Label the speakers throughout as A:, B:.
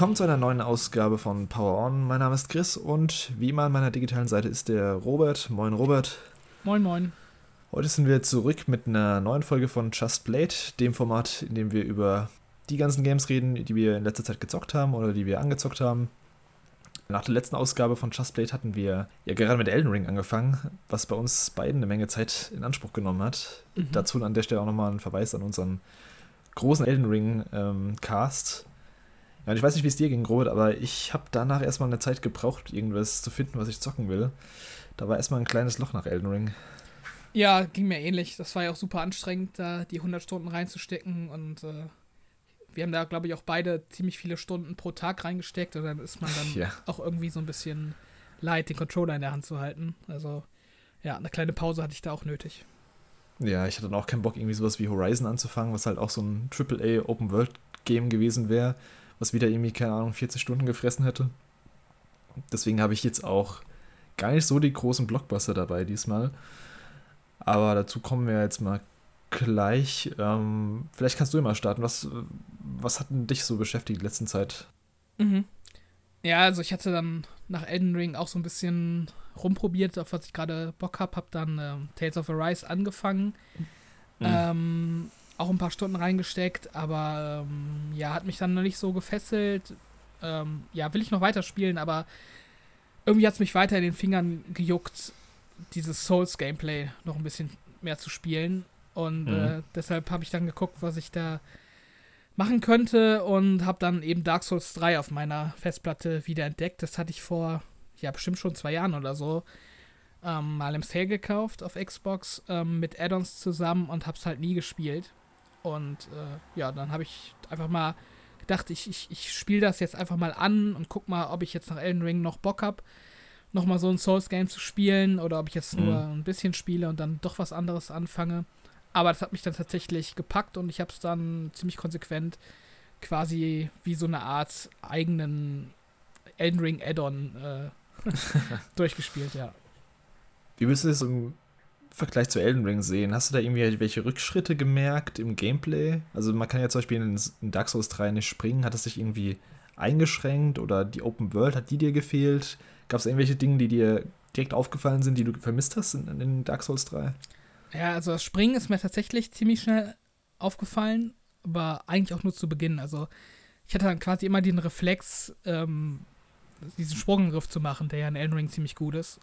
A: willkommen zu einer neuen Ausgabe von Power On. Mein Name ist Chris und wie immer an meiner digitalen Seite ist der Robert. Moin Robert.
B: Moin moin.
A: Heute sind wir zurück mit einer neuen Folge von Just Played, dem Format, in dem wir über die ganzen Games reden, die wir in letzter Zeit gezockt haben oder die wir angezockt haben. Nach der letzten Ausgabe von Just Played hatten wir ja gerade mit Elden Ring angefangen, was bei uns beiden eine Menge Zeit in Anspruch genommen hat. Mhm. Dazu an der Stelle auch nochmal ein Verweis an unseren großen Elden Ring ähm, Cast. Ja, ich weiß nicht, wie es dir ging, Robert, aber ich habe danach erstmal eine Zeit gebraucht, irgendwas zu finden, was ich zocken will. Da war erstmal ein kleines Loch nach Elden Ring.
B: Ja, ging mir ähnlich. Das war ja auch super anstrengend, da die 100 Stunden reinzustecken und äh, wir haben da, glaube ich, auch beide ziemlich viele Stunden pro Tag reingesteckt und dann ist man dann ja. auch irgendwie so ein bisschen leid, den Controller in der Hand zu halten. Also, ja, eine kleine Pause hatte ich da auch nötig.
A: Ja, ich hatte dann auch keinen Bock, irgendwie sowas wie Horizon anzufangen, was halt auch so ein AAA Open World Game gewesen wäre, was wieder irgendwie, keine Ahnung, 40 Stunden gefressen hätte. Deswegen habe ich jetzt auch gar nicht so die großen Blockbuster dabei diesmal. Aber dazu kommen wir jetzt mal gleich. Ähm, vielleicht kannst du immer starten. Was, was hat denn dich so beschäftigt in letzter Zeit?
B: Mhm. Ja, also ich hatte dann nach Elden Ring auch so ein bisschen rumprobiert, auf was ich gerade Bock habe. Hab dann äh, Tales of Arise angefangen. Mhm. Ähm, auch ein paar Stunden reingesteckt, aber ähm, ja, hat mich dann noch nicht so gefesselt. Ähm, ja, will ich noch weiterspielen, aber irgendwie hat es mich weiter in den Fingern gejuckt, dieses Souls-Gameplay noch ein bisschen mehr zu spielen. Und mhm. äh, deshalb habe ich dann geguckt, was ich da machen könnte und habe dann eben Dark Souls 3 auf meiner Festplatte wieder entdeckt. Das hatte ich vor, ja, bestimmt schon zwei Jahren oder so ähm, mal im Sale gekauft auf Xbox ähm, mit Add-ons zusammen und habe es halt nie gespielt. Und äh, ja, dann habe ich einfach mal gedacht, ich, ich, ich spiele das jetzt einfach mal an und guck mal, ob ich jetzt nach Elden Ring noch Bock habe, nochmal so ein Souls-Game zu spielen oder ob ich jetzt mhm. nur ein bisschen spiele und dann doch was anderes anfange. Aber das hat mich dann tatsächlich gepackt und ich habe es dann ziemlich konsequent quasi wie so eine Art eigenen Elden Ring Add-on äh, durchgespielt, ja.
A: Wie willst du das im Vergleich zu Elden Ring sehen? Hast du da irgendwie welche Rückschritte gemerkt im Gameplay? Also man kann ja zum Beispiel in Dark Souls 3 nicht springen. Hat es dich irgendwie eingeschränkt oder die Open World, hat die dir gefehlt? Gab es irgendwelche Dinge, die dir direkt aufgefallen sind, die du vermisst hast in, in Dark Souls 3?
B: Ja, also das Springen ist mir tatsächlich ziemlich schnell aufgefallen, aber eigentlich auch nur zu Beginn. Also ich hatte dann quasi immer den Reflex, ähm, diesen Sprungengriff zu machen, der ja in Elden Ring ziemlich gut ist.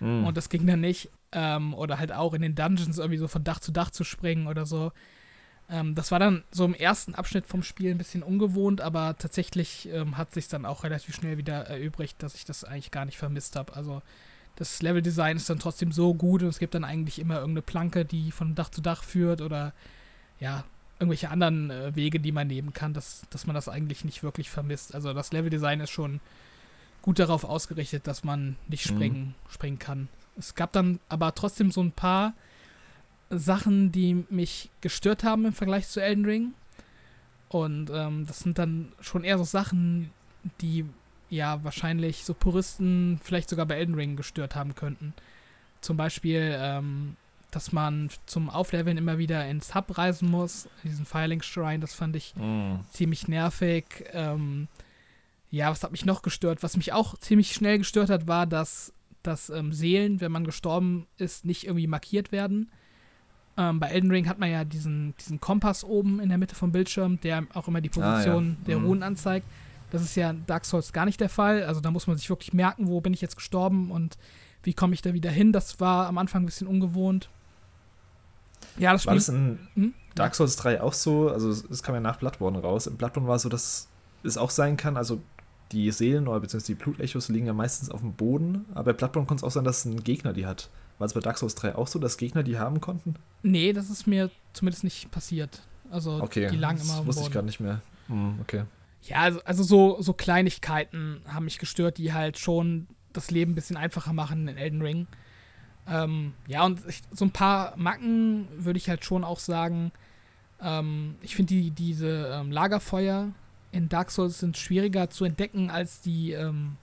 B: Mm. Und das ging dann nicht. Ähm, oder halt auch in den Dungeons irgendwie so von Dach zu Dach zu springen oder so. Ähm, das war dann so im ersten Abschnitt vom Spiel ein bisschen ungewohnt, aber tatsächlich ähm, hat sich dann auch relativ schnell wieder erübrigt, dass ich das eigentlich gar nicht vermisst habe. Also das Leveldesign ist dann trotzdem so gut und es gibt dann eigentlich immer irgendeine Planke, die von Dach zu Dach führt oder ja, irgendwelche anderen äh, Wege, die man nehmen kann, dass, dass man das eigentlich nicht wirklich vermisst. Also das Leveldesign ist schon gut darauf ausgerichtet, dass man nicht springen, mhm. springen kann. Es gab dann aber trotzdem so ein paar Sachen, die mich gestört haben im Vergleich zu Elden Ring. Und ähm, das sind dann schon eher so Sachen, die ja wahrscheinlich so Puristen vielleicht sogar bei Elden Ring gestört haben könnten. Zum Beispiel, ähm, dass man zum Aufleveln immer wieder ins Hub reisen muss, diesen Firelink Shrine, das fand ich mm. ziemlich nervig. Ähm, ja, was hat mich noch gestört? Was mich auch ziemlich schnell gestört hat, war, dass, dass ähm, Seelen, wenn man gestorben ist, nicht irgendwie markiert werden. Ähm, bei Elden Ring hat man ja diesen, diesen Kompass oben in der Mitte vom Bildschirm, der auch immer die Position ah, ja. der mhm. Runen anzeigt. Das ist ja in Dark Souls gar nicht der Fall. Also da muss man sich wirklich merken, wo bin ich jetzt gestorben und wie komme ich da wieder hin. Das war am Anfang ein bisschen ungewohnt.
A: Ja, das War das in hm? Dark Souls 3 auch so? Also es kam ja nach Bloodborne raus. In Bloodborne war es so, dass es auch sein kann, also die Seelen oder beziehungsweise die Blutechos liegen ja meistens auf dem Boden, aber bei Bloodborne konnte es auch sein, dass ein Gegner die hat. War es bei Dark Souls 3 auch so, dass Gegner die haben konnten?
B: Nee, das ist mir zumindest nicht passiert. Also
A: okay,
B: die lagen
A: immer auf dem wusste Boden. ich gar nicht mehr. Hm, okay.
B: Ja, also, also so, so Kleinigkeiten haben mich gestört, die halt schon das Leben ein bisschen einfacher machen in Elden Ring. Ähm, ja, und ich, so ein paar Macken würde ich halt schon auch sagen. Ähm, ich finde die, diese ähm, Lagerfeuer in Dark Souls sind schwieriger zu entdecken als die, ähm,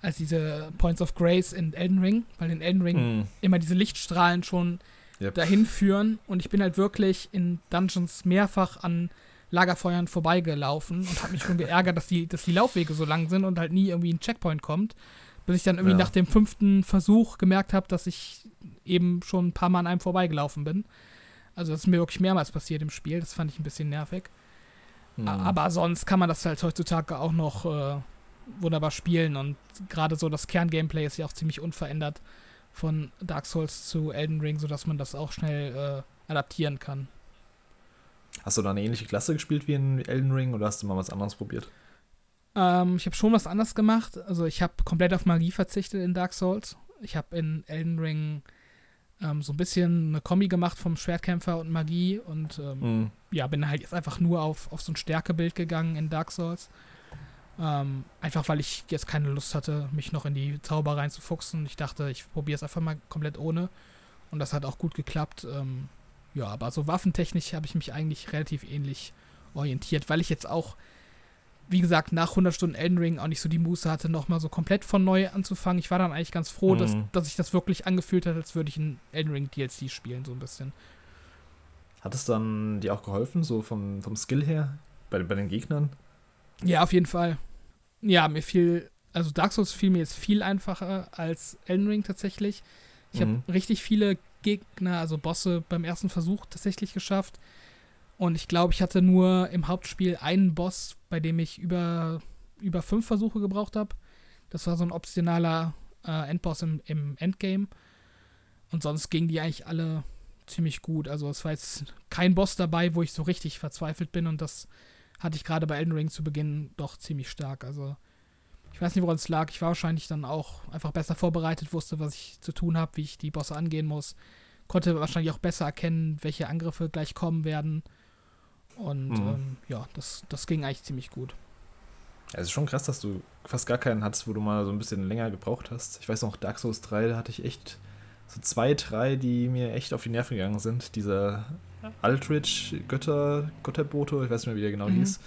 B: als diese Points of Grace in Elden Ring, weil in Elden Ring mm. immer diese Lichtstrahlen schon yep. dahin führen und ich bin halt wirklich in Dungeons mehrfach an Lagerfeuern vorbeigelaufen und habe mich schon geärgert, dass die, dass die Laufwege so lang sind und halt nie irgendwie ein Checkpoint kommt. Bis ich dann irgendwie
A: Ja.
B: nach dem fünften Versuch gemerkt habe, dass ich eben schon ein paar Mal an einem vorbeigelaufen bin. Also das ist mir wirklich mehrmals passiert im Spiel. Das fand ich ein bisschen nervig.
A: Hm.
B: A- Aber sonst kann man das halt heutzutage auch noch äh, wunderbar spielen und gerade so das Kerngameplay ist ja auch ziemlich unverändert von Dark Souls zu Elden Ring, sodass man das auch schnell äh, adaptieren kann.
A: Hast du da eine ähnliche Klasse gespielt wie in Elden Ring oder hast du mal was anderes probiert?
B: Ähm, ich habe schon was anderes gemacht. Also ich habe komplett auf Magie verzichtet in Dark Souls. Ich habe in Elden Ring ähm, so ein bisschen eine Kombi gemacht vom Schwertkämpfer und Magie und ähm,
A: Hm.
B: ja, bin halt jetzt einfach nur auf, auf so ein Stärkebild gegangen in Dark Souls. Ähm, einfach weil ich jetzt keine Lust hatte, mich noch in die Zauber reinzufuchsen. Ich dachte, ich probiere es einfach mal komplett ohne. Und das hat auch gut geklappt. Ähm, ja, aber so waffentechnisch habe ich mich eigentlich relativ ähnlich orientiert, weil ich jetzt auch, wie gesagt, nach 100 Stunden Elden Ring auch nicht so die Muße hatte, nochmal so komplett von neu anzufangen. Ich war dann eigentlich ganz froh, dass,
A: Mhm.
B: dass ich das wirklich angefühlt hat, als würde ich ein Elden Ring DLC spielen, so ein bisschen.
A: Hat es dann dir auch geholfen, so vom, vom Skill her, bei, bei den Gegnern?
B: Ja, auf jeden Fall. Ja, mir fiel, also Dark Souls fiel mir jetzt viel einfacher als Elden Ring tatsächlich. Ich
A: Mhm.
B: habe richtig viele Gegner, also Bosse beim ersten Versuch tatsächlich geschafft. Und ich glaube, ich hatte nur im Hauptspiel einen Boss, bei dem ich über, über fünf Versuche gebraucht habe. Das war so ein optionaler äh, Endboss im, im Endgame. Und sonst gingen die eigentlich alle ziemlich gut. Also es war jetzt kein Boss dabei, wo ich so richtig verzweifelt bin. Und das hatte ich gerade bei Elden Ring zu Beginn doch ziemlich stark. Also ich weiß nicht, woran es lag. Ich war wahrscheinlich dann auch einfach besser vorbereitet, wusste, was ich zu tun habe, wie ich die Bosse angehen muss. Konnte wahrscheinlich auch besser erkennen, welche Angriffe gleich kommen werden. Und
A: Mhm.
B: ähm, ja, das, das ging eigentlich ziemlich gut.
A: Ja, es ist schon krass, dass du fast gar keinen hattest, wo du mal so ein bisschen länger gebraucht hast. Ich weiß noch, Dark Souls 3, da hatte ich echt so zwei, drei, die mir echt auf die Nerven gegangen sind. Dieser Aldrich Götter, Götterbote, ich weiß nicht mehr, wie der genau
B: Mhm.
A: hieß.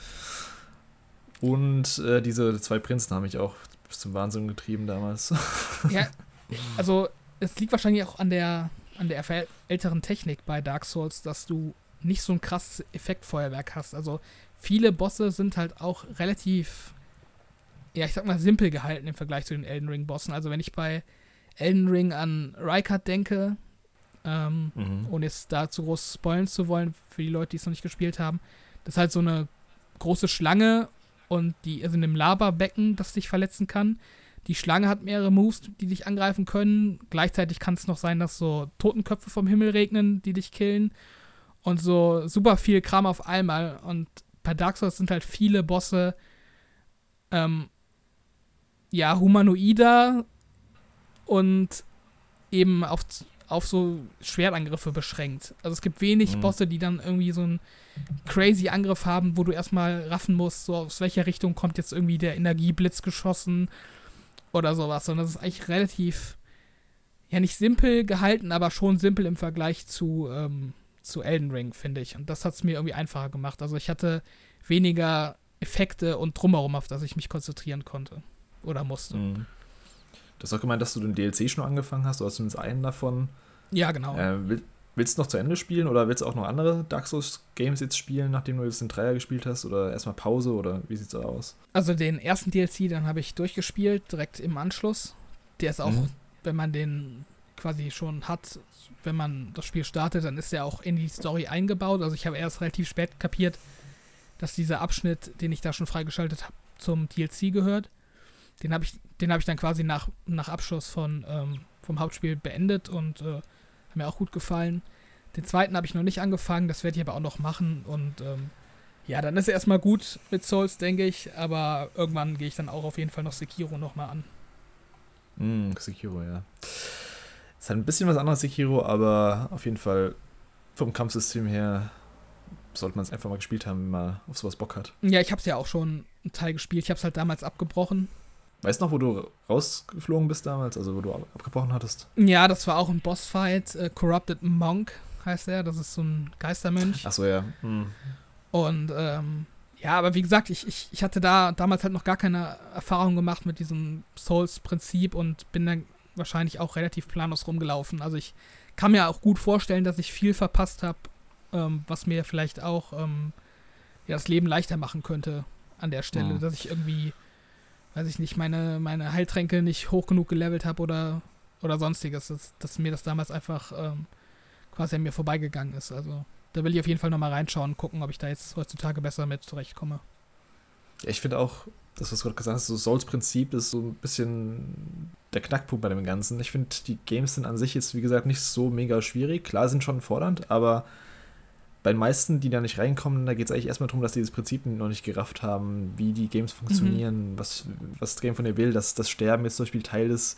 A: Und äh, diese zwei Prinzen haben mich auch bis zum Wahnsinn getrieben damals.
B: ja, also es liegt wahrscheinlich auch an der, an der älteren Technik bei Dark Souls, dass du nicht so ein krasses Effektfeuerwerk hast. Also viele Bosse sind halt auch relativ, ja, ich sag mal, simpel gehalten im Vergleich zu den Elden Ring-Bossen. Also wenn ich bei Elden Ring an Rykard denke, ähm,
A: Mhm.
B: ohne jetzt da zu groß spoilen zu wollen für die Leute, die es noch nicht gespielt haben, das ist halt so eine große Schlange und die ist in einem Lavabecken, das dich verletzen kann. Die Schlange hat mehrere Moves, die dich angreifen können. Gleichzeitig kann es noch sein, dass so Totenköpfe vom Himmel regnen, die dich killen. Und so super viel Kram auf einmal. Und bei Dark Souls sind halt viele Bosse, ähm, ja, humanoider und eben auf, auf so Schwertangriffe beschränkt. Also es gibt wenig
A: Mhm.
B: Bosse, die dann irgendwie so einen crazy Angriff haben, wo du erstmal raffen musst, so aus welcher Richtung kommt jetzt irgendwie der Energieblitz geschossen oder sowas. Und das ist eigentlich relativ, ja nicht simpel gehalten, aber schon simpel im Vergleich zu, ähm, zu Elden Ring, finde ich. Und das hat es mir irgendwie einfacher gemacht. Also ich hatte weniger Effekte und drumherum, auf das ich mich konzentrieren konnte. Oder musste.
A: Mhm. Du hast auch gemeint, dass du den DLC schon angefangen hast, oder zumindest einen davon.
B: Ja, genau.
A: Äh, will, willst du noch zu Ende spielen oder willst du auch noch andere Dark Souls Games jetzt spielen, nachdem du jetzt den Dreier gespielt hast? Oder erstmal Pause oder wie sieht's da aus?
B: Also den ersten DLC, dann habe ich durchgespielt, direkt im Anschluss. Der ist auch,
A: Mhm.
B: wenn man den quasi schon hat, wenn man das Spiel startet, dann ist der auch in die Story eingebaut. Also ich habe erst relativ spät kapiert, dass dieser Abschnitt, den ich da schon freigeschaltet habe, zum DLC gehört. Den habe ich, den habe ich dann quasi nach, nach Abschluss von, ähm, vom Hauptspiel beendet und äh, hat mir auch gut gefallen. Den zweiten habe ich noch nicht angefangen, das werde ich aber auch noch machen und ähm, ja, dann ist erstmal gut mit Souls, denke ich, aber irgendwann gehe ich dann auch auf jeden Fall noch Sekiro nochmal an.
A: Mm, Sekiro, ja. Ist halt ein bisschen was anderes Sekiro, aber auf jeden Fall vom Kampfsystem her sollte man es einfach mal gespielt haben, wenn man auf sowas Bock hat.
B: Ja, ich habe es ja auch schon einen Teil gespielt. Ich habe es halt damals abgebrochen.
A: Weißt du noch, wo du rausgeflogen bist damals, also wo du ab- abgebrochen hattest?
B: Ja, das war auch ein Bossfight. Äh, Corrupted Monk heißt er. Das ist so ein Geistermönch.
A: Achso, ja. Hm.
B: Und ähm, ja, aber wie gesagt, ich, ich, ich hatte da damals halt noch gar keine Erfahrung gemacht mit diesem Souls-Prinzip und bin dann wahrscheinlich auch relativ planlos rumgelaufen. Also ich kann mir auch gut vorstellen, dass ich viel verpasst habe, ähm, was mir vielleicht auch ähm, ja, das Leben leichter machen könnte an der Stelle,
A: Mhm.
B: dass ich irgendwie, weiß ich nicht, meine, meine Heiltränke nicht hoch genug gelevelt habe oder, oder sonstiges, dass, dass mir das damals einfach ähm, quasi an mir vorbeigegangen ist. Also da will ich auf jeden Fall nochmal reinschauen und gucken, ob ich da jetzt heutzutage besser mit zurechtkomme.
A: Ich finde auch, das, was du gerade gesagt hast, so Souls-Prinzip ist so ein bisschen der Knackpunkt bei dem Ganzen. Ich finde, die Games sind an sich jetzt, wie gesagt, nicht so mega schwierig. Klar, sind schon fordernd, aber bei den meisten, die da nicht reinkommen, da geht es eigentlich erstmal darum, dass die das Prinzip noch nicht gerafft haben, wie die Games funktionieren, was, was das Game von dir will, dass das Sterben jetzt zum Beispiel Teil des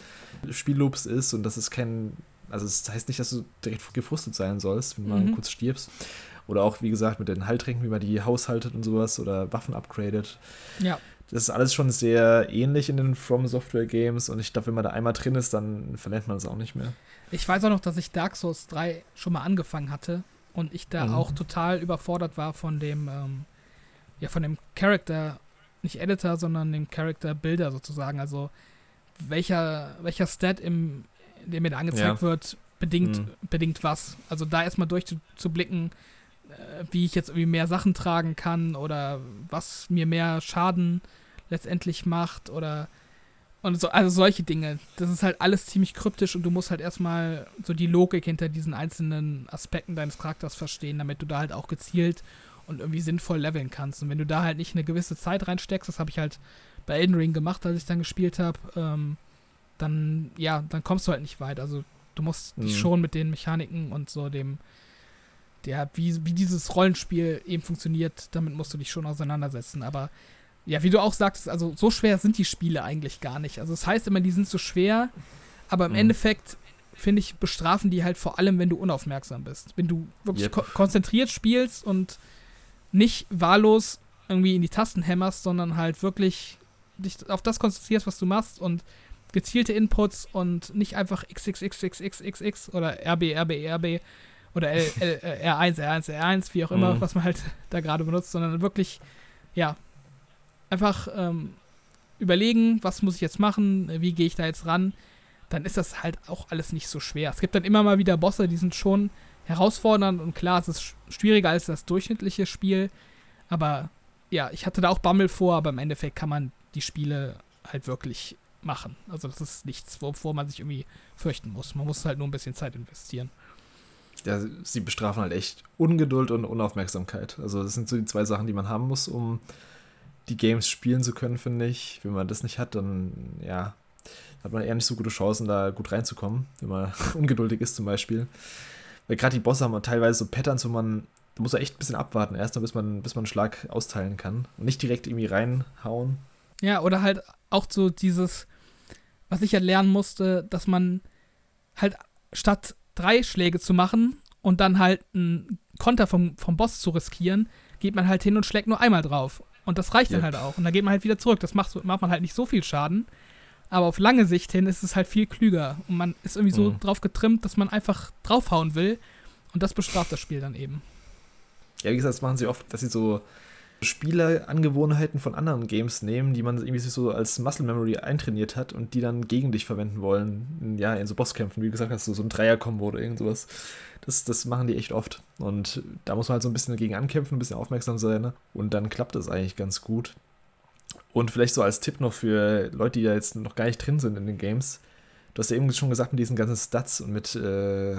A: Spielloops ist und dass es kein, also es das heißt nicht, dass du direkt gefrustet sein sollst, wenn du
B: Mhm.
A: mal kurz stirbst. Oder auch, wie gesagt, mit den Heiltränken, wie man die haushaltet und sowas oder Waffen upgradet.
B: Ja,
A: Das ist alles schon sehr ähnlich in den From Software Games und ich glaube, wenn man da einmal drin ist, dann verlernt man es auch nicht mehr.
B: ich weiß auch noch, dass ich Dark Souls 3 schon mal angefangen hatte und ich da
A: Mhm.
B: auch total überfordert war von dem, ähm, ja, von dem Character, nicht Editor, sondern dem Character Builder sozusagen. Also welcher, welcher Stat im, der mir da angezeigt
A: Ja.
B: wird, bedingt,
A: Mhm.
B: bedingt was. Also da erstmal durchzublicken, äh, wie ich jetzt irgendwie mehr Sachen tragen kann oder was mir mehr Schaden letztendlich macht oder und so, also solche Dinge. Das ist halt alles ziemlich kryptisch und du musst halt erstmal so die Logik hinter diesen einzelnen Aspekten deines Charakters verstehen, damit du da halt auch gezielt und irgendwie sinnvoll leveln kannst. Und wenn du da halt nicht eine gewisse Zeit reinsteckst, das habe ich halt bei Elden Ring gemacht, als ich dann gespielt habe, ähm, dann, ja, dann kommst du halt nicht weit. Also du musst dich
A: Mhm.
B: schon mit den Mechaniken und so dem, der, wie, wie dieses Rollenspiel eben funktioniert, damit musst du dich schon auseinandersetzen. Aber ja, wie du auch sagtest, also so schwer sind die Spiele eigentlich gar nicht. Also es das heißt immer, die sind so schwer, aber im
A: Mhm.
B: Endeffekt, finde ich, bestrafen die halt vor allem, wenn du unaufmerksam bist. Wenn du wirklich
A: Yep.
B: ko konzentriert spielst und nicht wahllos irgendwie in die Tasten hämmerst, sondern halt wirklich dich auf das konzentrierst, was du machst und gezielte Inputs und nicht einfach XXXXXXX oder RB, RB, RB oder L, L, äh, R1, R1, R1, wie auch immer,
A: Mhm.
B: was man halt da gerade benutzt, sondern wirklich, ja, einfach ähm, überlegen, was muss ich jetzt machen, wie gehe ich da jetzt ran, dann ist das halt auch alles nicht so schwer. Es gibt dann immer mal wieder Bosse, die sind schon herausfordernd und klar, es ist sch- schwieriger als das durchschnittliche Spiel, aber ja, ich hatte da auch Bammel vor, aber im Endeffekt kann man die Spiele halt wirklich machen. Also das ist nichts, wovor man sich irgendwie fürchten muss. Man muss halt nur ein bisschen Zeit investieren.
A: Ja, sie bestrafen halt echt Ungeduld und Unaufmerksamkeit. Also das sind so die zwei Sachen, die man haben muss, um die Games spielen zu können, finde ich. Wenn man das nicht hat, dann ja, hat man eher nicht so gute Chancen, da gut reinzukommen, wenn man ungeduldig ist zum Beispiel. Weil gerade die Bosse haben teilweise so Patterns, wo man, da muss er echt ein bisschen abwarten, erst mal, bis man, bis man einen Schlag austeilen kann. Und nicht direkt irgendwie reinhauen.
B: Ja, oder halt auch so dieses, was ich halt lernen musste, dass man halt statt drei Schläge zu machen und dann halt einen Konter vom, vom Boss zu riskieren, geht man halt hin und schlägt nur einmal drauf. Und das reicht dann
A: Yep.
B: halt auch. Und dann geht man halt wieder zurück. Das macht, macht man halt nicht so viel Schaden. Aber auf lange Sicht hin ist es halt viel klüger. Und man ist irgendwie so
A: Mhm.
B: drauf getrimmt, dass man einfach draufhauen will. Und das bestraft das Spiel dann eben.
A: Ja, wie gesagt, das machen sie oft, dass sie so Spielerangewohnheiten von anderen Games nehmen, die man irgendwie so als Muscle Memory eintrainiert hat und die dann gegen dich verwenden wollen. Ja, in so Bosskämpfen, wie du gesagt hast, so, so ein Dreier-Kombo oder irgend sowas. Das, das machen die echt oft. Und da muss man halt so ein bisschen dagegen ankämpfen, ein bisschen aufmerksam sein. Ne? Und dann klappt das eigentlich ganz gut. Und vielleicht so als Tipp noch für Leute, die da jetzt noch gar nicht drin sind in den Games. Du hast ja eben schon gesagt, mit diesen ganzen Stats und mit äh,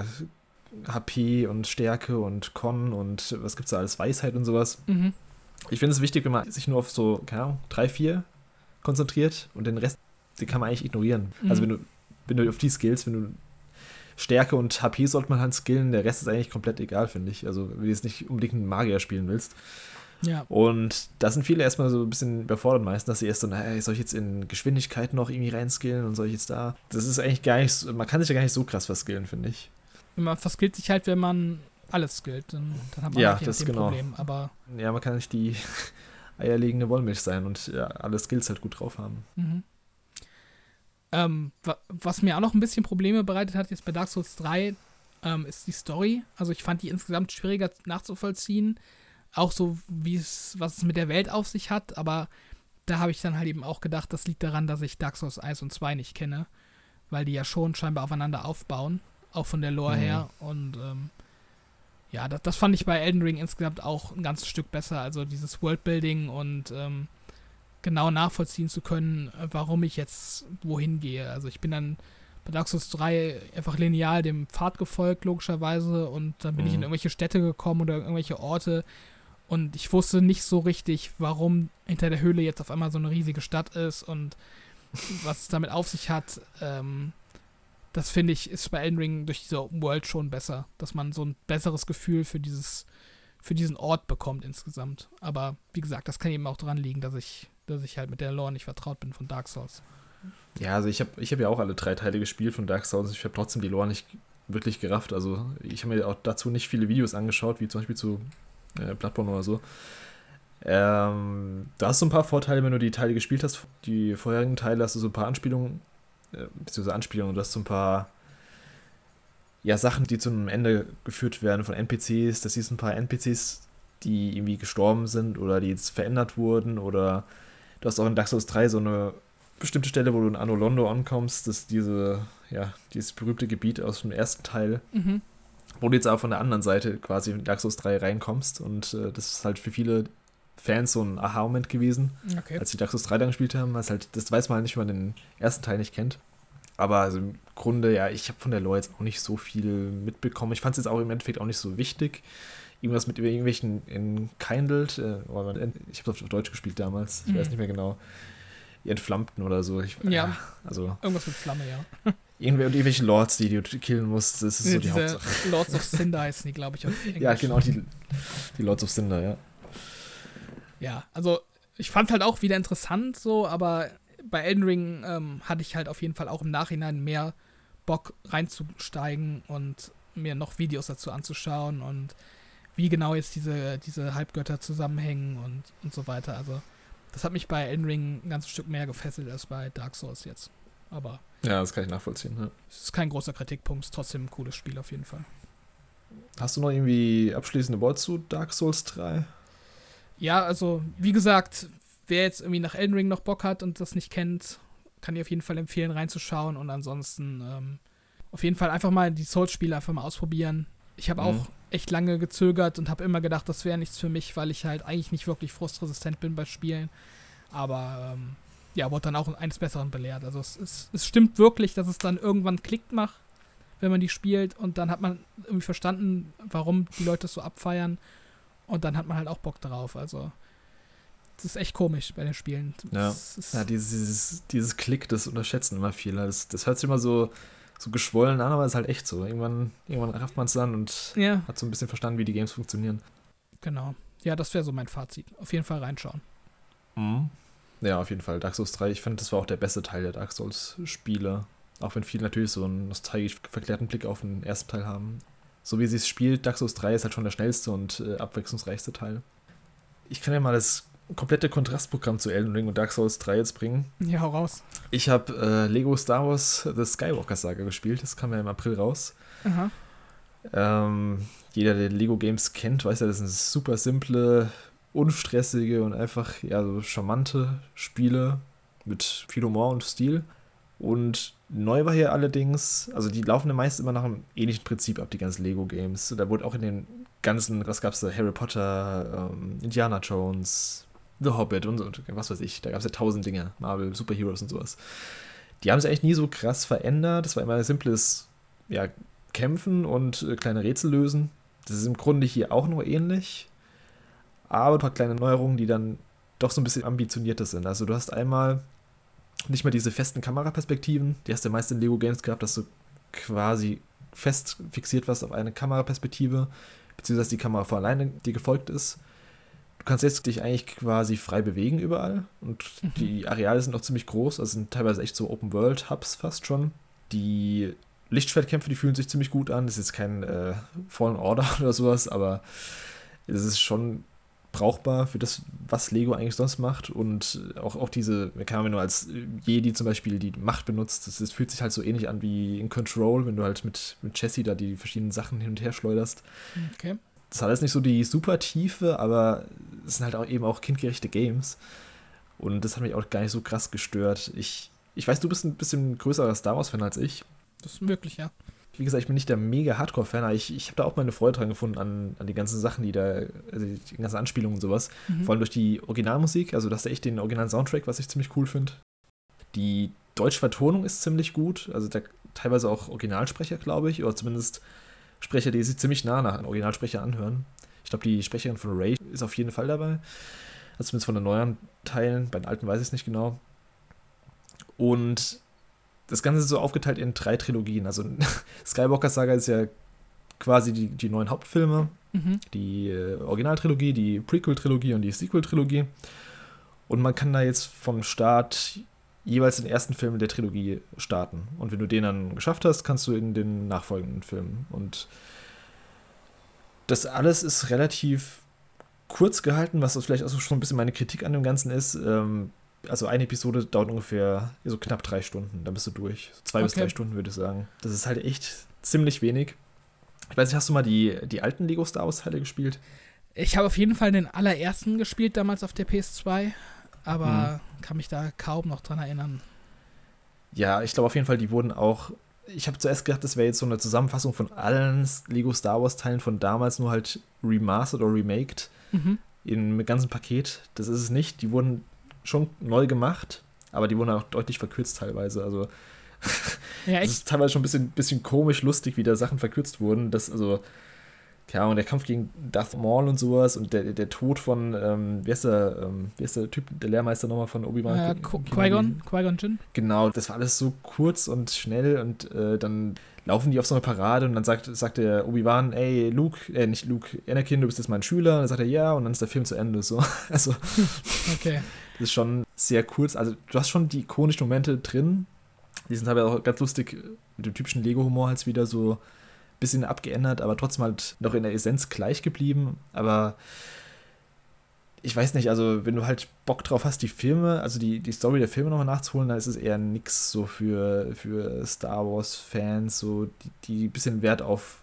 A: HP und Stärke und Con und was gibt's da alles, Weisheit und sowas.
B: Mhm.
A: Ich finde es wichtig, wenn man sich nur auf so, keine Ahnung, drei, vier konzentriert und den Rest, den kann man eigentlich ignorieren.
B: Mhm.
A: Also wenn du, wenn du auf die Skills, wenn du Stärke und HP sollte man halt skillen, der Rest ist eigentlich komplett egal, finde ich. Also wenn du jetzt nicht unbedingt einen Magier spielen willst.
B: Ja.
A: Und da sind viele erstmal so ein bisschen überfordert meistens, dass sie erst so, naja, soll ich jetzt in Geschwindigkeit noch irgendwie reinskillen und soll ich jetzt da? Das ist eigentlich gar nicht, so- man kann sich ja gar nicht so krass verskillen, finde ich.
B: Man verskillt sich halt, wenn man alles skillt. Dann, dann hat man
A: Ja,
B: halt
A: das genau.
B: Problem. Aber
A: Ja, man kann nicht die eierlegende Wollmilch sein und ja, alle Skills halt gut drauf haben.
B: Mhm. Ähm, wa was mir auch noch ein bisschen Probleme bereitet hat, jetzt bei Dark Souls 3, ähm, ist die Story. Also ich fand die insgesamt schwieriger nachzuvollziehen. Auch so, wie es, was es mit der Welt auf sich hat, aber da habe ich dann halt eben auch gedacht, das liegt daran, dass ich Dark Souls 1 und 2 nicht kenne, weil die ja schon scheinbar aufeinander aufbauen, auch von der Lore
A: Mhm.
B: her. Und ähm, ja, das, das fand ich bei Elden Ring insgesamt auch ein ganzes Stück besser. Also dieses Worldbuilding und ähm, genau nachvollziehen zu können, äh, warum ich jetzt wohin gehe. Also ich bin dann bei Dark Souls 3 einfach lineal dem Pfad gefolgt, logischerweise, und dann bin mhm. ich in mhm. irgendwelche Städte gekommen oder irgendwelche Orte und ich wusste nicht so richtig, warum hinter der Höhle jetzt auf einmal so eine riesige Stadt ist und was es damit auf sich hat. Ähm, das finde ich, ist bei Elden Ring durch diese Open World schon besser, dass man so ein besseres Gefühl für dieses, für diesen Ort bekommt insgesamt. Aber wie gesagt, das kann eben auch daran liegen, dass ich, dass ich halt mit der Lore nicht vertraut bin von Dark Souls.
A: Ja, also ich habe ich hab ja auch alle drei Teile gespielt von Dark Souls. Ich habe trotzdem die Lore nicht wirklich gerafft. Also ich habe mir auch dazu nicht viele Videos angeschaut, wie zum Beispiel zu äh, Bloodborne oder so. Ähm, da hast du ein paar Vorteile, wenn du die Teile gespielt hast. Die vorherigen Teile hast du so ein paar Anspielungen, beziehungsweise Anspielungen, du hast so ein paar ja, Sachen, die zu einem Ende geführt werden von NPCs. Das siehst ein paar NPCs, die irgendwie gestorben sind oder die jetzt verändert wurden oder du hast auch in Dark Souls 3 so eine bestimmte Stelle, wo du in Anno Londo ankommst, das ist diese, ja, dieses berühmte Gebiet aus dem ersten Teil, mhm. wo du jetzt auch von der anderen Seite quasi in Dark Souls 3 reinkommst und äh, das ist halt für viele Fans so ein Aha-Moment gewesen, okay. als sie Dark Souls 3 dann gespielt haben, was halt, das weiß man halt nicht, wenn man den ersten Teil nicht kennt. Aber also im Grunde, ja, ich habe von der Lore jetzt auch nicht so viel mitbekommen. Ich fand es jetzt auch im Endeffekt auch nicht so wichtig. Irgendwas mit irgendwelchen in Kindled, äh, ich habe es auf Deutsch gespielt damals, ich mhm. weiß nicht mehr genau entflammten oder so. Ich,
B: ja. Also, Irgendwas mit Flamme, ja.
A: irgendwelche Lords, die du killen musst, das ist ja, so die Hauptsache.
B: Lords of Cinder heißen die, glaube ich.
A: Ja, genau, die, die Lords of Cinder, ja.
B: Ja, also ich fand halt auch wieder interessant so, aber bei Elden Ring ähm, hatte ich halt auf jeden Fall auch im Nachhinein mehr Bock reinzusteigen und mir noch Videos dazu anzuschauen und wie genau jetzt diese, diese Halbgötter zusammenhängen und, und so weiter. Also das hat mich bei Elden Ring ein ganzes Stück mehr gefesselt als bei Dark Souls jetzt. Aber.
A: Ja, das kann ich nachvollziehen. Ja.
B: Es ist kein großer Kritikpunkt, es ist trotzdem ein cooles Spiel auf jeden Fall.
A: Hast du noch irgendwie abschließende Worte zu Dark Souls 3?
B: Ja, also, wie gesagt, wer jetzt irgendwie nach Elden Ring noch Bock hat und das nicht kennt, kann ich auf jeden Fall empfehlen, reinzuschauen und ansonsten ähm, auf jeden Fall einfach mal die Souls-Spiele einfach mal ausprobieren. Ich habe mhm. auch echt lange gezögert und habe immer gedacht, das wäre nichts für mich, weil ich halt eigentlich nicht wirklich frustresistent bin bei Spielen. Aber ähm, ja, wurde dann auch eines Besseren belehrt. Also es, es, es stimmt wirklich, dass es dann irgendwann klickt macht, wenn man die spielt und dann hat man irgendwie verstanden, warum die Leute es so abfeiern und dann hat man halt auch Bock drauf. Also das ist echt komisch bei den Spielen.
A: Ja, ja dieses, dieses, dieses Klick, das unterschätzen immer viele. Das, das hört sich immer so so geschwollen an, aber es ist halt echt so. Irgendwann, irgendwann rafft man es dann und ja. hat so ein bisschen verstanden, wie die Games funktionieren.
B: Genau. Ja, das wäre so mein Fazit. Auf jeden Fall reinschauen.
A: Mhm. Ja, auf jeden Fall. Dark Souls 3, ich finde, das war auch der beste Teil der Dark Souls-Spiele. Auch wenn viele natürlich so einen nostalgisch verklärten Blick auf den ersten Teil haben. So wie sie es spielt, Dark Souls 3 ist halt schon der schnellste und äh, abwechslungsreichste Teil. Ich kann ja mal das komplette Kontrastprogramm zu Elden Ring und Dark Souls 3 jetzt bringen.
B: Ja, hau raus.
A: Ich habe äh, Lego Star Wars The Skywalker Saga gespielt. Das kam ja im April raus. Aha. Ähm, jeder, der Lego Games kennt, weiß ja, das sind super simple, unstressige und einfach ja, so charmante Spiele mit viel Humor und Stil. Und neu war hier allerdings, also die laufen ja meist immer nach einem ähnlichen Prinzip ab, die ganzen Lego Games. Da wurde auch in den ganzen, was gab's da, Harry Potter, ähm, Indiana Jones, The Hobbit und, und was weiß ich. Da gab es ja tausend Dinge. Marvel, Superheroes und sowas. Die haben sich eigentlich nie so krass verändert. Das war immer ein simples ja, Kämpfen und äh, kleine Rätsel lösen. Das ist im Grunde hier auch nur ähnlich. Aber ein paar kleine Neuerungen, die dann doch so ein bisschen ambitionierter sind. Also du hast einmal nicht mehr diese festen Kameraperspektiven. Die hast du ja meist in Lego Games gehabt, dass du quasi fest fixiert warst auf eine Kameraperspektive, beziehungsweise die Kamera vor alleine dir gefolgt ist kannst jetzt dich eigentlich quasi frei bewegen überall und mhm. die Areale sind auch ziemlich groß, also sind teilweise echt so Open-World-Hubs fast schon. Die Lichtschwertkämpfe, die fühlen sich ziemlich gut an. Das ist jetzt kein äh, Fallen Order oder sowas, aber es ist schon brauchbar für das, was Lego eigentlich sonst macht und auch, auch diese, kann man nur als Jedi zum Beispiel die Macht benutzt, das, das, fühlt sich halt so ähnlich an wie in Control, wenn du halt mit, mit Jesse da die verschiedenen Sachen hin und her schleuderst. Okay das hat jetzt nicht so die super Tiefe, aber es sind halt auch eben auch kindgerechte Games. Und das hat mich auch gar nicht so krass gestört. Ich, ich weiß, du bist ein bisschen größerer Star Wars-Fan als ich.
B: Das ist möglich, ja.
A: wie gesagt, ich bin nicht der mega Hardcore-Fan, aber ich, ich habe da auch meine Freude dran gefunden an, an die ganzen Sachen, die da, also die ganzen Anspielungen und sowas. Mhm. Vor allem durch die Originalmusik, also das ist echt den originalen Soundtrack, was ich ziemlich cool finde. Die deutsche Vertonung ist ziemlich gut, also da teilweise auch Originalsprecher, glaube ich, oder zumindest Sprecher, die sich ziemlich nah nach einem Originalsprecher anhören. Ich glaube, die Sprecherin von Ray ist auf jeden Fall dabei. Also zumindest von den neueren Teilen, bei den alten weiß ich es nicht genau. Und das Ganze ist so aufgeteilt in drei Trilogien. Also Skywalker Saga ist ja quasi die, die neuen Hauptfilme. Mhm. Die äh, Originaltrilogie, die Prequel-Trilogie und die Sequel-Trilogie. Und man kann da jetzt vom Start jeweils den ersten Film der Trilogie starten. Und wenn du den dann geschafft hast, kannst du in den nachfolgenden Filmen. Und das alles ist relativ kurz gehalten, was vielleicht auch schon ein bisschen meine Kritik an dem Ganzen ist. Ähm, also eine Episode dauert ungefähr so knapp drei Stunden, dann bist du durch. zwei okay. bis drei Stunden würde ich sagen. Das ist halt echt ziemlich wenig. Ich weiß nicht, hast du mal die, die alten Lego Star Wars Teile gespielt?
B: Ich habe auf jeden Fall den allerersten gespielt damals auf der PS2, aber hm. kann mich da kaum noch dran erinnern.
A: Ja, ich glaube auf jeden Fall, die wurden auch. Ich habe zuerst gedacht, das wäre jetzt so eine Zusammenfassung von allen Lego Star Wars Teilen von damals, nur halt remastered oder remaked mhm. in einem ganzen Paket. Das ist es nicht. Die wurden schon neu gemacht, aber die wurden auch deutlich verkürzt teilweise. Also ja, es ist teilweise schon ein bisschen, bisschen komisch, lustig, wie da Sachen verkürzt wurden. Das, also, ja, und der Kampf gegen Darth Maul und sowas und der, der Tod von, ähm, wie, ist der, ähm, wie ist der Typ, der Lehrmeister nochmal von Obi-Wan?
B: Äh, Qui-Gon, Qui-Gon Jinn.
A: Genau, das war alles so kurz und schnell und äh, dann laufen die auf so eine Parade und dann sagt, sagt der Obi-Wan, ey, Luke, äh, nicht Luke, Anakin, du bist jetzt mein Schüler. Und dann sagt er, ja, und dann ist der Film zu Ende. So. Also, okay. das ist schon sehr kurz. Also, du hast schon die ikonischen Momente drin. Die sind aber auch ganz lustig mit dem typischen Lego-Humor halt wieder so bisschen abgeändert, aber trotzdem halt noch in der Essenz gleich geblieben. Aber ich weiß nicht, also wenn du halt Bock drauf hast, die Filme, also die, die Story der Filme nochmal nachzuholen, dann ist es eher nix so für, für Star Wars-Fans, so die, die ein bisschen Wert auf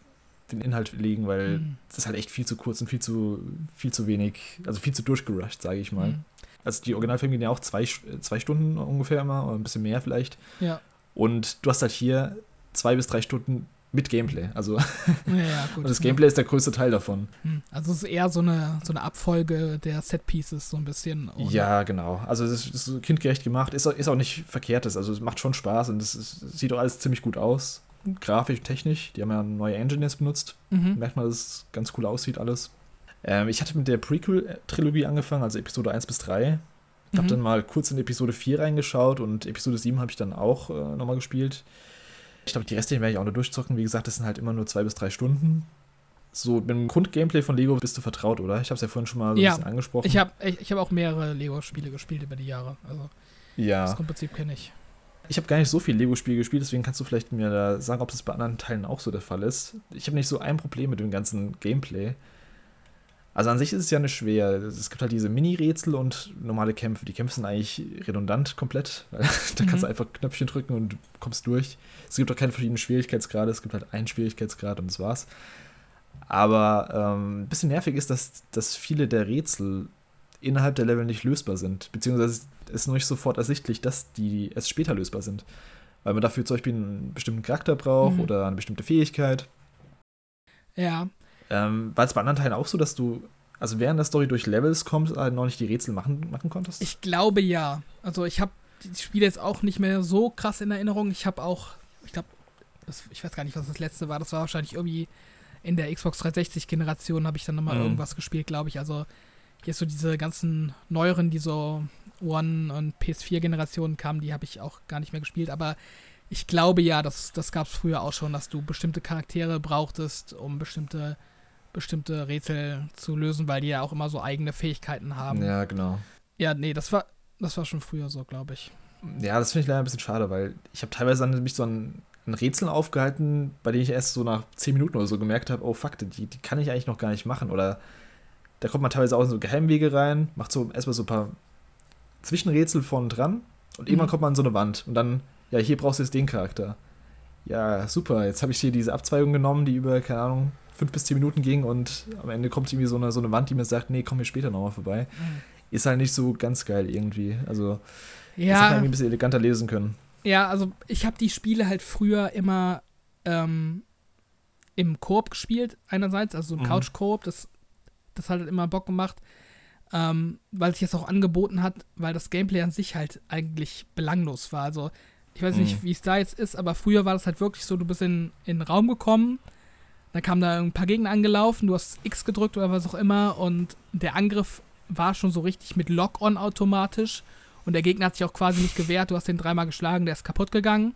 A: den Inhalt legen, weil mhm. das ist halt echt viel zu kurz und viel zu, viel zu wenig, also viel zu durchgerusht, sage ich mal. Mhm. Also die Originalfilme gehen ja auch zwei, zwei Stunden ungefähr immer, oder ein bisschen mehr vielleicht.
B: Ja.
A: Und du hast halt hier zwei bis drei Stunden mit Gameplay. Also
B: ja,
A: und das Gameplay ist der größte Teil davon.
B: Hm. Also es ist eher so eine, so eine Abfolge der Set-Pieces, so ein bisschen.
A: Oder? Ja, genau. Also es ist, ist kindgerecht gemacht, ist, ist auch nicht verkehrtes. Also es macht schon Spaß und es sieht auch alles ziemlich gut aus. Grafisch, technisch. Die haben ja neue Engine jetzt benutzt. Mhm. Merkt man, dass es ganz cool aussieht alles. Ähm, ich hatte mit der Prequel-Trilogie angefangen, also Episode 1 bis 3. Ich habe mhm. dann mal kurz in Episode 4 reingeschaut und Episode 7 habe ich dann auch äh, nochmal gespielt. Ich glaube, die restlichen werde ich auch nur durchzocken. Wie gesagt, das sind halt immer nur zwei bis drei Stunden. So, mit dem Grundgameplay von Lego bist du vertraut, oder? Ich habe es ja vorhin schon mal so
B: ja,
A: ein bisschen angesprochen.
B: Ich habe ich, ich hab auch mehrere Lego-Spiele gespielt über die Jahre. Also,
A: ja.
B: das Grundprinzip kenne ich.
A: Ich habe gar nicht so viel Lego-Spiele gespielt, deswegen kannst du vielleicht mir da sagen, ob das bei anderen Teilen auch so der Fall ist. Ich habe nicht so ein Problem mit dem ganzen Gameplay. Also an sich ist es ja nicht schwer. Es gibt halt diese Mini-Rätsel und normale Kämpfe. Die Kämpfe sind eigentlich redundant komplett. da mhm. kannst du einfach Knöpfchen drücken und kommst durch. Es gibt auch keine verschiedenen Schwierigkeitsgrade. Es gibt halt einen Schwierigkeitsgrad und das war's. Aber ähm, ein bisschen nervig ist, dass, dass viele der Rätsel innerhalb der Level nicht lösbar sind. Beziehungsweise ist noch nicht sofort ersichtlich, dass die erst später lösbar sind. Weil man dafür zum Beispiel einen bestimmten Charakter braucht mhm. oder eine bestimmte Fähigkeit.
B: Ja,
A: ähm, war es bei anderen Teilen auch so, dass du, also während der Story durch Levels kommst, halt noch nicht die Rätsel machen, machen konntest?
B: Ich glaube ja. Also ich habe die Spiele jetzt auch nicht mehr so krass in Erinnerung. Ich habe auch, ich glaube, ich weiß gar nicht, was das letzte war. Das war wahrscheinlich irgendwie in der Xbox 360-Generation habe ich dann nochmal mhm. irgendwas gespielt, glaube ich. Also hier so diese ganzen neueren, die so One- und PS4-Generationen kamen, die habe ich auch gar nicht mehr gespielt. Aber ich glaube ja, das, das gab es früher auch schon, dass du bestimmte Charaktere brauchtest, um bestimmte bestimmte Rätsel zu lösen, weil die ja auch immer so eigene Fähigkeiten haben.
A: Ja, genau.
B: Ja, nee, das war, das war schon früher so, glaube ich.
A: Ja, das finde ich leider ein bisschen schade, weil ich habe teilweise dann mich so an, an Rätseln aufgehalten, bei denen ich erst so nach zehn Minuten oder so gemerkt habe, oh fuck, die, die kann ich eigentlich noch gar nicht machen. Oder da kommt man teilweise auch in so Geheimwege rein, macht so erstmal so ein paar Zwischenrätsel vorne dran und mhm. irgendwann kommt man an so eine Wand und dann, ja, hier brauchst du jetzt den Charakter. Ja, super, jetzt habe ich hier diese Abzweigung genommen, die über, keine Ahnung, fünf bis zehn Minuten ging und am Ende kommt irgendwie so eine, so eine Wand, die mir sagt, nee, komm hier später nochmal vorbei. Mhm. Ist halt nicht so ganz geil irgendwie. Also,
B: ja.
A: das hätte man ein bisschen eleganter lesen können.
B: Ja, also ich habe die Spiele halt früher immer ähm, im Koop gespielt, einerseits, also so ein
A: Mhm.
B: Couch-Koop, das, das hat halt immer Bock gemacht, ähm, weil sich das auch angeboten hat, weil das Gameplay an sich halt eigentlich belanglos war. Also, ich weiß nicht,
A: Mhm.
B: wie es da jetzt ist, aber früher war das halt wirklich so, du bist in, in den Raum gekommen, dann kamen da ein paar Gegner angelaufen, du hast X gedrückt oder was auch immer und der Angriff war schon so richtig mit Lock-on automatisch und der Gegner hat sich auch quasi nicht gewehrt, du hast den dreimal geschlagen, der ist kaputt gegangen.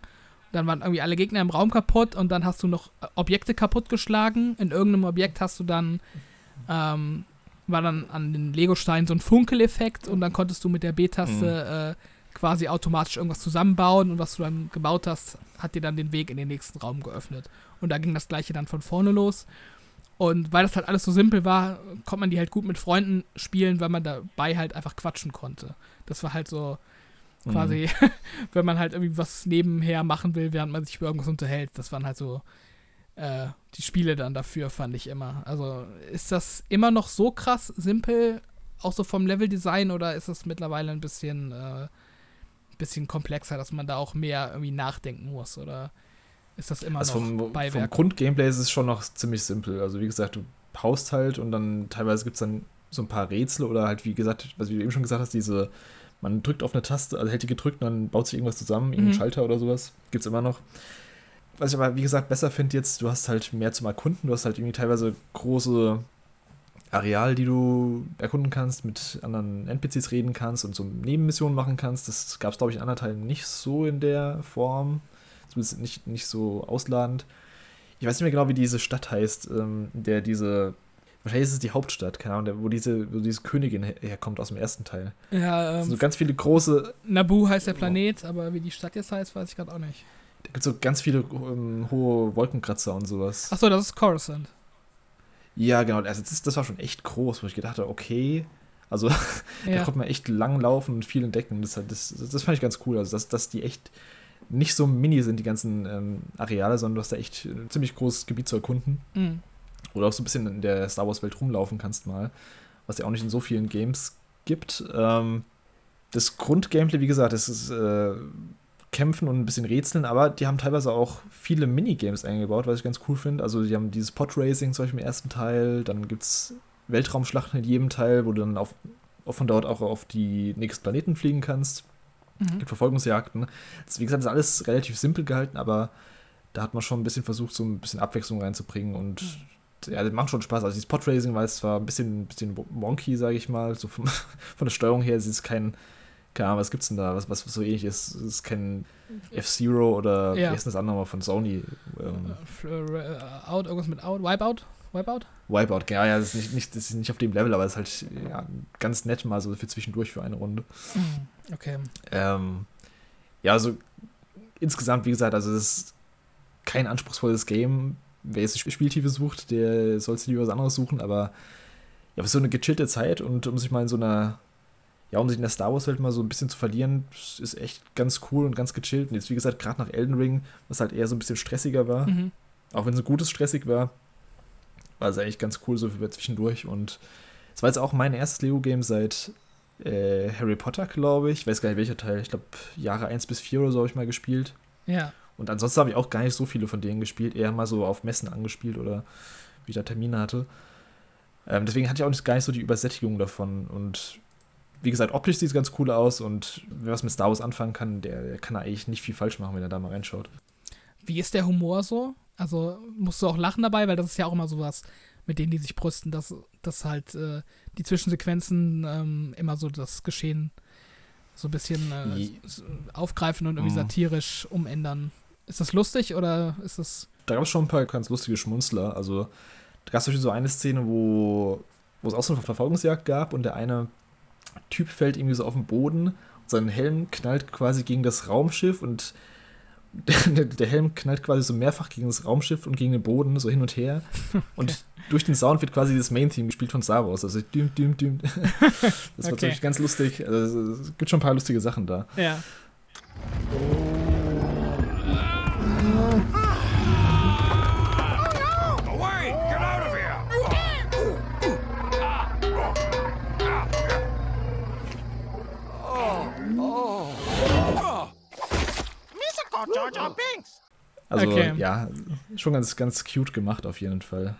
B: Dann waren irgendwie alle Gegner im Raum kaputt und dann hast du noch äh, Objekte kaputt geschlagen. In irgendeinem Objekt hast du dann, ähm, war dann an den Lego-Steinen so ein Funkeleffekt und dann konntest du mit der B-Taste äh, quasi automatisch irgendwas zusammenbauen und was du dann gebaut hast, hat dir dann den Weg in den nächsten Raum geöffnet. Und da ging das gleiche dann von vorne los. Und weil das halt alles so simpel war, konnte man die halt gut mit Freunden spielen, weil man dabei halt einfach quatschen konnte. Das war halt so
A: Mhm.
B: quasi, wenn man halt irgendwie was nebenher machen will, während man sich über irgendwas unterhält. Das waren halt so äh, die Spiele dann dafür, fand ich immer. Also ist das immer noch so krass simpel, auch so vom Leveldesign, oder ist das mittlerweile ein bisschen, äh, bisschen komplexer, dass man da auch mehr irgendwie nachdenken muss? Oder ist das immer
A: Also
B: noch
A: vom, vom
B: Beiwerk?
A: Grundgameplay ist es schon noch ziemlich simpel. Also wie gesagt, du haust halt und dann teilweise gibt es dann so ein paar Rätsel oder halt, wie gesagt, was du eben schon gesagt hast, diese, man drückt auf eine Taste, also hält die gedrückt und dann baut sich irgendwas zusammen, irgendein
B: Mhm.
A: Schalter oder sowas. Gibt es immer noch. Was ich aber, wie gesagt, besser finde jetzt, du hast halt mehr zum Erkunden, du hast halt irgendwie teilweise große Areale, die du erkunden kannst, mit anderen NPCs reden kannst und so Nebenmissionen machen kannst. Das gab es, glaube ich, in anderen Teilen nicht so in der Form. Zumindest nicht, nicht so ausladend. Ich weiß nicht mehr genau, wie diese Stadt heißt, ähm, der diese. Wahrscheinlich ist es die Hauptstadt, keine Ahnung, wo diese, wo diese Königin her- herkommt aus dem ersten Teil.
B: ja,
A: sind so
B: ähm,
A: ganz viele große,
B: Naboo heißt der Planet, aber wie die Stadt jetzt heißt, weiß ich gerade auch nicht.
A: da gibt es so ganz viele ähm, hohe Wolkenkratzer und sowas.
B: Achso, das ist Coruscant.
A: Ja, genau, also das, das war schon echt groß, wo ich gedacht habe, okay, also da
B: Ja.
A: konnte man echt lang laufen und viel entdecken. Das, das, das fand ich ganz cool, also dass, dass die echt nicht so mini sind, die ganzen ähm, Areale, sondern du hast da echt ein ziemlich großes Gebiet zu erkunden.
B: Mhm.
A: oder auch so ein bisschen in der Star Wars-Welt rumlaufen kannst mal, was ja auch nicht in so vielen Games gibt. Ähm, das Grundgameplay, wie gesagt, das ist äh, Kämpfen und ein bisschen Rätseln, aber die haben teilweise auch viele Minigames eingebaut, was ich ganz cool finde. Also die haben dieses Podracing zum Beispiel im ersten Teil, dann gibt es Weltraumschlachten in jedem Teil, wo du dann auf, auch von dort auch auf die nächsten Planeten fliegen kannst.
B: Mhm.
A: gibt Verfolgungsjagden. Das, wie gesagt, ist alles relativ simpel gehalten, aber da hat man schon ein bisschen versucht, so ein bisschen Abwechslung reinzubringen und ja, das macht schon Spaß. Also dieses Podracing war es zwar ein bisschen, ein bisschen wonky, sage ich mal, so vom, von der Steuerung her, es ist kein, keine Ahnung, was gibt's denn da, was, was so ähnlich ist, es ist kein F-Zero oder
B: Ja.
A: wie denn das andere mal von Sony? Ähm,
B: Äh, äh, Out, irgendwas mit Out, Wipeout? Wipeout?
A: Wipeout, ja, ja, das ist nicht, nicht, das ist nicht auf dem Level, aber es ist halt ja, ganz nett mal so für zwischendurch für eine Runde.
B: Mhm. Okay.
A: Ähm, ja, also insgesamt, wie gesagt, also es ist kein anspruchsvolles Game. Wer jetzt die Spieltiefe sucht, der soll sich lieber was anderes suchen, aber ja, für so eine gechillte Zeit und um sich mal in so einer, ja, um sich in der Star Wars-Welt mal so ein bisschen zu verlieren, ist echt ganz cool und ganz gechillt. Und jetzt, wie gesagt, gerade nach Elden Ring, was halt eher so ein bisschen stressiger war,
B: Mhm.
A: auch wenn es ein gutes stressig war, war es eigentlich ganz cool so für zwischendurch. Und es war jetzt auch mein erstes Lego-Game seit äh, Harry Potter, glaube ich. Ich weiß gar nicht welcher Teil. Ich glaube, Jahre 1 bis 4 oder so habe ich mal gespielt.
B: Ja.
A: Und ansonsten habe ich auch gar nicht so viele von denen gespielt. Eher mal so auf Messen angespielt oder wie ich da Termine hatte. Ähm, deswegen hatte ich auch nicht, gar nicht so die Übersättigung davon. Und wie gesagt, optisch sieht es ganz cool aus. Und wer was mit Star Wars anfangen kann, der, der kann eigentlich nicht viel falsch machen, wenn er da mal reinschaut.
B: Wie ist der Humor so? Also musst du auch lachen dabei, weil das ist ja auch immer sowas, mit denen die sich brüsten, dass, dass halt äh, die Zwischensequenzen ähm, immer so das Geschehen so ein bisschen äh, aufgreifen und irgendwie
A: Mhm.
B: satirisch umändern. Ist das lustig oder ist das.
A: da gab es schon ein paar ganz lustige Schmunzler. Also, da gab es so eine Szene, wo, wo es auch so eine Verfolgungsjagd gab und der eine Typ fällt irgendwie so auf den Boden und sein Helm knallt quasi gegen das Raumschiff und der, der Helm knallt quasi so mehrfach gegen das Raumschiff und gegen den Boden, so hin und her. Und durch den Sound wird quasi das Main-Theme gespielt von Star Wars. Also, düm, düm, düm. Das war
B: Okay.
A: natürlich ganz lustig. Also, es gibt schon ein paar lustige Sachen da.
B: Ja.
C: Away!
D: Jar Jar Binks.
A: Also,
B: Okay.
A: ja, schon ganz, ganz cute gemacht auf jeden Fall.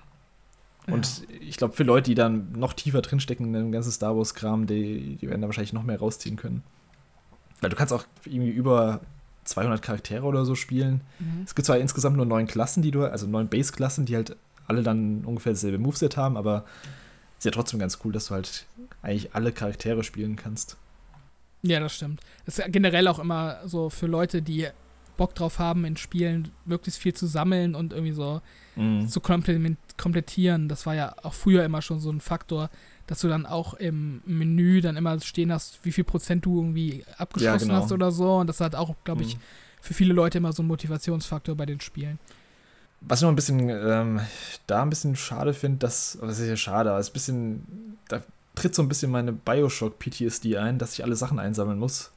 A: Und ja. ich glaube, für Leute, die dann noch tiefer drinstecken in dem ganzen Star Wars-Kram, die, die werden da wahrscheinlich noch mehr rausziehen können. Weil du kannst auch irgendwie über 200 Charaktere oder so spielen. Mhm. Es gibt zwar insgesamt nur neun Klassen, die du, also neun Base-Klassen, die halt alle dann ungefähr dasselbe Moveset haben, aber ist ja trotzdem ganz cool, dass du halt eigentlich alle Charaktere spielen kannst.
B: Ja, das stimmt. Das ist ja generell auch immer so für Leute, die Bock drauf haben, in Spielen möglichst viel zu sammeln und irgendwie so mhm. zu komplettieren. Das war ja auch früher immer schon so ein Faktor, dass du dann auch im Menü dann immer stehen hast, wie viel Prozent du irgendwie abgeschlossen ja, genau. hast oder so. Und das hat auch, glaube ich, mhm. für viele Leute immer so ein Motivationsfaktor bei den Spielen.
A: Was ich noch ein bisschen ähm, da ein bisschen schade finde, dass, was ist ja schade, aber es ist ein bisschen, da tritt so ein bisschen meine Bioshock-PTSD ein, dass ich alle Sachen einsammeln muss.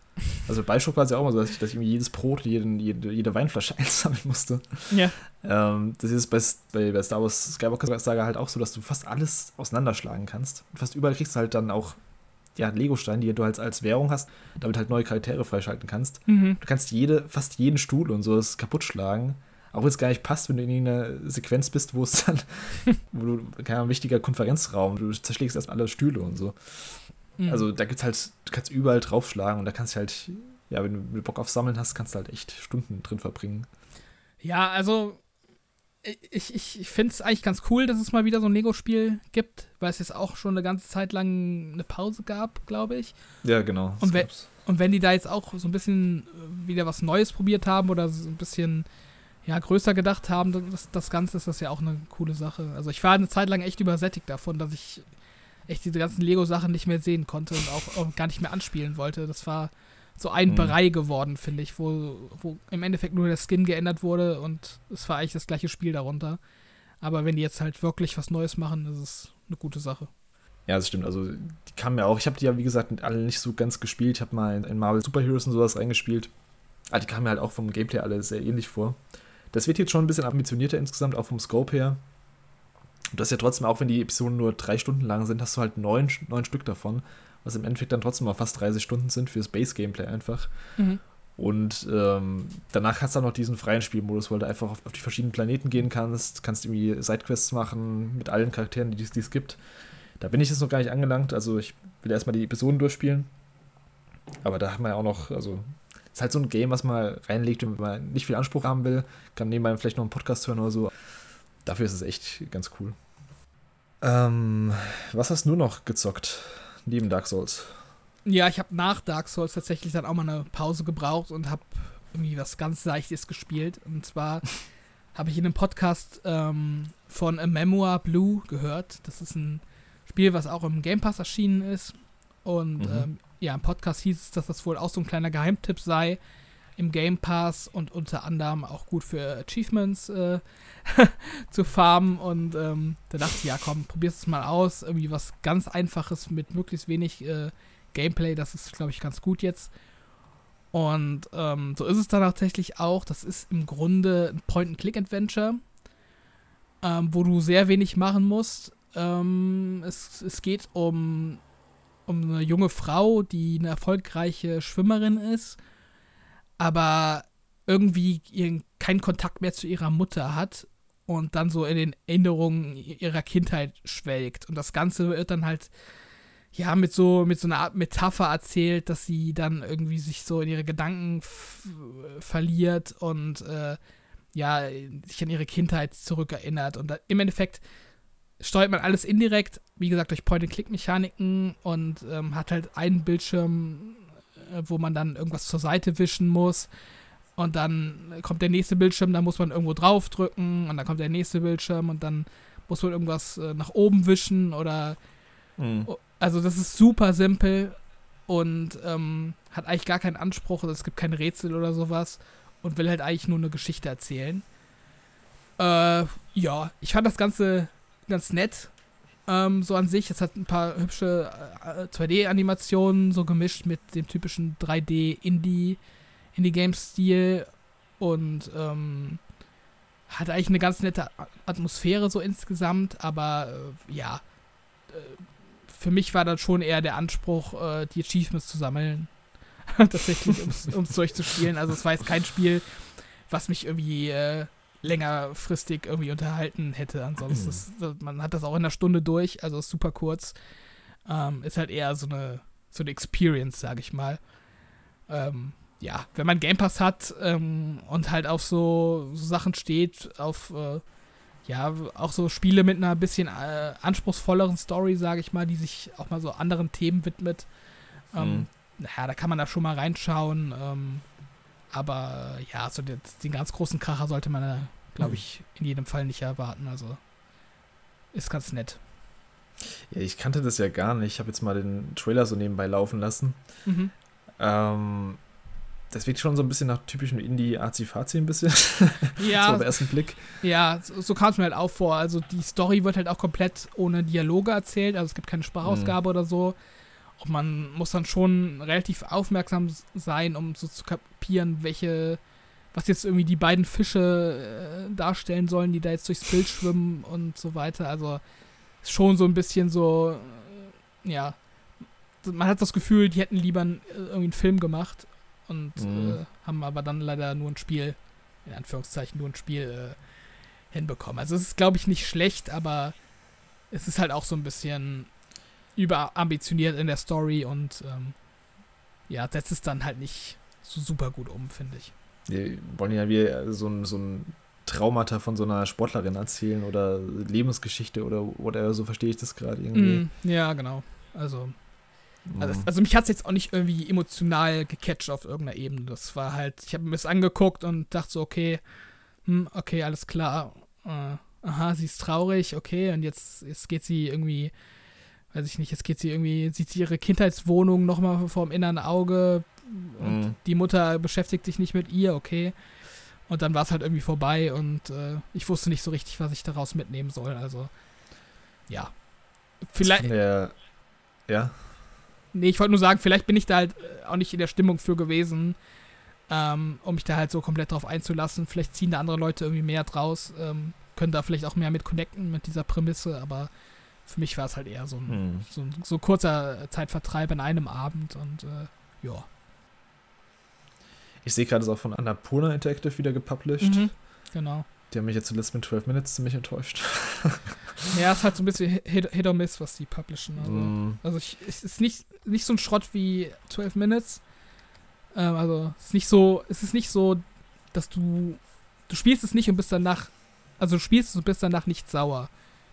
A: Also bei Bioshock war es ja auch mal so, dass ich, dass ich irgendwie jedes Brot, jeden, jede, jede Weinflasche einsammeln musste.
B: Ja.
A: Ähm, das ist bei, bei, bei Star Wars Skywalker Saga halt auch so, dass du fast alles auseinanderschlagen kannst. Und fast überall kriegst du halt dann auch ja, Lego-Steine, die du halt als Währung hast, damit halt neue Charaktere freischalten kannst. Mhm. Du kannst jede, fast jeden Stuhl und so kaputt schlagen. Auch wenn es gar nicht passt, wenn du in einer Sequenz bist, wo es dann, wo du, kein wichtiger Konferenzraum, du zerschlägst erstmal alle Stühle und so. Mhm. Also da gibt's halt, du kannst überall draufschlagen und da kannst du halt, ja, wenn du Bock auf Sammeln hast, kannst du halt echt Stunden drin verbringen.
B: Ja, also ich, ich, ich finde es eigentlich ganz cool, dass es mal wieder so ein Lego-Spiel gibt, weil es jetzt auch schon eine ganze Zeit lang eine Pause gab, glaube ich.
A: Ja, genau.
B: Und wenn, und wenn die da jetzt auch so ein bisschen wieder was Neues probiert haben oder so ein bisschen ja, größer gedacht haben, das, das Ganze ist das ja auch eine coole Sache. Also ich war eine Zeit lang echt übersättigt davon, dass ich echt diese ganzen Lego-Sachen nicht mehr sehen konnte und auch, auch, gar nicht mehr anspielen wollte. Das war so ein mhm. Brei geworden, finde ich, wo, wo im Endeffekt nur der Skin geändert wurde und es war eigentlich das gleiche Spiel darunter. Aber wenn die jetzt halt wirklich was Neues machen, ist es eine gute Sache.
A: Ja, das stimmt. Also, die kamen ja auch. Ich habe die ja, wie gesagt, alle nicht so ganz gespielt. Ich habe mal in Marvel Super Heroes und sowas reingespielt. Aber die kamen mir halt auch vom Gameplay alle sehr ähnlich vor. Das wird jetzt schon ein bisschen ambitionierter insgesamt, auch vom Scope her. Und das ist ja trotzdem, auch wenn die Episoden nur drei Stunden lang sind, hast du halt neun, neun Stück davon, was im Endeffekt dann trotzdem mal fast 30 Stunden sind fürs Base-Gameplay einfach. Mhm. Und ähm, danach hast du dann noch diesen freien Spielmodus, wo du einfach auf, auf, die verschiedenen Planeten gehen kannst, kannst irgendwie Sidequests machen mit allen Charakteren, die es gibt. Da bin ich jetzt noch gar nicht angelangt, also ich will erstmal die Episoden durchspielen. Aber da haben wir ja auch noch, also ist halt so ein Game, was man reinlegt, wenn man nicht viel Anspruch haben will, kann nebenbei vielleicht noch einen Podcast hören oder so. Dafür ist es echt ganz cool. Ähm, was hast du noch gezockt, neben Dark Souls?
B: Ja, ich habe nach Dark Souls tatsächlich dann auch mal eine Pause gebraucht und habe irgendwie was ganz Leichtes gespielt. Und zwar habe ich in einem Podcast ähm, von A Memoir Blue gehört. Das ist ein Spiel, was auch im Game Pass erschienen ist. Und mhm. ähm, ja, im Podcast hieß es, dass das wohl auch so ein kleiner Geheimtipp sei im Game Pass und unter anderem auch gut für Achievements äh, zu farmen. Und ähm, da dachte ich, ja komm, probier's es mal aus. Irgendwie was ganz Einfaches mit möglichst wenig äh, Gameplay, das ist, glaube ich, ganz gut jetzt. Und ähm, so ist es dann tatsächlich auch. Das ist im Grunde ein Point-and-Click-Adventure, ähm, wo du sehr wenig machen musst. Ähm, es, es geht um, um eine junge Frau, die eine erfolgreiche Schwimmerin ist aber irgendwie keinen Kontakt mehr zu ihrer Mutter hat und dann so in den Erinnerungen ihrer Kindheit schwelgt. Und das Ganze wird dann halt, ja, mit so, mit so einer Art Metapher erzählt, dass sie dann irgendwie sich so in ihre Gedanken verliert und äh, ja, sich an ihre Kindheit zurückerinnert. Und da, im Endeffekt steuert man alles indirekt, wie gesagt, durch Point-and-Click-Mechaniken und ähm, hat halt einen Bildschirm wo man dann irgendwas zur Seite wischen muss. Und dann kommt der nächste Bildschirm, da muss man irgendwo draufdrücken. Und dann kommt der nächste Bildschirm und dann muss man irgendwas äh, nach oben wischen oder. Mhm. Also, das ist super simpel und ähm, hat eigentlich gar keinen Anspruch. Also es gibt kein Rätsel oder sowas und will halt eigentlich nur eine Geschichte erzählen. Äh, ja, ich fand das Ganze ganz nett ähm, so an sich. Es hat ein paar hübsche äh, 2D-Animationen, so gemischt mit dem typischen 3D-Indie, Indie-Game-Stil und ähm, hat eigentlich eine ganz nette Atmosphäre so insgesamt, aber äh, ja, äh, für mich war dann schon eher der Anspruch, äh, die Achievements zu sammeln. Tatsächlich, um es durchzuspielen. Also es war jetzt kein Spiel, was mich irgendwie äh, längerfristig irgendwie unterhalten hätte. Ansonsten, ist,
A: Mhm.
B: man hat das auch in einer Stunde durch, also ist super kurz. Ähm, ist halt eher so eine, so eine Experience, sage ich mal. Ähm, ja, wenn man Game Pass hat ähm, und halt auf so, so Sachen steht, auf äh, ja, auch so Spiele mit einer bisschen äh, anspruchsvolleren Story, sage ich mal, die sich auch mal so anderen Themen widmet. Ähm, Ja, da kann man da schon mal reinschauen. Ähm, aber ja, so den, den ganz großen Kracher sollte man, glaube ich, in jedem Fall nicht erwarten. Also ist ganz nett.
A: Ja, ich kannte das ja gar nicht. Ich habe jetzt mal den Trailer so nebenbei laufen lassen.
B: Mhm.
A: Ähm, das wirkt schon so ein bisschen nach typischem Indie-Azi-Fazi ein bisschen. so
B: Ja,
A: auf den ersten Blick.
B: Ja, so, so kam es mir halt auch vor. Also die Story wird halt auch komplett ohne Dialoge erzählt. Also es gibt keine Sprachausgabe oder so. Und man muss dann schon relativ aufmerksam sein, um so zu kapieren, welche, was jetzt irgendwie die beiden Fische äh, darstellen sollen, die da jetzt durchs Bild schwimmen und so weiter. Also schon so ein bisschen so, äh, ja, man hat das Gefühl, die hätten lieber äh, irgendwie einen Film gemacht und
A: Mhm.
B: äh, haben aber dann leider nur ein Spiel, in Anführungszeichen nur ein Spiel äh, hinbekommen. Also es ist, glaube ich, nicht schlecht, aber es ist halt auch so ein bisschen überambitioniert in der Story und ähm, ja, setzt es dann halt nicht so super gut um, finde ich.
A: Wir wollen ja wie so ein, so ein Traumata von so einer Sportlerin erzählen oder Lebensgeschichte oder whatever, so verstehe ich das gerade irgendwie.
B: Mm, ja, genau. Also, also,
A: Mm.
B: also mich hat es jetzt auch nicht irgendwie emotional gecatcht auf irgendeiner Ebene. Das war halt, ich habe mir das angeguckt und dachte so, okay, hm, okay, alles klar. Äh, aha, sie ist traurig, okay, und jetzt, jetzt geht sie irgendwie, weiß ich nicht, jetzt geht sie irgendwie, sieht sie ihre Kindheitswohnung nochmal vorm inneren Auge und
A: Mm.
B: die Mutter beschäftigt sich nicht mit ihr, okay. Und dann war es halt irgendwie vorbei und äh, ich wusste nicht so richtig, was ich daraus mitnehmen soll. Also, ja. Vielleicht,
A: der, ja,
B: Nee, ich wollte nur sagen, vielleicht bin ich da halt äh, auch nicht in der Stimmung für gewesen, ähm, um mich da halt so komplett drauf einzulassen. Vielleicht ziehen da andere Leute irgendwie mehr draus, ähm, können da vielleicht auch mehr mit connecten mit dieser Prämisse, aber für mich war es halt eher so ein,
A: hm.
B: so ein so kurzer Zeitvertreib an einem Abend und äh, ja.
A: Ich sehe gerade, es auch von Annapurna Interactive wieder gepublished.
B: Mhm, genau.
A: Die haben mich jetzt zuletzt mit 12 Minutes ziemlich enttäuscht.
B: Ja, es ist halt so ein bisschen Hit, Hit or Miss, was die publishen. Also.
A: Mm.
B: Also ich, es ist nicht, nicht so ein Schrott wie 12 Minutes. Ähm, also es ist nicht so, es ist nicht so, dass du, du spielst es nicht und bist danach, also du spielst es und bist danach nicht sauer,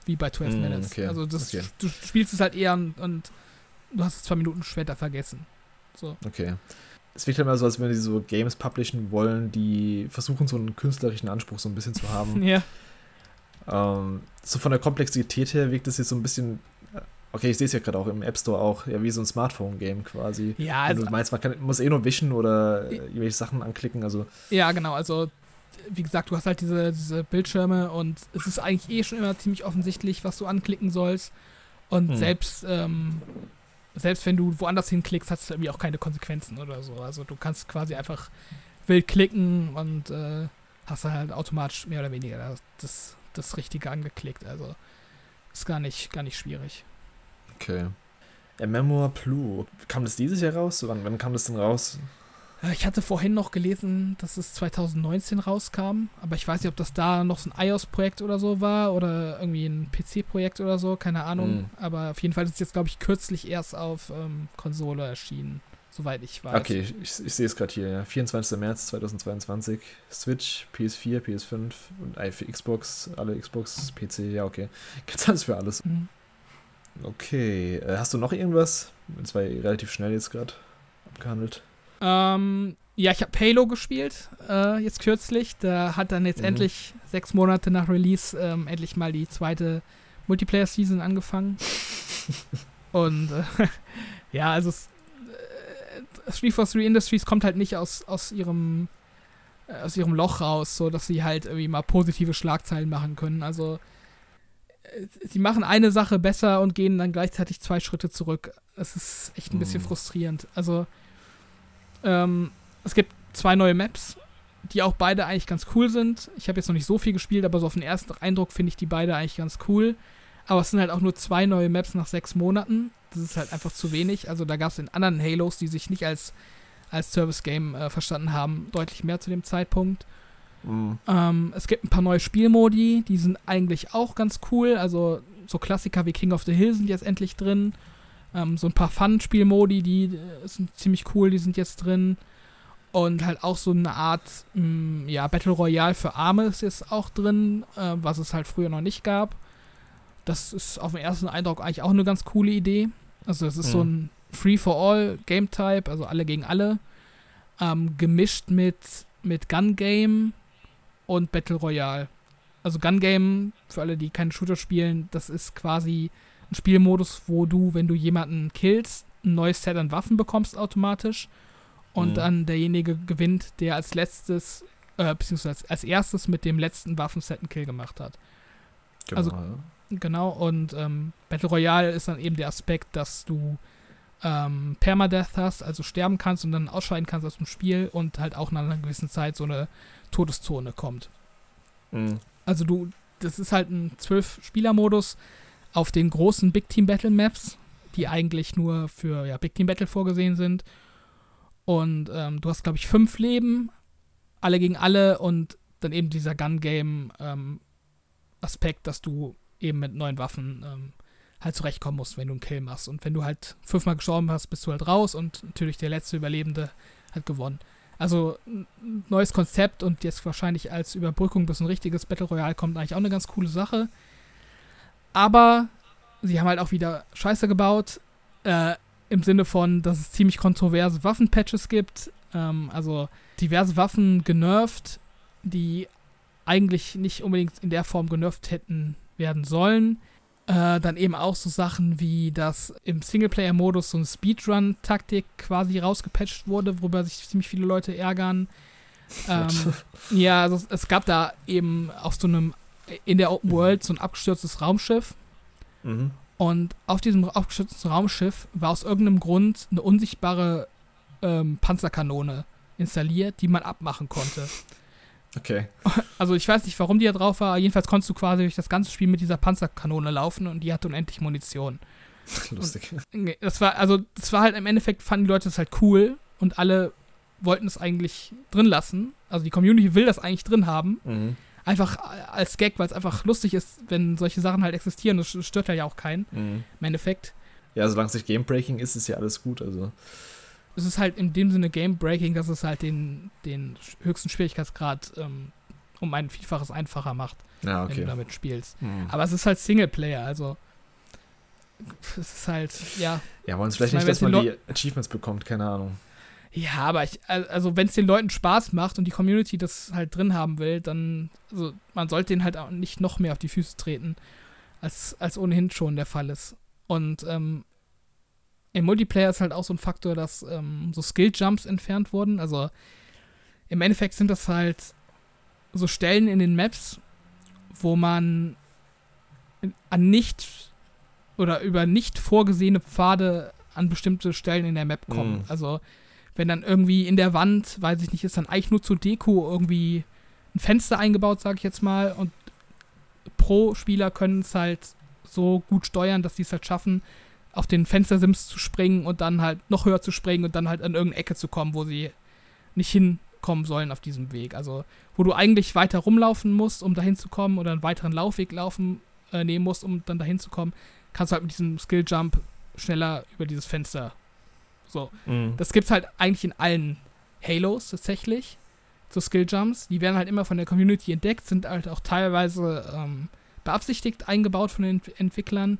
B: wie bei 12
A: Mm,
B: Minutes.
A: okay,
B: Also das,
A: okay.
B: du spielst es halt eher und, und du hast es zwei Minuten später vergessen. So.
A: Okay. Es wirkt immer so, als wenn sie so Games publishen wollen, die versuchen, so einen künstlerischen Anspruch so ein bisschen zu haben.
B: Ja.
A: ähm, so von der Komplexität her wirkt es jetzt so ein bisschen. äh, Okay, ich sehe es ja gerade auch im App Store auch, ja, wie so ein Smartphone-Game quasi.
B: Ja,
A: Wenn
B: also,
A: du meinst, man kann, muss eh nur wischen oder irgendwelche Sachen anklicken, also.
B: ja, genau. Also, wie gesagt, du hast halt diese, diese Bildschirme und es ist eigentlich eh schon immer ziemlich offensichtlich, was du anklicken sollst. Und
A: Hm.
B: selbst, ähm, selbst wenn du woanders hinklickst, hat es irgendwie auch keine Konsequenzen oder so. Also du kannst quasi einfach wild klicken und äh, hast dann halt automatisch mehr oder weniger das, das, Richtige angeklickt. Also ist gar nicht, gar nicht schwierig.
A: Okay. Ja, Memoir Blue. Kam das dieses Jahr raus? Wann, wann kam das denn raus?
B: Äh, Ich hatte vorhin noch gelesen, dass es 2019 rauskam, aber ich weiß nicht, ob das da noch so ein iOS-Projekt oder so war oder irgendwie ein PC-Projekt oder so, keine Ahnung.
A: Mhm.
B: Aber auf jeden Fall ist es jetzt, glaube ich, kürzlich erst auf ähm, Konsole erschienen, soweit ich weiß.
A: Okay, ich, ich, ich sehe es gerade hier, ja. 24. März 2022. Switch, PS4, PS5 und für Xbox, alle Xbox, PC, ja, okay. Gibt's alles für alles.
B: Mhm.
A: Okay, äh, hast du noch irgendwas? Das war ja relativ schnell jetzt gerade abgehandelt.
B: Ähm, ja, ich habe Halo gespielt, äh, jetzt kürzlich. Da hat dann jetzt
A: Mhm.
B: endlich sechs Monate nach Release ähm, endlich mal die zweite Multiplayer-Season angefangen. Und äh, ja, also es, äh, 343 Industries kommt halt nicht aus, aus ihrem äh, aus ihrem Loch raus, so dass sie halt irgendwie mal positive Schlagzeilen machen können. Also äh, sie machen eine Sache besser und gehen dann gleichzeitig zwei Schritte zurück. Es ist echt ein bisschen
A: Mhm.
B: frustrierend. Also ähm, es gibt zwei neue Maps, die auch beide eigentlich ganz cool sind. Ich habe jetzt noch nicht so viel gespielt, aber so auf den ersten Eindruck finde ich die beide eigentlich ganz cool. Aber es sind halt auch nur zwei neue Maps nach sechs Monaten. Das ist halt einfach zu wenig. Also da gab es in anderen Halos, die sich nicht als, als Service-Game äh, verstanden haben, deutlich mehr zu dem Zeitpunkt.
A: Mhm.
B: Ähm, es gibt ein paar neue Spielmodi, die sind eigentlich auch ganz cool. Also so Klassiker wie King of the Hill sind jetzt endlich drin. Ähm, so ein paar Fun-Spielmodi, die äh, sind ziemlich cool, die sind jetzt drin. Und halt auch so eine Art, mh, ja, Battle Royale für Arme ist jetzt auch drin, äh, was es halt früher noch nicht gab. Das ist auf den ersten Eindruck eigentlich auch eine ganz coole Idee. Also es ist so ein Free-for-all-Game-Type, also alle gegen alle. Ähm, gemischt mit, mit Gun-Game und Battle Royale. Also Gun Game, für alle, die keine Shooter spielen, das ist quasi ein Spielmodus, wo du, wenn du jemanden killst, ein neues Set an Waffen bekommst automatisch und
A: Mhm.
B: dann derjenige gewinnt, der als letztes, äh, beziehungsweise als erstes mit dem letzten Waffenset einen Kill gemacht hat.
A: Genau,
B: Also-. Genau, und ähm, Battle Royale ist dann eben der Aspekt, dass du ähm, Permadeath hast, also sterben kannst und dann ausscheiden kannst aus dem Spiel und halt auch nach einer gewissen Zeit so eine Todeszone kommt.
A: Mhm.
B: Also du, das ist halt ein 12-Spieler-Modus auf den großen Big Team Battle Maps, die eigentlich nur für ja, Big Team Battle vorgesehen sind. Und ähm, du hast, glaube ich, fünf Leben, alle gegen alle und dann eben dieser Gun-Game-Aspekt, dass du eben mit neuen Waffen ähm, halt zurechtkommen musst, wenn du einen Kill machst. Und wenn du halt fünfmal gestorben hast, bist du halt raus und natürlich der letzte Überlebende hat gewonnen. Also neues Konzept und jetzt wahrscheinlich als Überbrückung bis ein richtiges Battle Royale kommt eigentlich auch eine ganz coole Sache. Aber sie haben halt auch wieder Scheiße gebaut. Äh, Im Sinne von, dass es ziemlich kontroverse Waffenpatches gibt. Ähm, also diverse Waffen genervt, die eigentlich nicht unbedingt in der Form genervt hätten werden sollen. Äh, dann eben auch so Sachen wie, dass im Singleplayer-Modus so eine Speedrun-Taktik quasi rausgepatcht wurde, worüber sich ziemlich viele Leute ärgern. Ähm, ja, also es, es gab da eben auf so einem, in der Open World so ein abgestürztes Raumschiff.
A: Mhm.
B: Und auf diesem abgestürzten Raumschiff war aus irgendeinem Grund eine unsichtbare ähm, Panzerkanone installiert, die man abmachen konnte.
A: Okay.
B: Also ich weiß nicht, warum die da drauf war. Jedenfalls konntest du quasi durch das ganze Spiel mit dieser Panzerkanone laufen und die hatte unendlich Munition.
A: Lustig.
B: Nee, Das war, also, das war halt im Endeffekt, fanden die Leute das halt cool und alle wollten es eigentlich drin lassen. Also die Community will das eigentlich drin haben.
A: Mhm.
B: Einfach als Gag, weil es einfach lustig ist, wenn solche Sachen halt existieren. Das stört ja auch keinen
A: Mhm.
B: im Endeffekt.
A: Ja, solange es nicht Gamebreaking ist, ist ja alles gut. Also.
B: Es ist halt in dem Sinne Game Breaking, dass es halt den, den höchsten Schwierigkeitsgrad um, um ein Vielfaches einfacher macht,
A: Ja,
B: wenn du
A: okay.
B: damit spielst.
A: Mhm.
B: Aber es ist halt Singleplayer, also es ist halt, ja.
A: Ja, wollen es vielleicht
B: Ich
A: nicht, dass man die Achievements bekommt, keine Ahnung.
B: Ja, aber ich, also wenn es den Leuten Spaß macht und die Community das halt drin haben will, dann, also man sollte denen halt auch nicht noch mehr auf die Füße treten, als, als ohnehin schon der Fall ist. Und ähm, im Multiplayer ist halt auch so ein Faktor, dass ähm, so Skill-Jumps entfernt wurden. Also im Endeffekt sind das halt so Stellen in den Maps, wo man an nicht oder über nicht vorgesehene Pfade an bestimmte Stellen in der Map kommen.
A: Mhm.
B: Also wenn dann irgendwie in der Wand, weiß ich nicht, ist dann eigentlich nur zur Deko irgendwie ein Fenster eingebaut, sag ich jetzt mal, und Pro-Spieler können es halt so gut steuern, dass die es halt schaffen, auf den Fenstersims zu springen und dann halt noch höher zu springen und dann halt an irgendeine Ecke zu kommen, wo sie nicht hinkommen sollen auf diesem Weg. Also, wo du eigentlich weiter rumlaufen musst, um dahin zu kommen, oder einen weiteren Laufweg laufen äh, nehmen musst, um dann dahin zu kommen, kannst du halt mit diesem Skill-Jump schneller über dieses Fenster. So.
A: Mhm.
B: Das gibt's halt eigentlich in allen Halos tatsächlich. So Skill-Jumps. Die werden halt immer von der Community entdeckt, sind halt auch teilweise ähm, beabsichtigt eingebaut von den Ent Entwicklern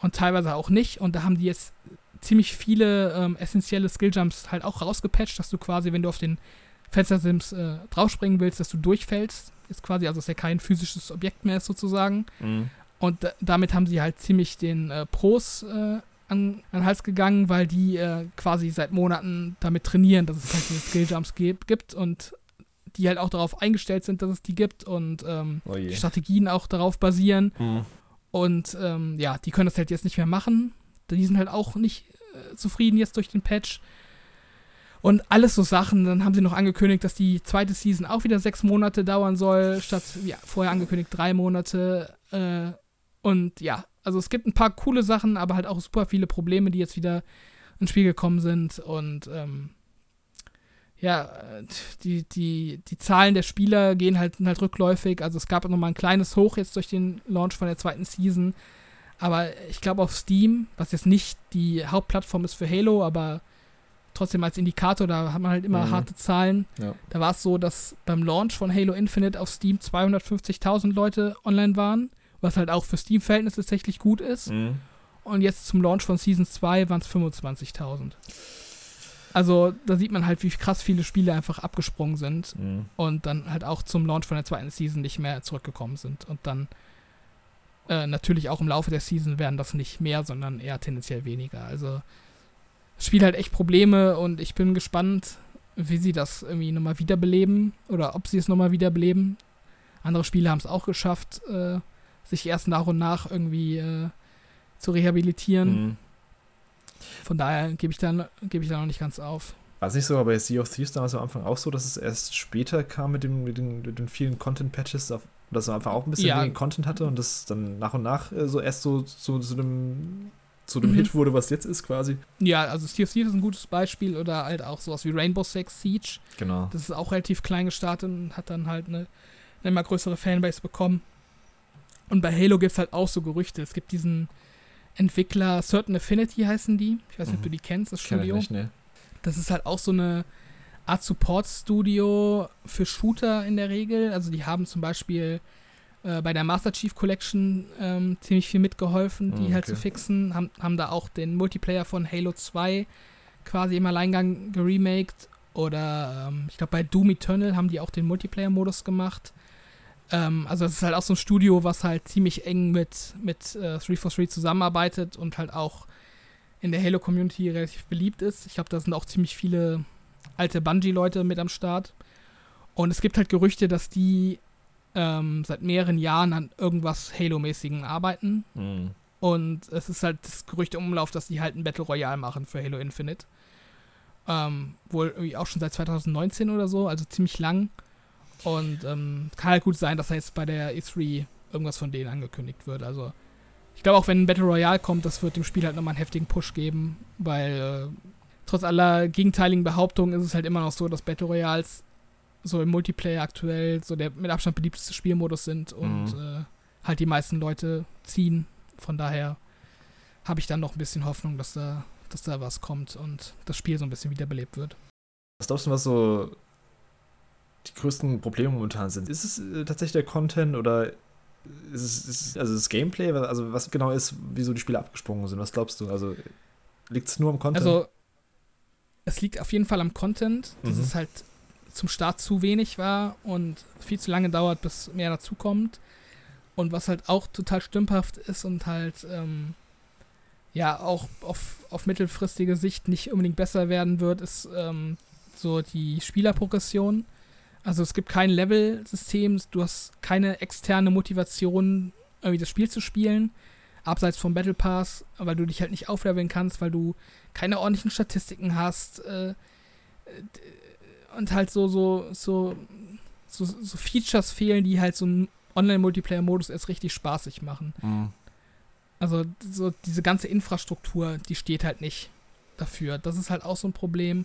B: und teilweise auch nicht. Und da haben die jetzt ziemlich viele ähm, essentielle Skill-Jumps halt auch rausgepatcht, dass du quasi, wenn du auf den Fenstersims äh, draufspringen willst, dass du durchfällst. Ist quasi, also ist ja kein physisches Objekt mehr ist sozusagen.
A: Mhm.
B: Und da, damit haben sie halt ziemlich den äh, Pros äh, an, an den Hals gegangen, weil die äh, quasi seit Monaten damit trainieren, dass es halt diese Skilljumps gibt, und die halt auch darauf eingestellt sind, dass es die gibt und ähm,
A: Oh
B: die Strategien auch darauf basieren.
A: Mhm.
B: Und ähm, ja, die können das halt jetzt nicht mehr machen. Die sind halt auch nicht äh, zufrieden jetzt durch den Patch. Und alles so Sachen. Dann haben sie noch angekündigt, dass die zweite Season auch wieder sechs Monate dauern soll, statt wie vorher angekündigt drei Monate. Äh, und ja, also es gibt ein paar coole Sachen, aber halt auch super viele Probleme, die jetzt wieder ins Spiel gekommen sind. Und ähm, ja, die, die, die Zahlen der Spieler gehen halt, halt rückläufig. Also es gab nochmal ein kleines Hoch jetzt durch den Launch von der zweiten Season. Aber ich glaube auf Steam, was jetzt nicht die Hauptplattform ist für Halo, aber trotzdem als Indikator, da hat man halt immer mhm. harte Zahlen. Ja. Da war es so, dass beim Launch von Halo Infinite auf Steam 250.000 Leute online waren, was halt auch für Steam-Verhältnisse tatsächlich gut ist. Mhm. Und jetzt zum Launch von Season 2 waren es 25.000. Also da sieht man halt, wie krass viele Spiele einfach abgesprungen sind mhm. und dann halt auch zum Launch von der zweiten Season nicht mehr zurückgekommen sind. Und dann äh, natürlich auch im Laufe der Season werden das nicht mehr, sondern eher tendenziell weniger. Also das Spiel hat echt Probleme und ich bin gespannt, wie sie das irgendwie nochmal wiederbeleben oder ob sie es nochmal wiederbeleben. Andere Spiele haben es auch geschafft, äh, sich erst nach und nach irgendwie äh, zu rehabilitieren. Mhm. Von daher gebe ich, da, geb ich da noch nicht ganz auf.
A: War es nicht so, aber bei Sea of Thieves damals am Anfang auch so, dass es erst später kam mit, dem, mit, den, mit den vielen Content-Patches, dass man einfach auch ein bisschen ja. Content hatte und das dann nach und nach äh, so erst so, so zu dem, zu dem mhm. Hit wurde, was jetzt ist quasi.
B: Ja, also Sea of Thieves ist ein gutes Beispiel oder halt auch sowas wie Rainbow Six Siege.
A: Genau.
B: Das ist auch relativ klein gestartet und hat dann halt eine, eine immer größere Fanbase bekommen. Und bei Halo gibt es halt auch so Gerüchte. Es gibt diesen Entwickler, Certain Affinity heißen die. Ich weiß nicht, mhm. ob du die kennst, das Studio. Kenn ich nicht, nee. Das ist halt auch so eine Art Support-Studio für Shooter in der Regel. Also die haben zum Beispiel äh, bei der Master Chief Collection ähm, ziemlich viel mitgeholfen, die oh, okay. halt zu fixen. Haben, haben da auch den Multiplayer von Halo 2 quasi im Alleingang geremaked. Oder ähm, ich glaube bei Doom Eternal haben die auch den Multiplayer-Modus gemacht. Ähm, also es ist halt auch so ein Studio, was halt ziemlich eng mit, mit äh, 343 zusammenarbeitet und halt auch in der Halo-Community relativ beliebt ist. Ich glaube, da sind auch ziemlich viele alte Bungie-Leute mit am Start. Und es gibt halt Gerüchte, dass die ähm, seit mehreren Jahren an irgendwas Halo-mäßigen arbeiten. Mhm. Und es ist halt das Gerücht im Umlauf, dass die halt ein Battle Royale machen für Halo Infinite. Ähm, wohl irgendwie auch schon seit 2019 oder so, also ziemlich lang. Und ähm, kann halt gut sein, dass da jetzt bei der E3 irgendwas von denen angekündigt wird. Also ich glaube auch, wenn ein Battle Royale kommt, das wird dem Spiel halt nochmal einen heftigen Push geben, weil äh, trotz aller gegenteiligen Behauptungen ist es halt immer noch so, dass Battle Royals so im Multiplayer aktuell so der mit Abstand beliebteste Spielmodus sind und mhm. äh, halt die meisten Leute ziehen. Von daher habe ich dann noch ein bisschen Hoffnung, dass da, dass da was kommt und das Spiel so ein bisschen wiederbelebt wird.
A: Was glaubst du, was so die größten Probleme momentan sind? Ist es äh, tatsächlich der Content oder ist es, ist es also das Gameplay? Also was genau ist, wieso die Spiele abgesprungen sind? Was glaubst du? Also liegt es nur am Content?
B: Also es liegt auf jeden Fall am Content, dass mhm. es halt zum Start zu wenig war und viel zu lange dauert, bis mehr dazukommt. Und was halt auch total stümperhaft ist und halt ähm, ja auch auf, auf mittelfristige Sicht nicht unbedingt besser werden wird, ist ähm, so die Spielerprogression. Also es gibt kein Level-System, du hast keine externe Motivation, irgendwie das Spiel zu spielen, abseits vom Battle Pass, weil du dich halt nicht aufleveln kannst, weil du keine ordentlichen Statistiken hast. Äh, und halt so, so, so, so, so Features fehlen, die halt so einen Online-Multiplayer-Modus erst richtig spaßig machen. Mhm. Also so diese ganze Infrastruktur, die steht halt nicht dafür. Das ist halt auch so ein Problem.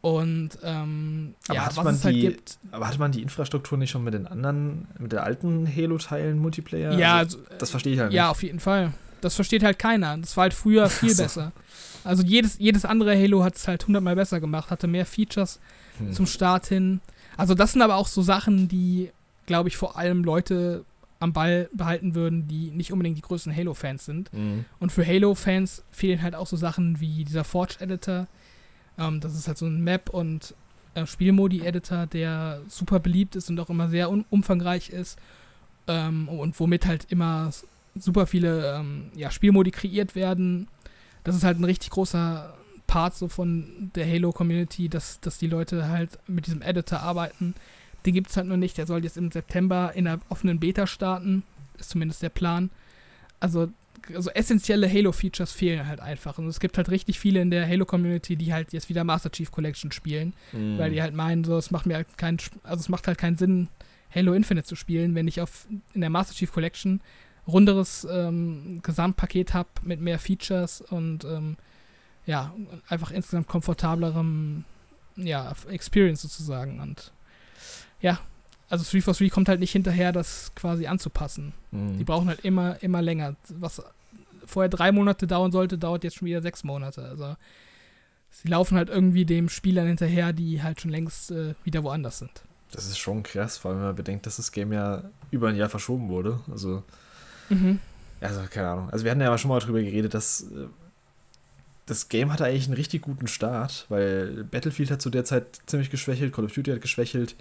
B: Und ähm,
A: aber ja, was es halt die, gibt. Aber hatte man die Infrastruktur nicht schon mit den anderen, mit der alten Halo-Teilen Multiplayer?
B: Ja, also,
A: das verstehe ich halt
B: nicht. Ja, auf jeden Fall. Das versteht halt keiner. Das war halt früher viel so. besser. Also jedes, jedes andere Halo hat es halt hundertmal besser gemacht, hatte mehr Features hm. zum Start hin. Also das sind aber auch so Sachen, die, glaube ich, vor allem Leute am Ball behalten würden, die nicht unbedingt die größten Halo-Fans sind. Mhm. Und für Halo-Fans fehlen halt auch so Sachen wie dieser Forge-Editor. Ähm, das ist halt so ein Map- und äh, Spielmodi-Editor, der super beliebt ist und auch immer sehr umfangreich ist. Ähm, und womit halt immer super viele ähm, ja, Spielmodi kreiert werden. Das ist halt ein richtig großer Part so von der Halo-Community, dass, dass die Leute halt mit diesem Editor arbeiten. Den gibt es halt nur nicht. Der soll jetzt im September in der offenen Beta starten. Ist zumindest der Plan. Also, also essentielle Halo-Features fehlen halt einfach. Und es gibt halt richtig viele in der Halo-Community, die halt jetzt wieder Master Chief Collection spielen. Mhm. Weil die halt meinen, so, es macht mir halt keinen, also es macht halt keinen Sinn, Halo Infinite zu spielen, wenn ich auf in der Master Chief Collection runderes ähm, Gesamtpaket habe mit mehr Features und ähm, ja, einfach insgesamt komfortablerem ja, Experience sozusagen. Und ja, also 343 kommt halt nicht hinterher, das quasi anzupassen.
A: Mhm.
B: Die brauchen halt immer, immer länger. Was vorher drei Monate dauern sollte, dauert jetzt schon wieder sechs Monate. Also sie laufen halt irgendwie dem Spielern hinterher, die halt schon längst äh, wieder woanders sind.
A: Das ist schon krass, vor allem wenn man bedenkt, dass das Game ja über ein Jahr verschoben wurde. Also,
B: Mhm.
A: also keine Ahnung. Also wir hatten ja aber schon mal drüber geredet, dass äh, das Game hatte eigentlich einen richtig guten Start, weil Battlefield hat zu der Zeit ziemlich geschwächelt, Call of Duty hat geschwächelt.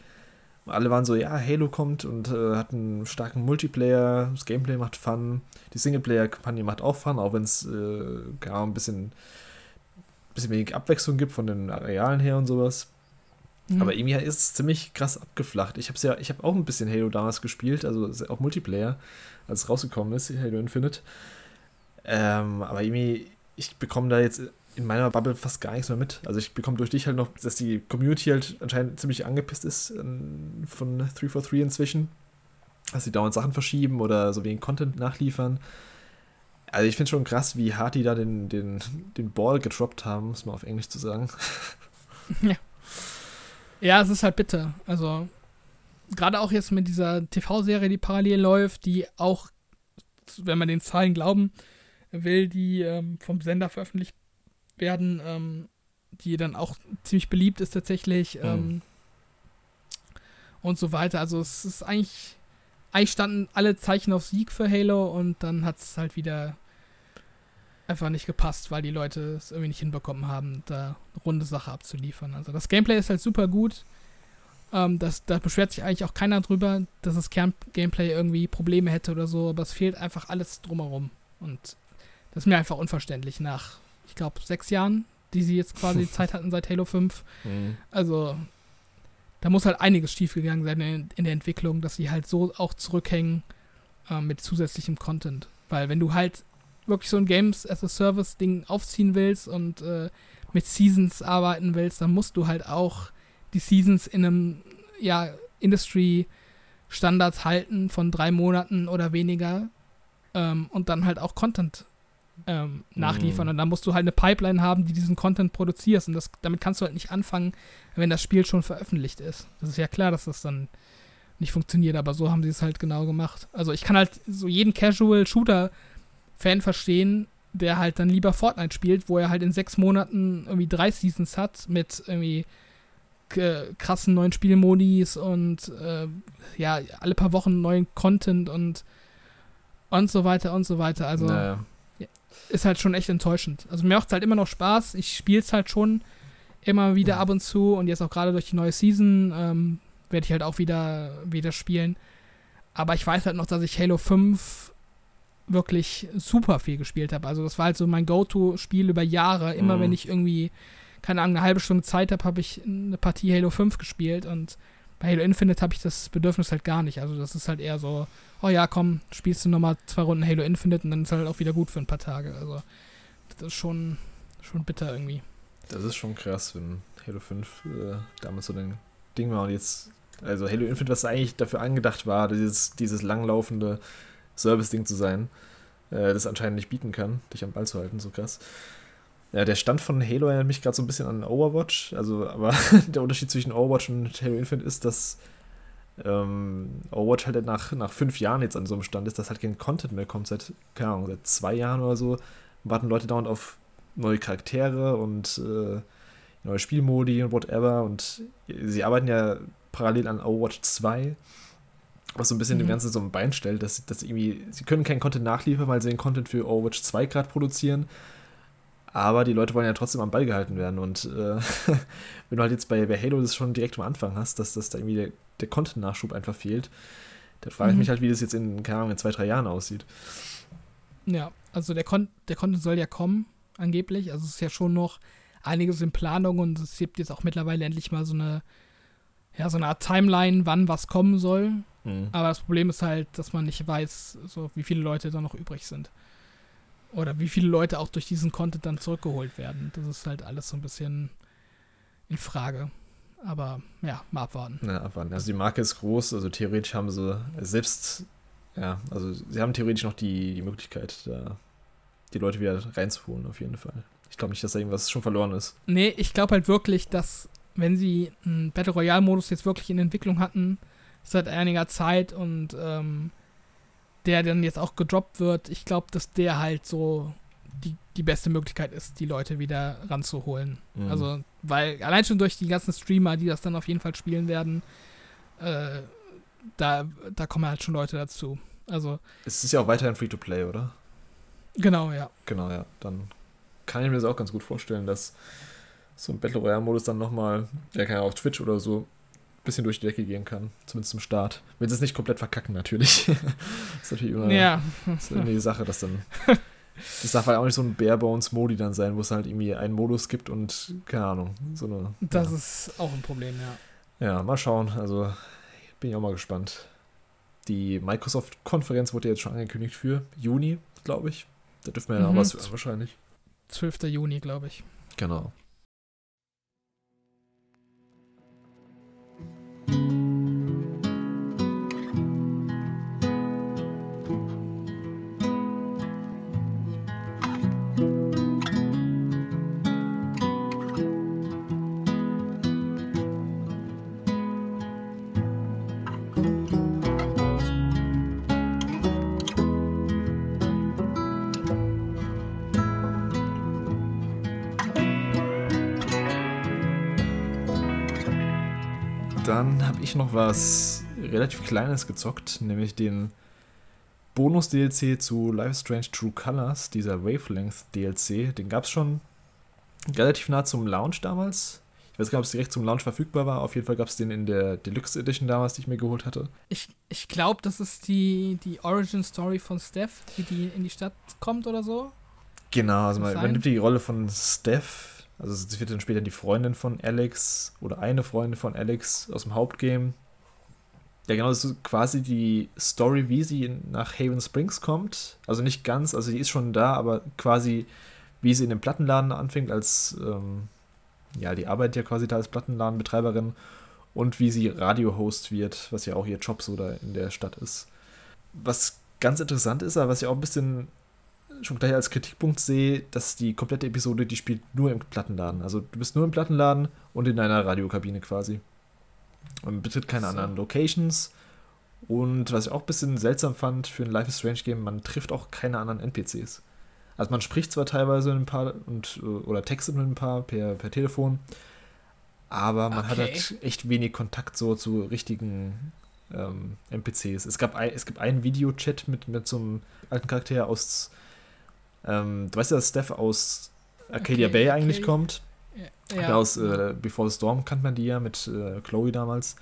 A: Alle waren so, ja, Halo kommt und äh, hat einen starken Multiplayer, das Gameplay macht Fun, die Singleplayer-Kampagne macht auch Fun, auch wenn es äh, ein bisschen, bisschen wenig Abwechslung gibt von den Arealen her und sowas.
B: Mhm.
A: Aber irgendwie ist es ziemlich krass abgeflacht. Ich habe ja, ich habe auch ein bisschen Halo damals gespielt, also auch Multiplayer, als es rausgekommen ist, Halo Infinite. Ähm, aber irgendwie, ich bekomme da jetzt in meiner Bubble fast gar nichts mehr mit. Also ich bekomme durch dich halt noch, dass die Community halt anscheinend ziemlich angepisst ist ähm, von 343 inzwischen. Dass sie dauernd Sachen verschieben oder so wenig Content nachliefern. Also ich finde schon krass, wie hart die da den, den, den Ball gedroppt haben, muss man auf Englisch zu sagen.
B: Ja, es ist halt bitter. Also, gerade auch jetzt mit dieser TV-Serie, die parallel läuft, die auch, wenn man den Zahlen glauben will, die ähm, vom Sender veröffentlicht werden, ähm, die dann auch ziemlich beliebt ist tatsächlich ähm, und so weiter. Also, es ist eigentlich, eigentlich standen alle Zeichen auf Sieg für Halo und dann hat es halt wieder einfach nicht gepasst, weil die Leute es irgendwie nicht hinbekommen haben, da eine runde Sache abzuliefern. Also das Gameplay ist halt super gut. Ähm, das, da beschwert sich eigentlich auch keiner drüber, dass das Kern-Gameplay irgendwie Probleme hätte oder so, aber es fehlt einfach alles drumherum. Und das ist mir einfach unverständlich nach, ich glaube, sechs Jahren, die sie jetzt quasi Zeit hatten seit Halo 5.
A: Mhm.
B: Also da muss halt einiges schiefgegangen sein in, in der Entwicklung, dass sie halt so auch zurückhängen äh, mit zusätzlichem Content. Weil wenn du halt wirklich so ein Games as a Service Ding aufziehen willst und äh, mit Seasons arbeiten willst, dann musst du halt auch die Seasons in einem ja, Industry Standards halten von drei Monaten oder weniger ähm, und dann halt auch Content ähm, nachliefern.
A: Mhm.
B: Und dann musst du halt eine Pipeline haben, die diesen Content produzierst. Und das, damit kannst du halt nicht anfangen, wenn das Spiel schon veröffentlicht ist. Das ist ja klar, dass das dann nicht funktioniert, aber so haben sie es halt genau gemacht. Also ich kann halt so jeden Casual-Shooter-Fan verstehen, der halt dann lieber Fortnite spielt, wo er halt in sechs Monaten irgendwie drei Seasons hat mit irgendwie krassen neuen Spielmodis und äh, ja, alle paar Wochen neuen Content und und so weiter und so weiter. Also
A: naja.
B: Ist halt schon echt enttäuschend. Also mir macht es halt immer noch Spaß. Ich spiele es halt schon immer wieder
A: Mhm.
B: ab und zu und jetzt auch gerade durch die neue Season ähm, werde ich halt auch wieder, wieder spielen. Aber ich weiß halt noch, dass ich Halo 5 wirklich super viel gespielt habe. Also das war halt so mein Go-To-Spiel über Jahre. Immer
A: Mhm.
B: wenn ich irgendwie, keine Ahnung, eine halbe Stunde Zeit habe, habe ich eine Partie Halo 5 gespielt und bei Halo Infinite habe ich das Bedürfnis halt gar nicht. Also das ist halt eher so, oh ja, komm, spielst du nochmal zwei Runden Halo Infinite und dann ist halt auch wieder gut für ein paar Tage. Also das ist schon, schon bitter irgendwie.
A: Das ist schon krass, wenn Halo 5 äh, damals so ein Ding war und jetzt, also Halo Infinite, was eigentlich dafür angedacht war, dieses, dieses langlaufende Service-Ding zu sein, äh, das anscheinend nicht bieten kann, dich am Ball zu halten, so krass. Ja, der Stand von Halo erinnert mich gerade so ein bisschen an Overwatch, also, aber der Unterschied zwischen Overwatch und Halo Infinite ist, dass ähm, Overwatch halt nach, nach fünf Jahren jetzt an so einem Stand ist, dass halt kein Content mehr kommt, seit, keine Ahnung, seit zwei Jahren oder so, warten Leute dauernd auf neue Charaktere und äh, neue Spielmodi und whatever. Und sie arbeiten ja parallel an Overwatch 2, was so ein bisschen
B: Mhm.
A: dem Ganzen so ein Bein stellt, dass, dass irgendwie, sie können keinen Content nachliefern, weil sie den Content für Overwatch 2 gerade produzieren. Aber die Leute wollen ja trotzdem am Ball gehalten werden. Und äh, wenn du halt jetzt bei, bei Halo das schon direkt am Anfang hast, dass, dass da irgendwie der, der Content-Nachschub einfach fehlt, dann frage ich
B: Mhm.
A: mich halt, wie das jetzt in, keine Ahnung, in zwei, drei Jahren aussieht.
B: Ja, also der, Con der Content soll ja kommen, angeblich. Also es ist ja schon noch einiges in Planung und es gibt jetzt auch mittlerweile endlich mal so eine, ja, so eine Art Timeline, wann was kommen soll.
A: Mhm.
B: Aber das Problem ist halt, dass man nicht weiß, so wie viele Leute da noch übrig sind. Oder wie viele Leute auch durch diesen Content dann zurückgeholt werden. Das ist halt alles so ein bisschen in Frage. Aber ja, mal abwarten.
A: Ja, abwarten. Also die Marke ist groß, also theoretisch haben sie selbst, ja, also sie haben theoretisch noch die, die Möglichkeit, da die Leute wieder reinzuholen, auf jeden Fall. Ich glaube nicht, dass da irgendwas schon verloren ist.
B: Nee, ich glaube halt wirklich, dass wenn sie einen Battle Royale-Modus jetzt wirklich in Entwicklung hatten, seit einiger Zeit und ähm, der dann jetzt auch gedroppt wird, ich glaube, dass der halt so die, die beste Möglichkeit ist, die Leute wieder ranzuholen.
A: Mhm.
B: Also, weil allein schon durch die ganzen Streamer, die das dann auf jeden Fall spielen werden, äh, da, da kommen halt schon Leute dazu. Also,
A: Es ist ja auch weiterhin Free-to-Play, oder?
B: genau, ja.
A: Genau, ja. Dann kann ich mir das auch ganz gut vorstellen, dass so ein Battle Royale-Modus dann nochmal, der kann ja auf Twitch oder so, bisschen durch die Decke gehen kann. Zumindest zum Start. Wenn sie es nicht komplett verkacken, natürlich. das ist natürlich immer,
B: Ja,
A: das ist immer die Sache, dass dann. Das darf halt auch nicht so ein Bare-Bones-Modi dann sein, wo es halt irgendwie einen Modus gibt und, keine Ahnung, so eine.
B: das
A: ja.
B: ist auch ein Problem, ja.
A: Ja, mal schauen. Also bin ich auch mal gespannt. Die Microsoft-Konferenz wurde jetzt schon angekündigt für Juni, glaube ich. Da dürfen wir ja noch
B: Mhm.
A: was hören, wahrscheinlich.
B: 12. Juni, glaube ich.
A: Genau. Dann habe ich noch was relativ Kleines gezockt, nämlich den Bonus-DLC zu Life is Strange True Colors, dieser Wavelength-DLC. Den gab es schon relativ nah zum Launch damals. Ich weiß gar nicht, ob es direkt zum Launch verfügbar war. Auf jeden Fall gab es den in der Deluxe Edition damals, die ich mir geholt hatte.
B: Ich, ich glaube, das ist die, die Origin-Story von Steph, wie die in die Stadt kommt oder so.
A: Genau, also man übernimmt die Rolle von Steph. Also sie wird dann später die Freundin von Alex oder eine Freundin von Alex aus dem Hauptgame. Ja, genau, das ist quasi die Story, wie sie nach Haven Springs kommt. Also nicht ganz, also die ist schon da, aber quasi wie sie in dem Plattenladen anfängt als, ähm, ja, die arbeitet ja quasi da als Plattenladenbetreiberin und wie sie Radio-Host wird, was ja auch ihr Job so da in der Stadt ist. Was ganz interessant ist, aber was ich auch ein bisschen schon gleich als Kritikpunkt sehe, dass die komplette Episode, die spielt nur im Plattenladen. Also du bist nur im Plattenladen und in deiner Radiokabine quasi. Und betritt keine
B: So.
A: anderen Locations. Und was ich auch ein bisschen seltsam fand für ein Life is Strange Game, man trifft auch keine anderen NPCs. Also man spricht zwar teilweise mit ein paar und, äh, oder textet mit ein paar per, per Telefon, aber man hat
B: Okay.
A: halt echt wenig Kontakt so zu richtigen ähm, NPCs. Es gab ein, es gibt einen Videochat mit, mit so einem alten Charakter aus ähm, du weißt ja, dass Steph aus Arcadia
B: Okay,
A: Bay eigentlich
B: okay.
A: kommt.
B: Ja,
A: Ja. Aus äh, Before the Storm kannte man die ja mit äh, Chloe damals.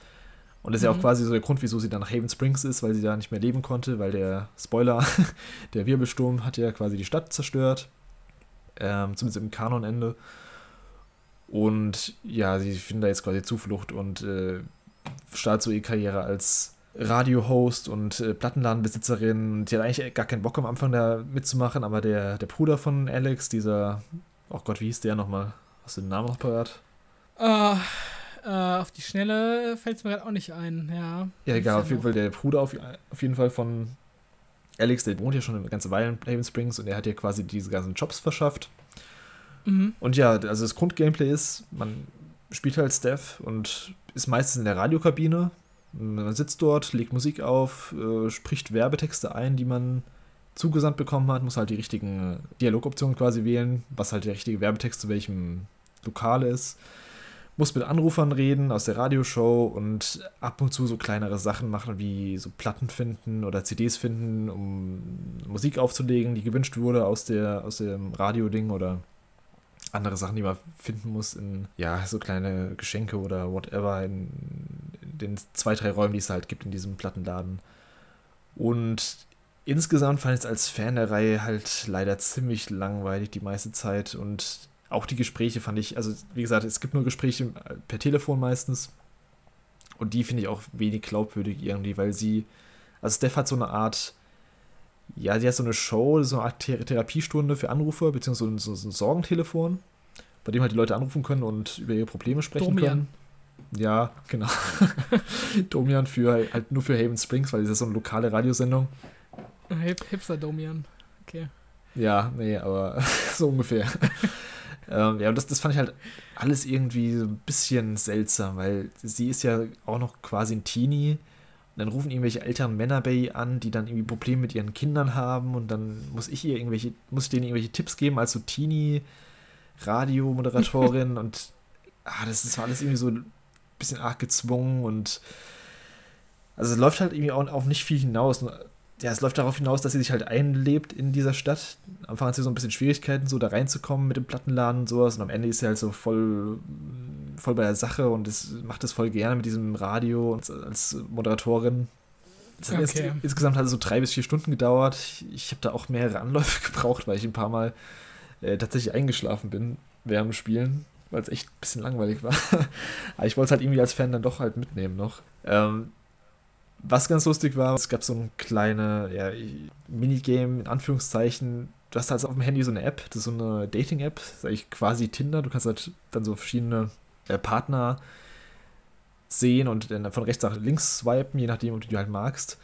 A: Und das ist ja auch
B: Mhm.
A: quasi so der Grund, wieso sie dann nach Haven Springs ist, weil sie da nicht mehr leben konnte, weil der Spoiler, der Wirbelsturm hat ja quasi die Stadt zerstört. Ähm, zumindest im Kanonende. Und ja, sie finden da jetzt quasi Zuflucht und äh, startet so ihre Karriere als Radio-Host und äh, Plattenladenbesitzerin. Die hat eigentlich gar keinen Bock am Anfang da mitzumachen, aber der, der Bruder von Alex, dieser, oh Gott, wie hieß der nochmal? Hast du den Namen noch parat?
B: Äh, äh, auf die Schnelle fällt es mir gerade auch nicht ein, ja.
A: Ja, egal, auf jeden Fall der Bruder auf, auf jeden Fall von Alex, der wohnt ja schon eine ganze Weile in Haven Springs und er hat ja quasi diese ganzen Jobs verschafft.
B: Mhm.
A: Und ja, also das Grundgameplay ist, man spielt halt Steph und ist meistens in der Radiokabine. Man sitzt dort, legt Musik auf, äh, spricht Werbetexte ein, die man zugesandt bekommen hat, muss halt die richtigen äh, Dialogoptionen quasi wählen, was halt der richtige Werbetext zu welchem Lokal ist. Muss mit Anrufern reden aus der Radioshow und ab und zu so kleinere Sachen machen, wie so Platten finden oder CDs finden, um Musik aufzulegen, die gewünscht wurde aus, der, aus dem Radio-Ding oder andere Sachen, die man finden muss in, ja, so kleine Geschenke oder whatever in, in den zwei, drei Räumen, die es halt gibt in diesem Plattenladen. Und insgesamt fand ich es als Fan der Reihe halt leider ziemlich langweilig die meiste Zeit und auch die Gespräche fand ich, also wie gesagt, es gibt nur Gespräche per Telefon meistens und die finde ich auch wenig glaubwürdig irgendwie, weil sie, also Steph hat so eine Art, ja, sie hat so eine Show, so eine Art Thera- Therapiestunde für Anrufer, beziehungsweise so, so ein Sorgentelefon, bei dem halt die Leute anrufen können und über ihre Probleme sprechen
B: Domian.
A: können. Ja, genau. Domian für halt nur für Haven Springs, weil das ist so eine lokale Radiosendung.
B: Hip Hipster Domian. Okay.
A: Ja, nee, aber so ungefähr. ähm, ja, und das, das fand ich halt alles irgendwie so ein bisschen seltsam, weil sie ist ja auch noch quasi ein Teenie. Und dann rufen irgendwelche älteren Männer bei ihr an, die dann irgendwie Probleme mit ihren Kindern haben und dann muss ich ihr irgendwelche, muss ich denen irgendwelche Tipps geben als so Teenie-Radio-Moderatorin und ah, das ist alles irgendwie so ein bisschen arg gezwungen und also es läuft halt irgendwie auch auf nicht viel hinaus ja, es läuft darauf hinaus, dass sie sich halt einlebt in dieser Stadt. Am Anfang hat sie so ein bisschen Schwierigkeiten, so da reinzukommen mit dem Plattenladen und sowas. Und am Ende ist sie halt so voll, voll bei der Sache und es macht das voll gerne mit diesem Radio und als Moderatorin. Das hat okay. jetzt, insgesamt hat es so drei bis vier Stunden gedauert. Ich, ich habe da auch mehrere Anläufe gebraucht, weil ich ein paar Mal äh, tatsächlich eingeschlafen bin während dem Spielen, weil es echt ein bisschen langweilig war. Aber ich wollte es halt irgendwie als Fan dann doch halt mitnehmen noch. Ähm, was ganz lustig war, es gab so ein kleine ja, Minigame, in Anführungszeichen. Du hast halt auf dem Handy so eine App, das ist so eine Dating-App, das ist eigentlich quasi Tinder. Du kannst halt dann so verschiedene äh, Partner sehen und dann von rechts nach links swipen, je nachdem, ob du die halt magst.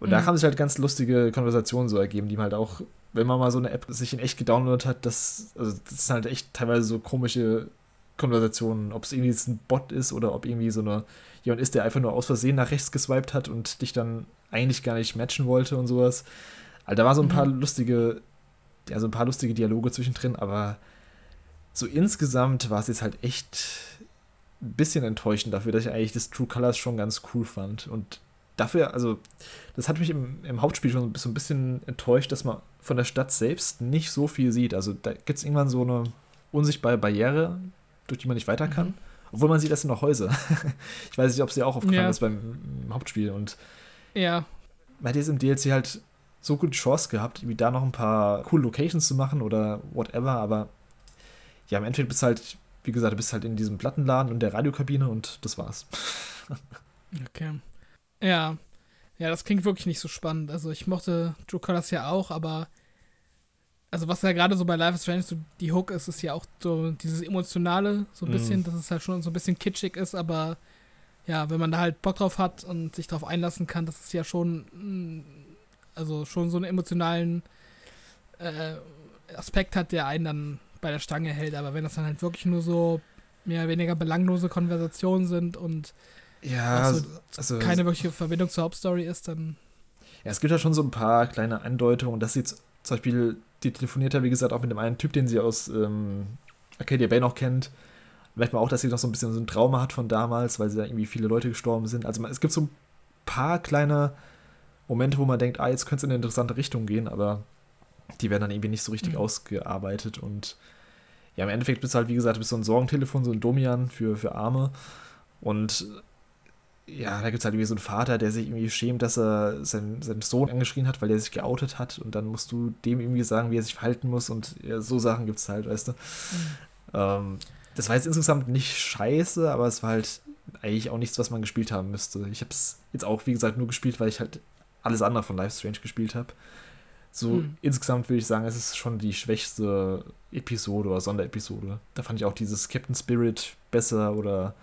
A: Und mhm. da haben sich halt ganz lustige Konversationen so ergeben, die man halt auch, wenn man mal so eine App sich in echt gedownloadet hat, das, also das sind halt echt teilweise so komische Konversationen, ob es irgendwie jetzt ein Bot ist oder ob irgendwie so eine jemand ist, der einfach nur aus Versehen nach rechts geswiped hat und dich dann eigentlich gar nicht matchen wollte und sowas. Also da war so ein paar mhm. lustige, ja, so ein paar lustige Dialoge zwischendrin, aber so insgesamt war es jetzt halt echt ein bisschen enttäuschend dafür, dass ich eigentlich das True Colors schon ganz cool fand. Und dafür, also, das hat mich im, im Hauptspiel schon so ein bisschen enttäuscht, dass man von der Stadt selbst nicht so viel sieht. Also da gibt es irgendwann so eine unsichtbare Barriere, durch die man nicht weiter kann. Mhm. Obwohl man sieht, das sind noch Häuser. ich weiß nicht, ob sie auch aufgefallen ja. ist beim Hauptspiel. Und
B: ja.
A: Man hat jetzt im DLC halt so gute Chance gehabt, wie da noch ein paar coole Locations zu machen oder whatever, aber ja, im Endeffekt bist du halt, wie gesagt, du bist halt in diesem Plattenladen und der Radiokabine und das war's.
B: okay. Ja. Ja, das klingt wirklich nicht so spannend. Also ich mochte Joe Colors ja auch, aber also was ja gerade so bei Life is Strange so die Hook ist, ist ja auch so dieses Emotionale, so ein bisschen, mm. dass es halt schon so ein bisschen kitschig ist, aber ja, wenn man da halt Bock drauf hat und sich darauf einlassen kann, das ist ja schon, also schon so einen emotionalen äh, Aspekt hat, der einen dann bei der Stange hält, aber wenn das dann halt wirklich nur so mehr oder weniger belanglose Konversationen sind und
A: ja,
B: so also, keine wirkliche Verbindung zur Hauptstory ist, dann.
A: Ja, es gibt ja schon so ein paar kleine Andeutungen, dass sie zum Beispiel die telefoniert ja, wie gesagt, auch mit dem einen Typ, den sie aus ähm, Arcadia Bay noch kennt. Merkt man auch, dass sie noch so ein bisschen so ein Trauma hat von damals, weil sie da irgendwie viele Leute gestorben sind. Also man, es gibt so ein paar kleine Momente, wo man denkt, ah, jetzt könnte es in eine interessante Richtung gehen, aber die werden dann irgendwie nicht so richtig mhm. ausgearbeitet. Und ja, im Endeffekt bist du halt, wie gesagt, bist so ein Sorgentelefon, so ein Domian für, für Arme. Und ja, da gibt es halt irgendwie so einen Vater, der sich irgendwie schämt, dass er seinen, seinen Sohn angeschrien hat, weil er sich geoutet hat. Und dann musst du dem irgendwie sagen, wie er sich verhalten muss. Und ja, so Sachen gibt es halt, weißt du. Mhm. Ähm, das war jetzt insgesamt nicht scheiße, aber es war halt eigentlich auch nichts, was man gespielt haben müsste. Ich habe es jetzt auch, wie gesagt, nur gespielt, weil ich halt alles andere von Life Strange gespielt habe. So mhm. insgesamt würde ich sagen, es ist schon die schwächste Episode oder Sonderepisode. Da fand ich auch dieses Captain Spirit besser oder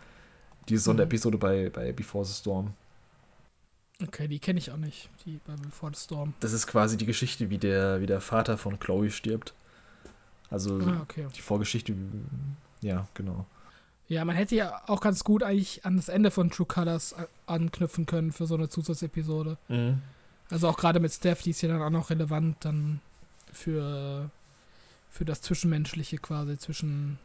A: die Sonderepisode mhm. bei, bei Before the Storm.
B: Okay, die kenne ich auch nicht, die bei Before the Storm.
A: Das ist quasi die Geschichte, wie der, wie der Vater von Chloe stirbt. Also ah, okay. die Vorgeschichte, ja, genau.
B: Ja, man hätte ja auch ganz gut eigentlich an das Ende von True Colors anknüpfen können für so eine Zusatzepisode. Mhm. Also auch gerade mit Steph, die ist ja dann auch noch relevant dann für, für das Zwischenmenschliche quasi zwischen,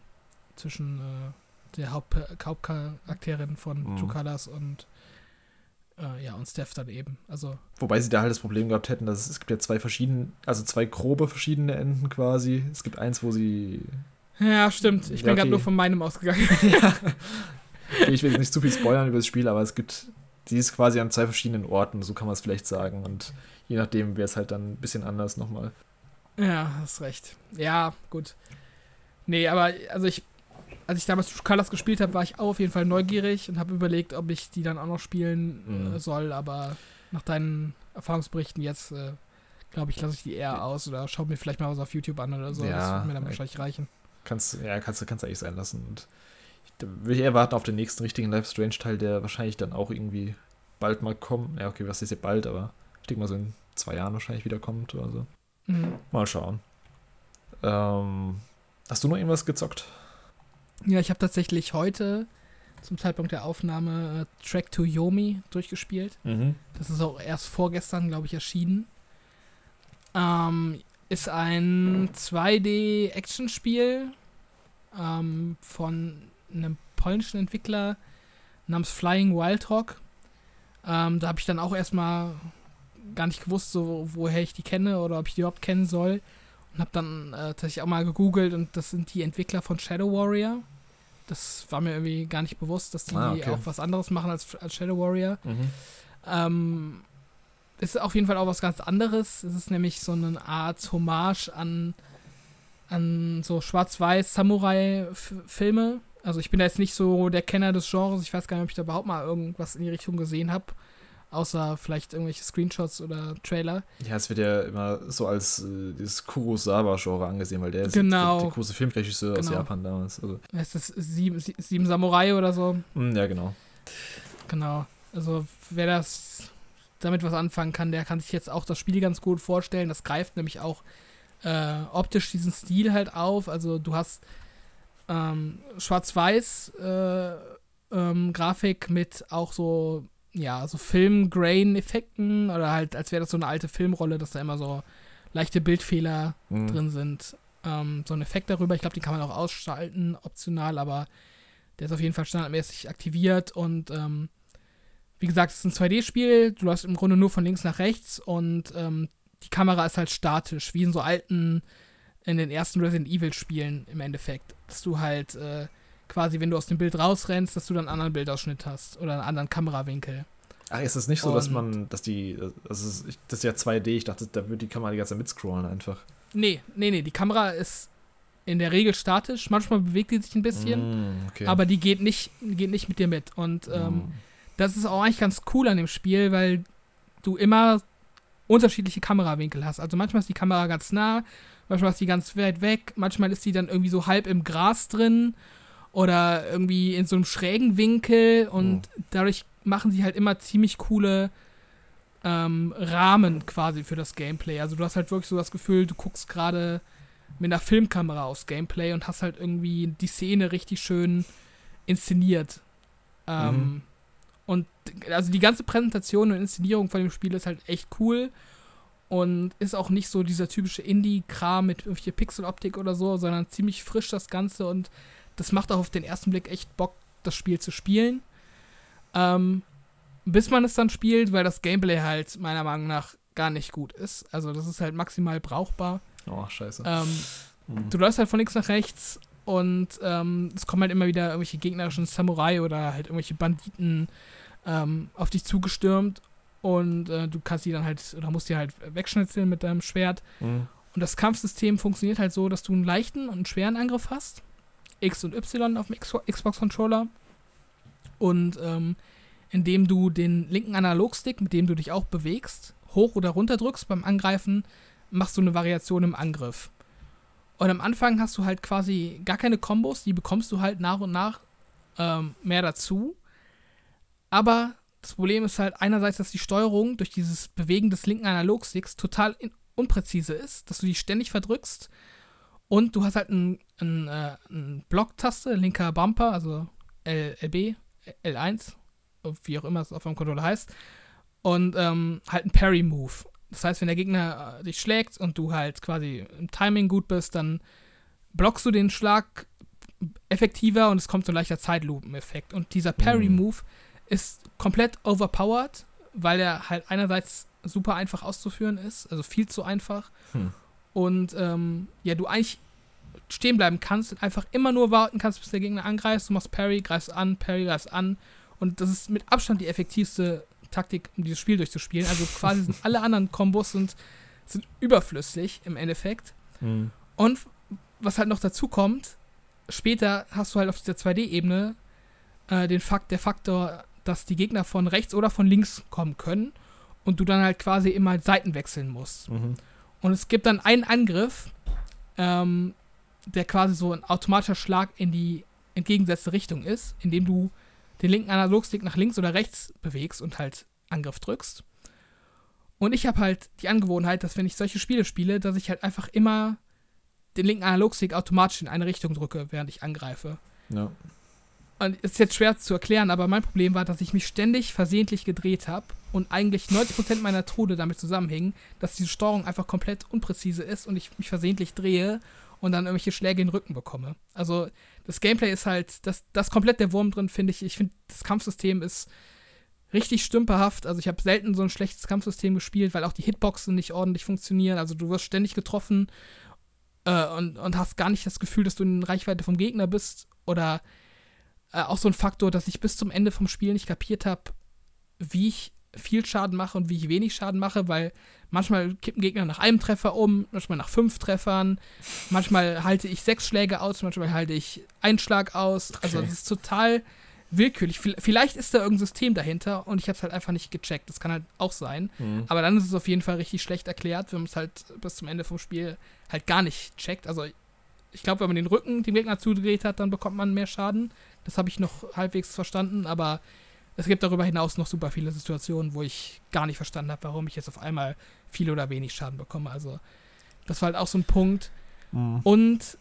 B: zwischen äh, der Haupt Hauptcharakterin von mhm. Two Colors und äh, ja, und Steph dann eben. Also.
A: Wobei sie da halt das Problem gehabt hätten, dass es, es gibt ja zwei verschiedene, also zwei grobe verschiedene Enden quasi. Es gibt eins, wo sie.
B: Ja, stimmt. Ich ja, bin okay. gerade nur von meinem ausgegangen.
A: ja. Okay, ich will jetzt nicht zu viel spoilern über das Spiel, aber es gibt. Sie ist quasi an zwei verschiedenen Orten, so kann man es vielleicht sagen. Und je nachdem wäre es halt dann ein bisschen anders nochmal.
B: Ja, hast recht. Ja, gut. Nee, aber also ich als ich damals Colors gespielt habe, war ich auch auf jeden Fall neugierig und habe überlegt, ob ich die dann auch noch spielen äh, mhm. soll. Aber nach deinen Erfahrungsberichten jetzt, äh, glaube ich, lasse ich die eher aus oder schaue mir vielleicht mal was auf YouTube an oder so. Ja, das wird mir dann wahrscheinlich reichen.
A: Kannst, ja, kannst du kannst eigentlich sein lassen. Und ich, will ich eher warten auf den nächsten richtigen Life Strange Teil, der wahrscheinlich dann auch irgendwie bald mal kommt. Ja, okay, was ist jetzt bald, aber ich denke mal so in zwei Jahren wahrscheinlich wieder kommt oder so. Mhm. Mal schauen. Ähm, Hast du noch irgendwas gezockt?
B: Ja, ich habe tatsächlich heute zum Zeitpunkt der Aufnahme äh, Track to Yomi durchgespielt.
A: Mhm.
B: Das ist auch erst vorgestern, glaube ich, erschienen. Ähm, ist ein 2D-Action-Spiel ähm, von einem polnischen Entwickler namens Flying Wild Hog. Ähm, da habe ich dann auch erstmal gar nicht gewusst, so, woher ich die kenne oder ob ich die überhaupt kennen soll. Und habe dann äh, tatsächlich auch mal gegoogelt und das sind die Entwickler von Shadow Warrior. Das war mir irgendwie gar nicht bewusst, dass die
A: Ah, okay.
B: auch was anderes machen als, als Shadow Warrior.
A: Mhm.
B: Ähm, ist auf jeden Fall auch was ganz anderes. Es ist nämlich so eine Art Hommage an, an so Schwarz-Weiß-Samurai-Filme. Also ich bin da jetzt nicht so der Kenner des Genres. Ich weiß gar nicht, ob ich da überhaupt mal irgendwas in die Richtung gesehen habe. Außer vielleicht irgendwelche Screenshots oder Trailer.
A: Ja, es wird ja immer so als äh, dieses Kurosawa-Genre angesehen, weil der ist
B: Genau.
A: der, der große Filmregisseur aus
B: Genau.
A: Japan damals. Also,
B: Heißt das Sieben, Sie- Sieben Samurai oder so?
A: mh, ja, genau.
B: Genau. Also wer das damit was anfangen kann, der kann sich jetzt auch das Spiel ganz gut vorstellen. Das greift nämlich auch äh, optisch diesen Stil halt auf. Also du hast ähm, Schwarz-Weiß äh, ähm, Grafik mit auch so ja so Film-Grain-Effekten oder halt als wäre das so eine alte Filmrolle, dass da immer so leichte Bildfehler
A: Mhm.
B: drin sind. Ähm, so ein Effekt darüber. Ich glaube, den kann man auch ausschalten, optional, aber der ist auf jeden Fall standardmäßig aktiviert und ähm, wie gesagt, es ist ein 2D-Spiel. Du läufst im Grunde nur von links nach rechts und ähm, die Kamera ist halt statisch, wie in so alten, in den ersten Resident Evil-Spielen im Endeffekt. Dass du halt äh, quasi, wenn du aus dem Bild rausrennst, dass du dann einen anderen Bildausschnitt hast oder einen anderen Kamerawinkel.
A: Ach, ist es nicht so, dass
B: Und-
A: man, dass die, das ist, ich- das ist ja 2D, ich dachte, da würde die Kamera die ganze Zeit mitscrollen einfach.
B: Nee, nee, nee, die Kamera ist in der Regel statisch. Manchmal bewegt die sich ein bisschen,
A: Mm, okay.
B: aber die geht nicht, geht nicht mit dir mit. Und ähm,
A: Mm.
B: das ist auch eigentlich ganz cool an dem Spiel, weil du immer unterschiedliche Kamerawinkel hast. Also manchmal ist die Kamera ganz nah, manchmal ist die ganz weit weg, manchmal ist die dann irgendwie so halb im Gras drin oder irgendwie in so einem schrägen Winkel und dadurch machen sie halt immer ziemlich coole ähm, Rahmen quasi für das Gameplay. Also du hast halt wirklich so das Gefühl, du guckst gerade mit einer Filmkamera aufs Gameplay und hast halt irgendwie die Szene richtig schön inszeniert. Ähm,
A: Mhm.
B: Und also die ganze Präsentation und Inszenierung von dem Spiel ist halt echt cool und ist auch nicht so dieser typische Indie-Kram mit irgendwelche Pixeloptik oder so, sondern ziemlich frisch das Ganze und das macht auch auf den ersten Blick echt Bock, das Spiel zu spielen. Ähm, bis man es dann spielt, weil das Gameplay halt meiner Meinung nach gar nicht gut ist. Also das ist halt maximal brauchbar.
A: Oh, scheiße.
B: Ähm,
A: Mm.
B: du läufst halt von links nach rechts und ähm, es kommen halt immer wieder irgendwelche gegnerischen Samurai oder halt irgendwelche Banditen ähm, auf dich zugestürmt und äh, du kannst die dann halt oder musst die halt wegschnitzeln mit deinem Schwert.
A: Mm.
B: Und das Kampfsystem funktioniert halt so, dass du einen leichten und einen schweren Angriff hast. X und Y auf dem Xbox-Controller. Und ähm, indem du den linken Analogstick, mit dem du dich auch bewegst, hoch oder runter drückst beim Angreifen, machst du eine Variation im Angriff. Und am Anfang hast du halt quasi gar keine Kombos, die bekommst du halt nach und nach ähm, mehr dazu. Aber das Problem ist halt einerseits, dass die Steuerung durch dieses Bewegen des linken Analogsticks total in, unpräzise ist, dass du die ständig verdrückst. Und du hast halt einen ein, äh, ein Block-Taste, linker Bumper, also L, LB, L1, wie auch immer es auf dem Controller heißt. Und ähm, halt ein Parry-Move. Das heißt, wenn der Gegner äh, dich schlägt und du halt quasi im Timing gut bist, dann blockst du den Schlag effektiver und es kommt so ein leichter Zeitlupen-Effekt. Und dieser Parry-Move ist komplett overpowered, weil er halt einerseits super einfach auszuführen ist, also viel zu einfach.
A: Hm.
B: Und ähm, ja, du eigentlich stehen bleiben kannst und einfach immer nur warten kannst, bis der Gegner angreift. Du machst Parry, greifst an, Parry, greifst an. Und das ist mit Abstand die effektivste Taktik, um dieses Spiel durchzuspielen. Also quasi sind alle anderen Kombos sind, sind überflüssig im Endeffekt.
A: Mm.
B: Und was halt noch dazu kommt, später hast du halt auf dieser 2D-Ebene äh, den Fakt, der Faktor, dass die Gegner von rechts oder von links kommen können und du dann halt quasi immer Seiten wechseln musst.
A: Mhm.
B: Und es gibt dann einen Angriff, ähm, der quasi so ein automatischer Schlag in die entgegengesetzte Richtung ist, indem du den linken Analogstick nach links oder rechts bewegst und halt Angriff drückst. Und ich habe halt die Angewohnheit, dass wenn ich solche Spiele spiele, dass ich halt einfach immer den linken Analogstick automatisch in eine Richtung drücke, während ich angreife.
A: Ja.
B: Und ist jetzt schwer zu erklären, aber mein Problem war, dass ich mich ständig versehentlich gedreht habe und eigentlich 90% meiner Tode damit zusammenhingen, dass diese Steuerung einfach komplett unpräzise ist und ich mich versehentlich drehe und dann irgendwelche Schläge in den Rücken bekomme. Also das Gameplay ist halt, das, das komplett der Wurm drin, finde ich. Ich finde, das Kampfsystem ist richtig stümperhaft. Also ich habe selten so ein schlechtes Kampfsystem gespielt, weil auch die Hitboxen nicht ordentlich funktionieren. Also du wirst ständig getroffen äh, und, und hast gar nicht das Gefühl, dass du in Reichweite vom Gegner bist. Oder äh, auch so ein Faktor, dass ich bis zum Ende vom Spiel nicht kapiert habe, wie ich viel Schaden mache und wie ich wenig Schaden mache, weil manchmal kippen Gegner nach einem Treffer um, manchmal nach fünf Treffern, manchmal halte ich sechs Schläge aus, manchmal halte ich einen Schlag aus. Also
A: Okay.
B: das ist total willkürlich. Vi- Vielleicht ist da irgendein System dahinter und ich habe es halt einfach nicht gecheckt. Das kann halt auch sein.
A: Mhm.
B: Aber dann ist es auf jeden Fall richtig schlecht erklärt, wenn man es halt bis zum Ende vom Spiel halt gar nicht checkt. Also ich glaube, wenn man den Rücken dem Gegner zugedreht hat, dann bekommt man mehr Schaden. Das habe ich noch halbwegs verstanden, aber es gibt darüber hinaus noch super viele Situationen, wo ich gar nicht verstanden habe, warum ich jetzt auf einmal viel oder wenig Schaden bekomme. Also das war halt auch so ein Punkt.
A: Mhm.
B: Und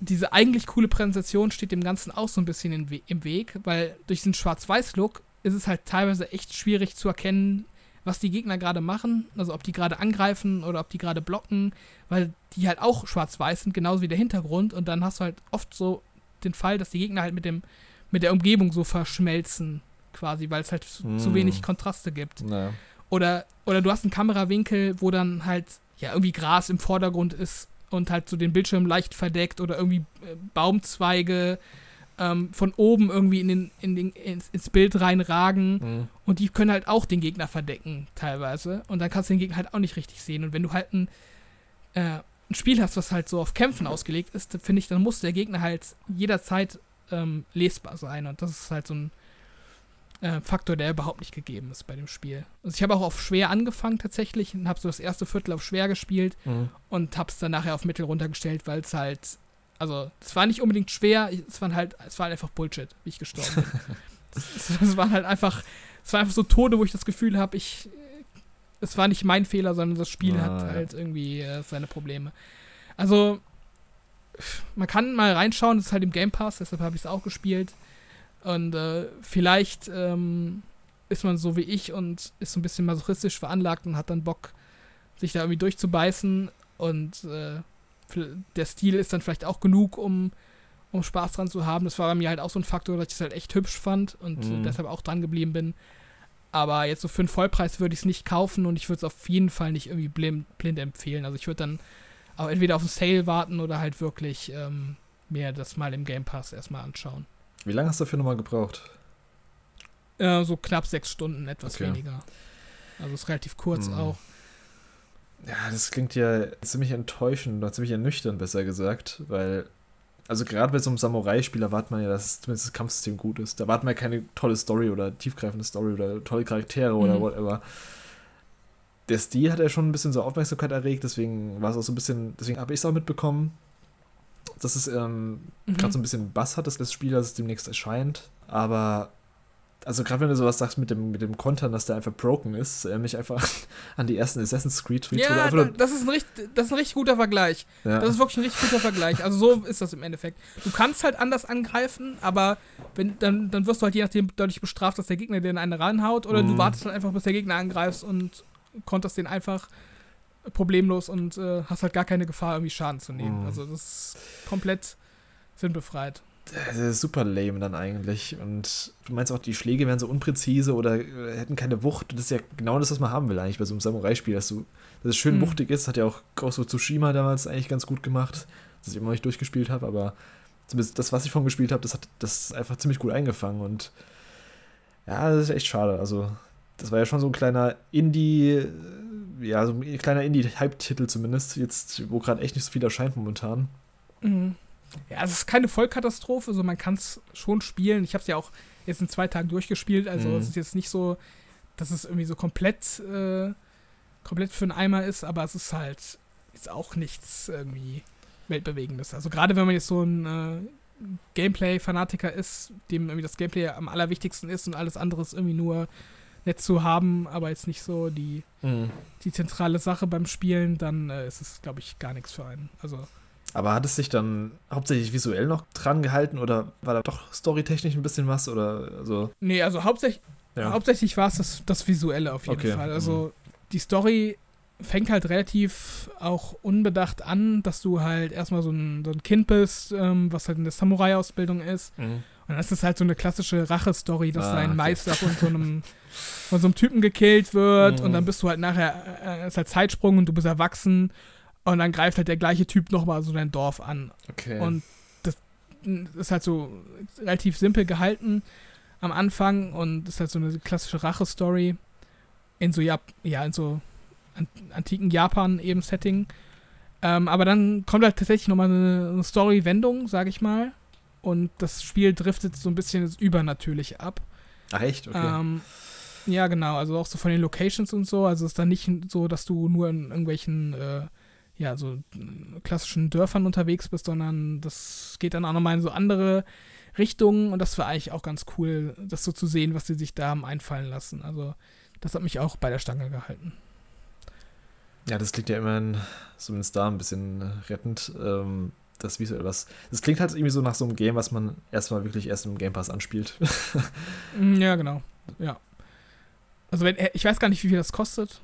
B: diese eigentlich coole Präsentation steht dem Ganzen auch so ein bisschen im Weg, weil durch den Schwarz-Weiß-Look ist es halt teilweise echt schwierig zu erkennen, was die Gegner gerade machen. Also ob die gerade angreifen oder ob die gerade blocken, weil die halt auch schwarz-weiß sind, genauso wie der Hintergrund. Und dann hast du halt oft so den Fall, dass die Gegner halt mit dem mit der Umgebung so verschmelzen, quasi, weil es halt zu, zu
A: Mm.
B: wenig Kontraste gibt.
A: Naja.
B: Oder, oder du hast einen Kamerawinkel, wo dann halt ja irgendwie Gras im Vordergrund ist und halt so den Bildschirm leicht verdeckt oder irgendwie äh, Baumzweige ähm, von oben irgendwie in den, in den, ins, ins Bild reinragen
A: Mhm.
B: und die können halt auch den Gegner verdecken teilweise und dann kannst du den Gegner halt auch nicht richtig sehen und wenn du halt ein, äh, ein Spiel hast, was halt so auf Kämpfen ausgelegt ist, finde ich, dann muss der Gegner halt jederzeit ähm, lesbar sein und das ist halt so ein äh, Faktor, der überhaupt nicht gegeben ist bei dem Spiel. Also ich habe auch auf schwer angefangen tatsächlich und habe so das erste Viertel auf schwer gespielt
A: Mhm.
B: und habe es dann nachher auf mittel runtergestellt, weil es halt, also es war nicht unbedingt schwer, es waren halt, es war halt einfach Bullshit, wie ich gestorben bin. Es es waren halt einfach, es war einfach so Tode, wo ich das Gefühl habe, ich, es war nicht mein Fehler, sondern das Spiel
A: Ah,
B: hat
A: ja.
B: halt irgendwie äh, seine Probleme. Also man kann mal reinschauen, das ist halt im Game Pass, deshalb habe ich es auch gespielt. Und äh, vielleicht ähm, ist man so wie ich und ist so ein bisschen masochistisch veranlagt und hat dann Bock, sich da irgendwie durchzubeißen. Und äh, der Stil ist dann vielleicht auch genug, um, um Spaß dran zu haben. Das war bei mir halt auch so ein Faktor, dass ich es halt echt hübsch fand und
A: Mhm.
B: deshalb auch dran geblieben bin. Aber jetzt so für einen Vollpreis würde ich es nicht kaufen und ich würde es auf jeden Fall nicht irgendwie blind, blind empfehlen. Also ich würde dann auch entweder auf einen Sale warten oder halt wirklich ähm, mir das mal im Game Pass erstmal anschauen.
A: Wie lange hast du dafür nochmal gebraucht?
B: Äh, so knapp sechs Stunden, etwas
A: Okay.
B: weniger. Also ist relativ kurz
A: Mhm.
B: auch.
A: Ja, das klingt ja ziemlich enttäuschend oder ziemlich ernüchternd, besser gesagt, weil, also gerade bei so einem Samurai-Spiel erwartet man ja, dass zumindest das Kampfsystem gut ist. Da erwartet man ja keine tolle Story oder tiefgreifende Story oder tolle Charaktere oder
B: Mhm.
A: whatever. Der Stil hat ja schon ein bisschen so Aufmerksamkeit erregt, deswegen war es auch so ein bisschen, deswegen habe ich es auch mitbekommen, dass es ähm,
B: Mhm.
A: gerade so ein bisschen Bass hat, dass das Spiel, dass es demnächst erscheint. Aber, also gerade wenn du sowas sagst mit dem, mit dem Kontern, dass der einfach broken ist, erinnert mich einfach an die ersten Assassin's Creed Tweets. du
B: Ja, das, ist ein richtig, das ist ein richtig guter Vergleich.
A: ja.
B: Das ist wirklich ein richtig guter Vergleich. Also so ist das im Endeffekt. Du kannst halt anders angreifen, aber wenn, dann, dann wirst du halt je nachdem deutlich bestraft, dass der Gegner dir in eine ranhaut oder du
A: Mhm.
B: wartest halt einfach, bis der Gegner angreifst und konterst den einfach problemlos und äh, hast halt gar keine Gefahr, irgendwie Schaden zu nehmen.
A: Mhm.
B: Also das ist komplett sinnbefreit.
A: Das ist super lame dann eigentlich. Und du meinst auch, die Schläge wären so unpräzise oder äh, hätten keine Wucht. Das ist ja genau das, was man haben will eigentlich bei so einem Samurai-Spiel, dass, du, dass es schön
B: Mhm.
A: wuchtig ist. Hat ja auch of Tsushima damals eigentlich ganz gut gemacht, dass ich immer noch nicht durchgespielt habe, aber zumindest das, was ich von gespielt habe, das hat das einfach ziemlich gut eingefangen. Und ja, das ist echt schade. Also, das war ja schon so ein kleiner Indie, äh, ja, so ein kleiner Indie-Hype-Titel zumindest, jetzt, wo gerade echt nicht so viel erscheint momentan.
B: Mhm. Ja, es ist keine Vollkatastrophe, also man kann es schon spielen. Ich habe es ja auch jetzt in zwei Tagen durchgespielt, also
A: Mhm.
B: es ist jetzt nicht so, dass es irgendwie so komplett, äh, komplett für einen Eimer ist, aber es ist halt jetzt auch nichts irgendwie weltbewegendes. Also gerade wenn man jetzt so ein äh, Gameplay-Fanatiker ist, dem irgendwie das Gameplay am allerwichtigsten ist und alles andere ist irgendwie nur nett zu haben, aber jetzt nicht so die, die zentrale Sache beim Spielen, dann äh, ist es, glaube ich, gar nichts für einen. Also
A: Aber hat es sich dann hauptsächlich visuell noch dran gehalten oder war da doch storytechnisch ein bisschen was? Oder also.
B: Nee, also hauptsächlich,
A: Ja.
B: hauptsächlich war es das, das Visuelle auf jeden
A: Okay,
B: Fall. Also die Story fängt halt relativ auch unbedacht an, dass du halt erstmal so ein, so ein Kind bist, ähm, was halt in der Samurai-Ausbildung ist.
A: Mhm.
B: Und dann ist es halt so eine klassische Rache-Story, dass
A: Ah,
B: dein
A: okay.
B: Meister von so einem von so einem Typen gekillt wird
A: Mhm.
B: und dann bist du halt nachher, äh, ist halt Zeitsprung und du bist erwachsen und dann greift halt der gleiche Typ nochmal so dein Dorf an.
A: Okay.
B: Und das ist halt so relativ simpel gehalten am Anfang und ist halt so eine klassische Rache-Story in so, Jap ja, in so an antiken Japan eben Setting. Ähm, aber dann kommt halt tatsächlich nochmal eine, eine Story-Wendung, sag ich mal. Und das Spiel driftet so ein bisschen ins Übernatürliche ab.
A: Ach echt? Okay.
B: Ähm, ja, genau. Also auch so von den Locations und so. Also es ist dann nicht so, dass du nur in irgendwelchen, äh, ja, so äh, klassischen Dörfern unterwegs bist, sondern das geht dann auch nochmal in so andere Richtungen. Und das war eigentlich auch ganz cool, das so zu sehen, was sie sich da haben einfallen lassen. Also das hat mich auch bei der Stange gehalten.
A: Ja, das klingt ja immerhin zumindest da ein bisschen äh, rettend. Ähm, das visuell was. Das klingt halt irgendwie so nach so einem Game, was man erstmal wirklich erst im Game Pass anspielt.
B: Mm, Ja, genau. Ja. Also wenn, ich weiß gar nicht, wie viel das kostet,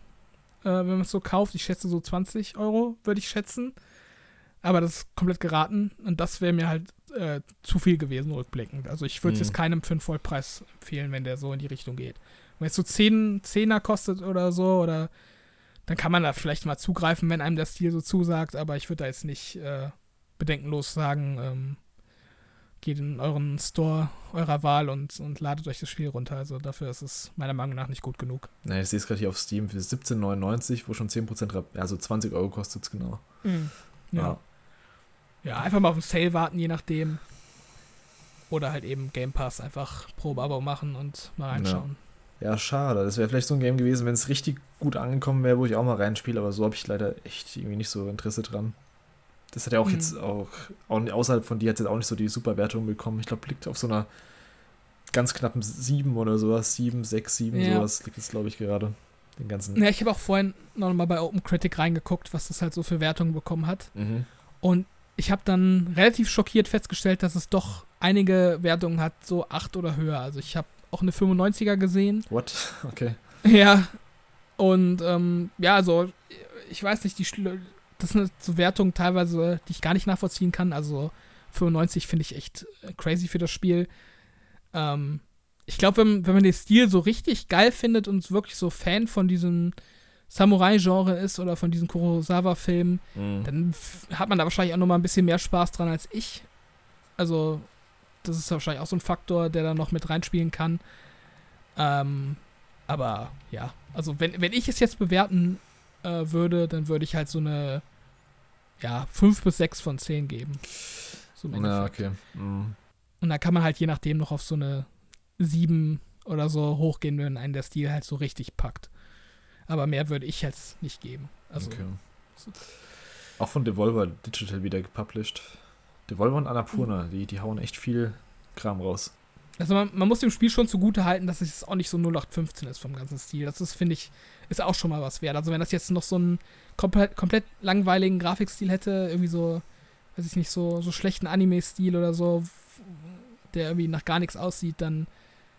B: äh, wenn man es so kauft. Ich schätze so 20 Euro, würde ich schätzen. Aber das ist komplett geraten. Und das wäre mir halt äh, zu viel gewesen, rückblickend. Also ich würde es
A: Mhm.
B: jetzt keinem für einen Vollpreis empfehlen, wenn der so in die Richtung geht. Wenn es so 10 Zehner kostet oder so, oder dann kann man da vielleicht mal zugreifen, wenn einem der Stil so zusagt. Aber ich würde da jetzt nicht äh, bedenkenlos sagen, ähm, geht in euren Store eurer Wahl und, und ladet euch das Spiel runter. Also dafür ist es meiner Meinung nach nicht gut genug.
A: Ne, ich sehe es gerade hier auf Steam für 17,99, wo schon 10% Rab also 20 Euro kostet es genau.
B: Ja. ja, einfach mal auf den Sale warten, je nachdem. Oder halt eben Game Pass einfach Probeabo machen und mal reinschauen.
A: Ja, schade. Das wäre vielleicht so ein Game gewesen, wenn es richtig gut angekommen wäre, wo ich auch mal reinspiele, aber so habe ich leider echt irgendwie nicht so Interesse dran. Das hat ja auch
B: Mhm.
A: jetzt auch, auch außerhalb von dir hat es jetzt auch nicht so die Superwertung bekommen. Ich glaube, liegt auf so einer ganz knappen 7 oder sowas. 7, 6, 7,
B: Ja.
A: sowas liegt es, glaube ich, gerade. Den ganzen.
B: Ja, ich habe auch vorhin noch mal bei OpenCritic reingeguckt, was das halt so für Wertungen bekommen hat.
A: Mhm.
B: Und ich habe dann relativ schockiert festgestellt, dass es doch einige Wertungen hat, so 8 oder höher. Also ich habe auch eine 95er gesehen.
A: What? Okay.
B: Ja. Und ähm, ja, also ich weiß nicht, die Schl das sind so Wertungen teilweise, die ich gar nicht nachvollziehen kann. Also 95 finde ich echt äh, crazy für das Spiel. Ähm, ich glaube, wenn, wenn man den Stil so richtig geil findet und wirklich so Fan von diesem Samurai-Genre ist oder von diesen Kurosawa-Filmen,
A: Mhm.
B: dann hat man da wahrscheinlich auch noch mal ein bisschen mehr Spaß dran als ich. Also, das ist wahrscheinlich auch so ein Faktor, der da noch mit reinspielen kann. Ähm, aber ja, also wenn, wenn ich es jetzt bewerten äh, würde, dann würde ich halt so eine ja, 5 bis 6 von 10 geben. So
A: Ja, okay. Mhm.
B: Und dann kann man halt je nachdem noch auf so eine 7 oder so hochgehen, wenn einen der Stil halt so richtig packt. Aber mehr würde ich jetzt nicht geben. Also,
A: okay. Auch von Devolver Digital wieder gepublished. Devolver und Annapurna, die, die hauen echt viel Kram raus.
B: Also man, man muss dem Spiel schon zugute halten, dass es auch nicht so 0815 ist vom ganzen Stil. Das ist, finde ich, ist auch schon mal was wert. Also wenn das jetzt noch so einen komplett, komplett langweiligen Grafikstil hätte, irgendwie so, weiß ich nicht, so, so schlechten Anime-Stil oder so, der irgendwie nach gar nichts aussieht, dann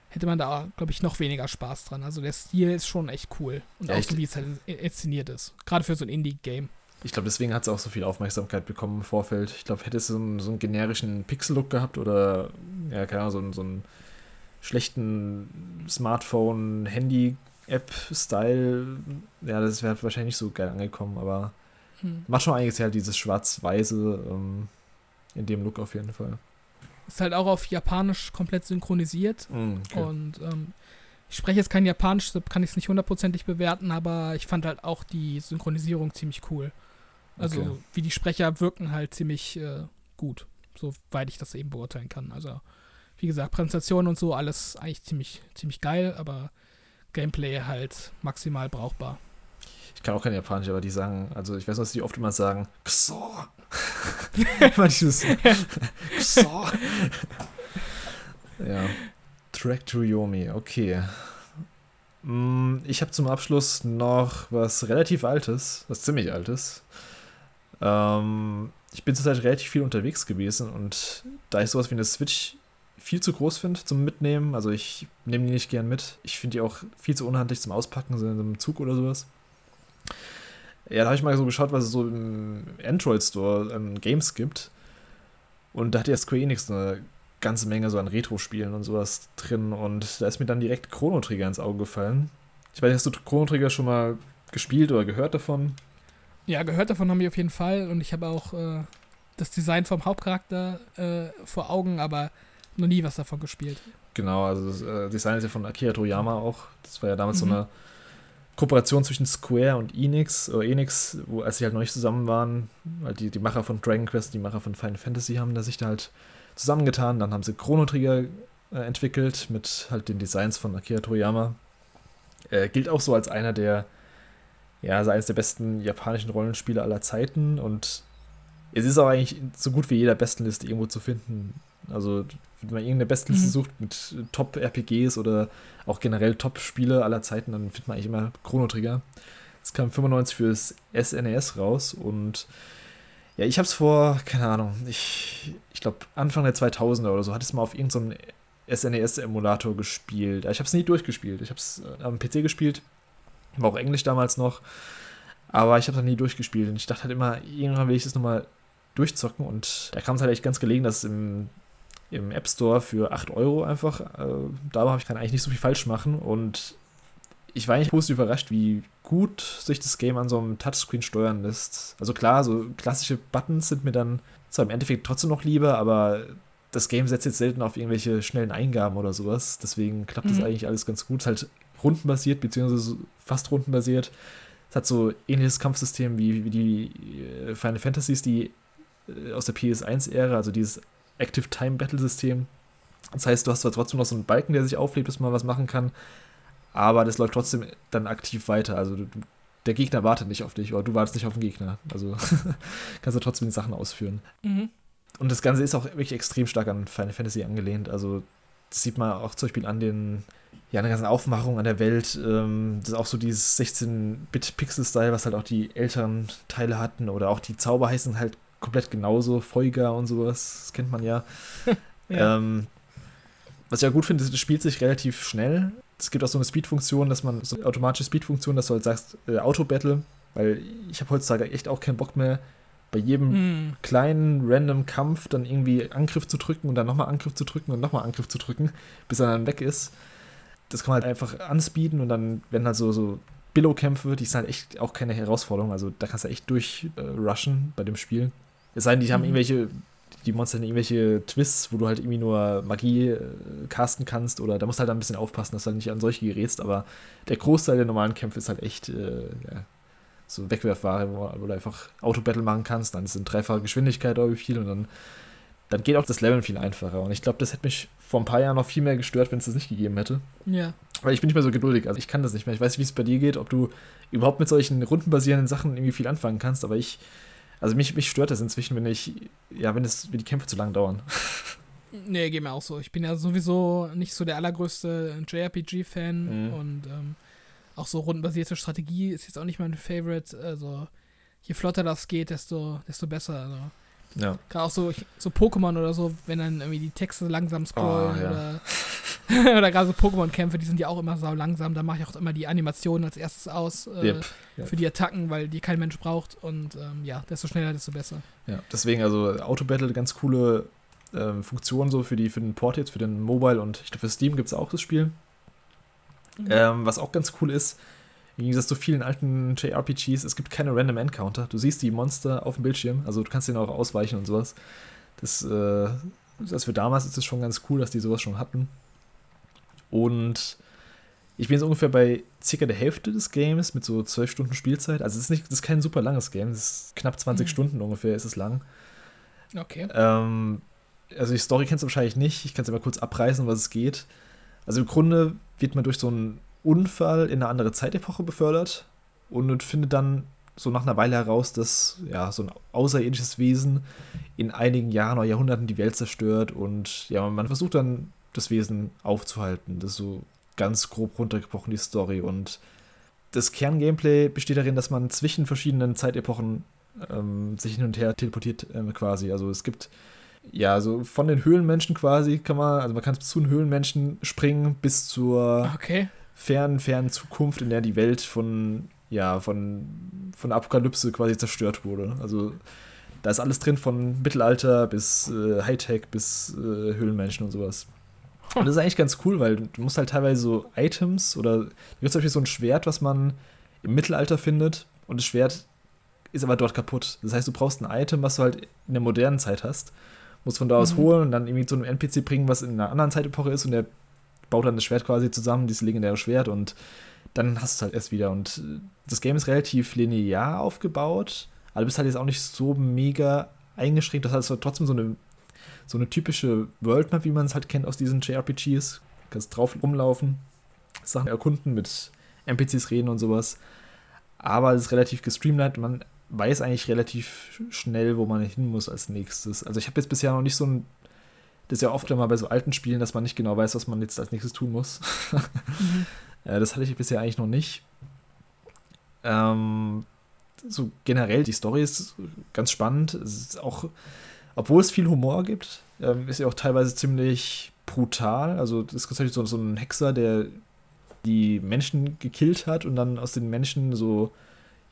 B: hätte man da, glaube ich, noch weniger Spaß dran. Also der Stil ist schon echt cool. Und
A: Ja,
B: auch so, wie es halt in- inszeniert ist. Gerade für so ein Indie-Game.
A: Ich glaube, deswegen hat es auch so viel Aufmerksamkeit bekommen im Vorfeld. Ich glaube, hätte es so einen, so einen generischen Pixel-Look gehabt oder, ja, keine Ahnung, so einen, so einen schlechten Smartphone-Handy-App-Style, ja, das wäre wahrscheinlich nicht so geil angekommen, aber
B: Hm.
A: macht schon einiges her, dieses Schwarz-Weiße ähm, in dem Look auf jeden Fall.
B: Ist halt auch auf Japanisch komplett synchronisiert.
A: Mhm, okay.
B: Und ähm, ich spreche jetzt kein Japanisch, deshalb kann ich es nicht hundertprozentig bewerten, aber ich fand halt auch die Synchronisierung ziemlich cool. Also
A: Okay.
B: wie die Sprecher wirken halt ziemlich äh, gut, soweit ich das eben beurteilen kann. Also wie gesagt, Präsentation und so, alles eigentlich ziemlich, ziemlich geil, aber Gameplay halt maximal brauchbar.
A: Ich kann auch kein Japanisch, aber die sagen, also ich weiß, was die oft immer sagen, Xo. immer dieses ja. Track to Yomi, okay. Mm, Ich habe zum Abschluss noch was relativ Altes, was ziemlich Altes. Ähm, ich bin zurzeit relativ viel unterwegs gewesen und da ich sowas wie eine Switch viel zu groß finde zum Mitnehmen, also ich nehme die nicht gern mit. Ich finde die auch viel zu unhandlich zum Auspacken, so in einem Zug oder sowas. Ja, da habe ich mal so geschaut, was es so im Android Store an Games gibt. Und da hat ja Square Enix eine ganze Menge so an Retro-Spielen und sowas drin. Und da ist mir dann direkt Chrono Trigger ins Auge gefallen. Ich weiß nicht, hast du Chrono Trigger schon mal gespielt oder gehört davon?
B: Ja, gehört davon habe ich auf jeden Fall. Und ich habe auch äh, das Design vom Hauptcharakter äh, vor Augen, aber noch nie was davon gespielt.
A: Genau, also das äh, Design ist ja von Akira Toriyama auch. Das war ja damals
B: Mhm.
A: so eine Kooperation zwischen Square und Enix, oder Enix, wo, als sie halt noch nicht zusammen waren, weil die, die Macher von Dragon Quest, die Macher von Final Fantasy haben da sich da halt zusammengetan. Dann haben sie Chrono Trigger äh, entwickelt mit halt den Designs von Akira Toriyama. Äh, gilt auch so als einer der, ja, also eines der besten japanischen Rollenspiele aller Zeiten und es ist auch eigentlich so gut wie jeder Bestenliste irgendwo zu finden. Also, wenn man irgendeine Bestenliste
B: Mhm.
A: sucht mit Top-RPGs oder auch generell Top-Spiele aller Zeiten, dann findet man eigentlich immer Chrono Trigger. Es kam 95 fürs SNES raus und ja, ich habe es vor, keine Ahnung, ich, ich glaube Anfang der 2000er oder so, hatte es mal auf irgendeinem SNES-Emulator gespielt. Ich habe es nie durchgespielt. Ich habe es am PC gespielt, war auch Englisch damals noch, aber ich habe es nie durchgespielt und ich dachte halt immer, irgendwann will ich das nochmal durchzocken und da kam es halt echt ganz gelegen, dass im, im App Store für 8 Euro einfach, äh, da habe ich kann eigentlich nicht so viel falsch machen und ich war eigentlich positiv überrascht, wie gut sich das Game an so einem Touchscreen steuern lässt. Also klar, so klassische Buttons sind mir dann zwar im Endeffekt trotzdem noch lieber, aber das Game setzt jetzt selten auf irgendwelche schnellen Eingaben oder sowas. Deswegen klappt das
B: Mhm.
A: eigentlich alles ganz gut. Ist halt rundenbasiert, beziehungsweise fast rundenbasiert. Es hat so ähnliches Kampfsystem wie, wie die äh, Final Fantasies, die äh, aus der PS1-Ära, also dieses Active Time Battle System. Das heißt, du hast zwar trotzdem noch so einen Balken, der sich auflebt, dass man was machen kann, aber das läuft trotzdem dann aktiv weiter. Also du, der Gegner wartet nicht auf dich oder du wartest nicht auf den Gegner. Also kannst du trotzdem die Sachen ausführen.
B: Mhm.
A: Und das Ganze ist auch wirklich extrem stark an Final Fantasy angelehnt. Also das sieht man auch zum Beispiel an den, ja, an der ganzen Aufmachung an der Welt. Ähm, das ist auch so dieses 16-Bit-Pixel-Style, was halt auch die älteren Teile hatten. Oder auch die Zauber heißen halt komplett genauso. Feuger und sowas, das kennt man ja.
B: Ja.
A: Ähm, was ich ja gut finde, das spielt sich relativ schnell. Es gibt auch so eine Speed-Funktion, dass man, so eine automatische Speed-Funktion, dass du halt sagst, äh, Auto-Battle, weil ich habe heutzutage echt auch keinen Bock mehr, bei jedem
B: Mhm.
A: kleinen random Kampf dann irgendwie Angriff zu drücken und dann nochmal Angriff zu drücken und nochmal Angriff zu drücken, bis er dann weg ist. Das kann man halt einfach anspeeden und dann werden halt so, so Billow-Kämpfe, die sind halt echt auch keine Herausforderung. Also da kannst du echt durchrushen bei dem Spiel. Es sei denn, die haben
B: Mhm.
A: irgendwelche, die Monster haben irgendwelche Twists, wo du halt irgendwie nur Magie äh, casten kannst oder da musst du halt ein bisschen aufpassen, dass du halt nicht an solche gerätst, aber der Großteil der normalen Kämpfe ist halt echt äh, ja, so Wegwerfware, wo, wo du einfach Auto-Battle machen kannst, dann ist es in dreifacher Geschwindigkeit oder wie viel und dann, dann geht auch das Leveln viel einfacher. Und ich glaube, das hätte mich vor ein paar Jahren noch viel mehr gestört, wenn es das nicht gegeben hätte.
B: Ja.
A: Weil ich bin nicht mehr so geduldig, also ich kann das nicht mehr. Ich weiß nicht, wie es bei dir geht, ob du überhaupt mit solchen rundenbasierenden Sachen irgendwie viel anfangen kannst, aber ich, also mich, mich stört das inzwischen, wenn ich, ja, wenn, es, wenn die Kämpfe zu lang dauern.
B: Nee, geht mir auch so. Ich bin ja sowieso nicht so der allergrößte JRPG-Fan
A: Mhm.
B: und ähm, auch so rundenbasierte Strategie ist jetzt auch nicht mein Favorite. Also je flotter das geht, desto, desto besser. Also,
A: Ja.
B: Gerade auch so, so Pokémon oder so, wenn dann irgendwie die Texte langsam scrollen
A: Ah, ja.
B: oder, oder gerade so Pokémon-Kämpfe, die sind ja auch immer sau langsam. Da mache ich auch immer die Animationen als erstes aus äh,
A: Yep. Yep.
B: für die Attacken, weil die kein Mensch braucht. Und ähm, ja, desto schneller, desto besser.
A: Ja, deswegen also Auto-Battle, ganz coole ähm, Funktion so für, die, für den Port jetzt, für den Mobile und ich glaube für Steam gibt es auch das Spiel. Ähm, was auch ganz cool ist, im Gegensatz zu vielen alten JRPGs, es gibt keine Random Encounter. Du siehst die Monster auf dem Bildschirm, also du kannst denen auch ausweichen und sowas. Das, äh, das für damals ist es schon ganz cool, dass die sowas schon hatten. Und ich bin jetzt ungefähr bei circa der Hälfte des Games mit so 12 Stunden Spielzeit. Also es ist, nicht, das ist kein super langes Game, es ist knapp 20
B: Mhm.
A: Stunden ungefähr, ist es lang.
B: Okay.
A: Ähm, also die Story kennst du wahrscheinlich nicht. Ich kann es mal kurz abreißen, was es geht. Also im Grunde wird man durch so einen Unfall in eine andere Zeitepoche befördert und findet dann so nach einer Weile heraus, dass ja so ein außerirdisches Wesen in einigen Jahren oder Jahrhunderten die Welt zerstört und ja, man versucht dann das Wesen aufzuhalten. Das ist so ganz grob runtergebrochen die Story und das Kerngameplay besteht darin, dass man zwischen verschiedenen Zeitepochen ähm, sich hin und her teleportiert äh, quasi. Also es gibt ja, so von den Höhlenmenschen quasi kann man, also man kann zu den Höhlenmenschen springen bis zur
B: Okay.
A: Fernen, fernen Zukunft, in der die Welt von, ja, von, von Apokalypse quasi zerstört wurde. Also da ist alles drin, von Mittelalter bis äh, Hightech bis äh, Höhlenmenschen und sowas. Und das ist eigentlich ganz cool, weil du musst halt teilweise so Items oder du hast zum Beispiel so ein Schwert, was man im Mittelalter findet und das Schwert ist aber dort kaputt. Das heißt, du brauchst ein Item, was du halt in der modernen Zeit hast, musst von da aus
B: Mhm.
A: holen und dann irgendwie zu einem NPC bringen, was in einer anderen Zeitepoche ist und der baut dann das Schwert quasi zusammen, dieses legendäre Schwert und dann hast du es halt erst wieder. Und äh, das Game ist relativ linear aufgebaut, aber du bist halt jetzt auch nicht so mega eingeschränkt. Das heißt, du hast trotzdem so eine, so eine typische Worldmap, wie man es halt kennt aus diesen JRPGs. Du kannst drauf rumlaufen, Sachen erkunden, mit NPCs reden und sowas. Aber es ist relativ gestreamlined man weiß eigentlich relativ schnell, wo man hin muss als nächstes. Also ich habe jetzt bisher noch nicht so ein das ist ja oft immer bei so alten Spielen, dass man nicht genau weiß, was man jetzt als nächstes tun muss. Äh, das hatte ich bisher eigentlich noch nicht. Ähm, so generell, die Story ist ganz spannend. Ist auch, obwohl es viel Humor gibt, ähm, ist sie auch teilweise ziemlich brutal. Also es ist tatsächlich so, so ein Hexer, der die Menschen gekillt hat und dann aus den Menschen so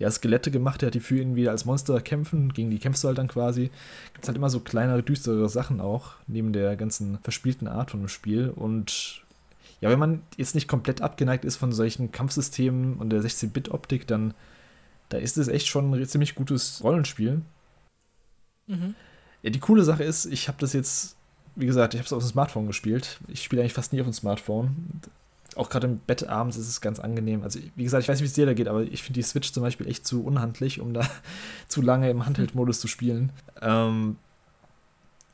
A: ja, Skelette gemacht hat, die für ihn wieder als Monster kämpfen. Gegen die kämpfst du halt dann quasi. Gibt es halt immer so kleinere, düstere Sachen auch, neben der ganzen verspielten Art von dem Spiel. Und ja, wenn man jetzt nicht komplett abgeneigt ist von solchen Kampfsystemen und der 16-Bit-Optik, dann da ist es echt schon ein ziemlich gutes Rollenspiel.
B: Mhm.
A: Ja, die coole Sache ist, ich habe das jetzt, wie gesagt, ich habe es auf dem Smartphone gespielt. Ich spiele eigentlich fast nie auf dem Smartphone. Auch gerade im Bett abends ist es ganz angenehm. Also, wie gesagt, ich weiß nicht, wie es dir da geht, aber ich finde die Switch zum Beispiel echt zu unhandlich, um da zu lange im Handheld-Modus zu spielen. Ähm,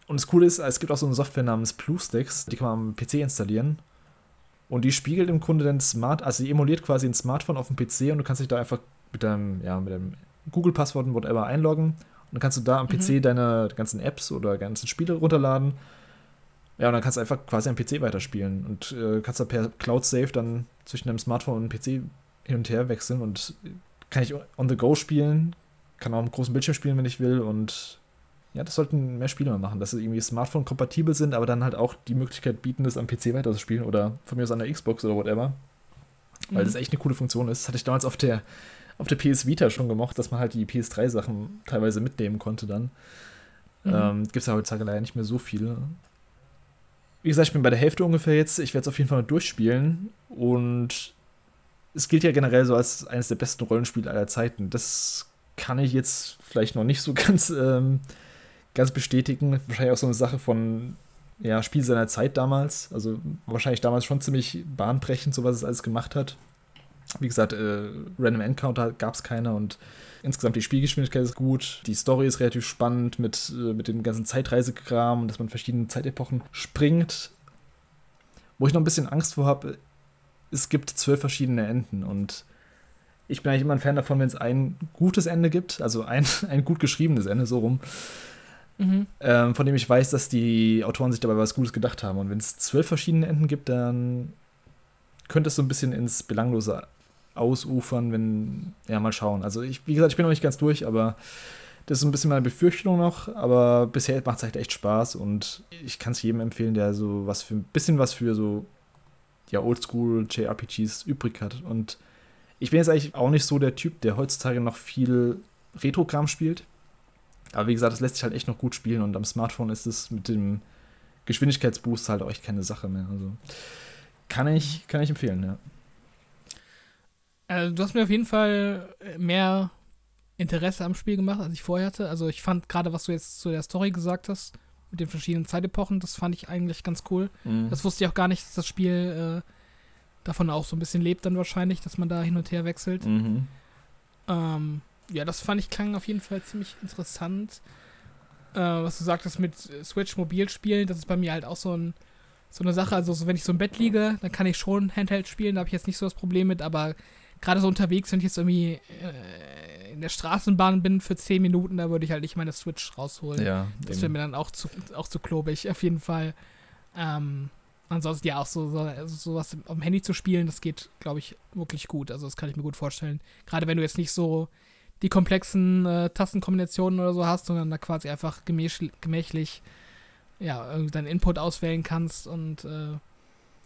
A: und das Coole ist, es gibt auch so eine Software namens BlueStacks, die kann man am PC installieren. Und die spiegelt im Grunde dann Smart, also die emuliert quasi ein Smartphone auf dem PC und du kannst dich da einfach mit deinem, ja, mit deinem Google-Passwort und whatever einloggen. Und dann kannst du da am PC deine ganzen Apps oder ganzen Spiele runterladen. Ja, und dann kannst du einfach quasi am PC weiterspielen und äh, kannst da per Cloud Save dann zwischen deinem Smartphone und PC hin und her wechseln und kann ich on the go spielen, kann auch am großen Bildschirm spielen, wenn ich will und ja, das sollten mehr Spiele mal machen, dass sie irgendwie Smartphone-kompatibel sind, aber dann halt auch die Möglichkeit bieten, das am PC weiterzuspielen oder von mir aus an der Xbox oder whatever. Weil
B: Mhm.
A: das echt eine coole Funktion ist. Das hatte ich damals auf der, auf der PS Vita schon gemocht, dass man halt die PS3-Sachen teilweise mitnehmen konnte dann.
B: Mhm.
A: Ähm, Gibt es ja heutzutage leider nicht mehr so viele. Wie gesagt, ich bin bei der Hälfte ungefähr jetzt. Ich werde es auf jeden Fall durchspielen. Und es gilt ja generell so als eines der besten Rollenspiele aller Zeiten. Das kann ich jetzt vielleicht noch nicht so ganz, ähm, ganz bestätigen. Wahrscheinlich auch so eine Sache von ja, Spiel seiner Zeit damals. Also wahrscheinlich damals schon ziemlich bahnbrechend, so was es alles gemacht hat. Wie gesagt, äh, Random Encounter gab es keine und insgesamt die Spielgeschwindigkeit ist gut. Die Story ist relativ spannend mit, äh, mit dem ganzen Zeitreisekram, dass man verschiedene Zeitepochen springt. Wo ich noch ein bisschen Angst vor habe, es gibt zwölf verschiedene Enden und ich bin eigentlich immer ein Fan davon, wenn es ein gutes Ende gibt, also ein, ein gut geschriebenes Ende, so rum,
B: Mhm.
A: ähm, von dem ich weiß, dass die Autoren sich dabei was Gutes gedacht haben. Und wenn es zwölf verschiedene Enden gibt, dann könnte es so ein bisschen ins Belanglose ausufern, wenn, ja, mal schauen. Also ich, wie gesagt, ich bin noch nicht ganz durch, aber das ist ein bisschen meine Befürchtung noch, aber bisher macht es halt echt Spaß und ich kann es jedem empfehlen, der so was für ein bisschen was für so ja, Oldschool JRPGs übrig hat. Und ich bin jetzt eigentlich auch nicht so der Typ, der heutzutage noch viel Retro-Kram spielt. Aber wie gesagt, das lässt sich halt echt noch gut spielen und am Smartphone ist es mit dem Geschwindigkeitsboost halt auch echt keine Sache mehr. Also kann ich, kann ich empfehlen, ja.
B: Also, du hast mir auf jeden Fall mehr Interesse am Spiel gemacht, als ich vorher hatte. Also ich fand gerade, was du jetzt zu der Story gesagt hast, mit den verschiedenen Zeitepochen, das fand ich eigentlich ganz cool.
A: Mhm.
B: Das wusste ich auch gar nicht, dass das Spiel äh, davon auch so ein bisschen lebt dann wahrscheinlich, dass man da hin und her wechselt.
A: Mhm.
B: Ähm, ja, das fand ich klang auf jeden Fall ziemlich interessant. Äh, was du sagtest mit äh, Switch mobil spielen, das ist bei mir halt auch so, ein, so eine Sache. Also so, wenn ich so im Bett liege, dann kann ich schon Handheld spielen, da habe ich jetzt nicht so das Problem mit, aber gerade so unterwegs, wenn ich jetzt irgendwie äh, in der Straßenbahn bin für 10 Minuten, da würde ich halt nicht meine Switch rausholen.
A: Ja,
B: Das wäre mir dann auch zu, auch zu klobig, auf jeden Fall. Ähm, ansonsten ja auch so, so also sowas auf dem Handy zu spielen, das geht, glaube ich, wirklich gut. Also das kann ich mir gut vorstellen. Gerade wenn du jetzt nicht so die komplexen äh, Tastenkombinationen oder so hast, sondern da quasi einfach gemächlich ja, deinen Input auswählen kannst und, äh,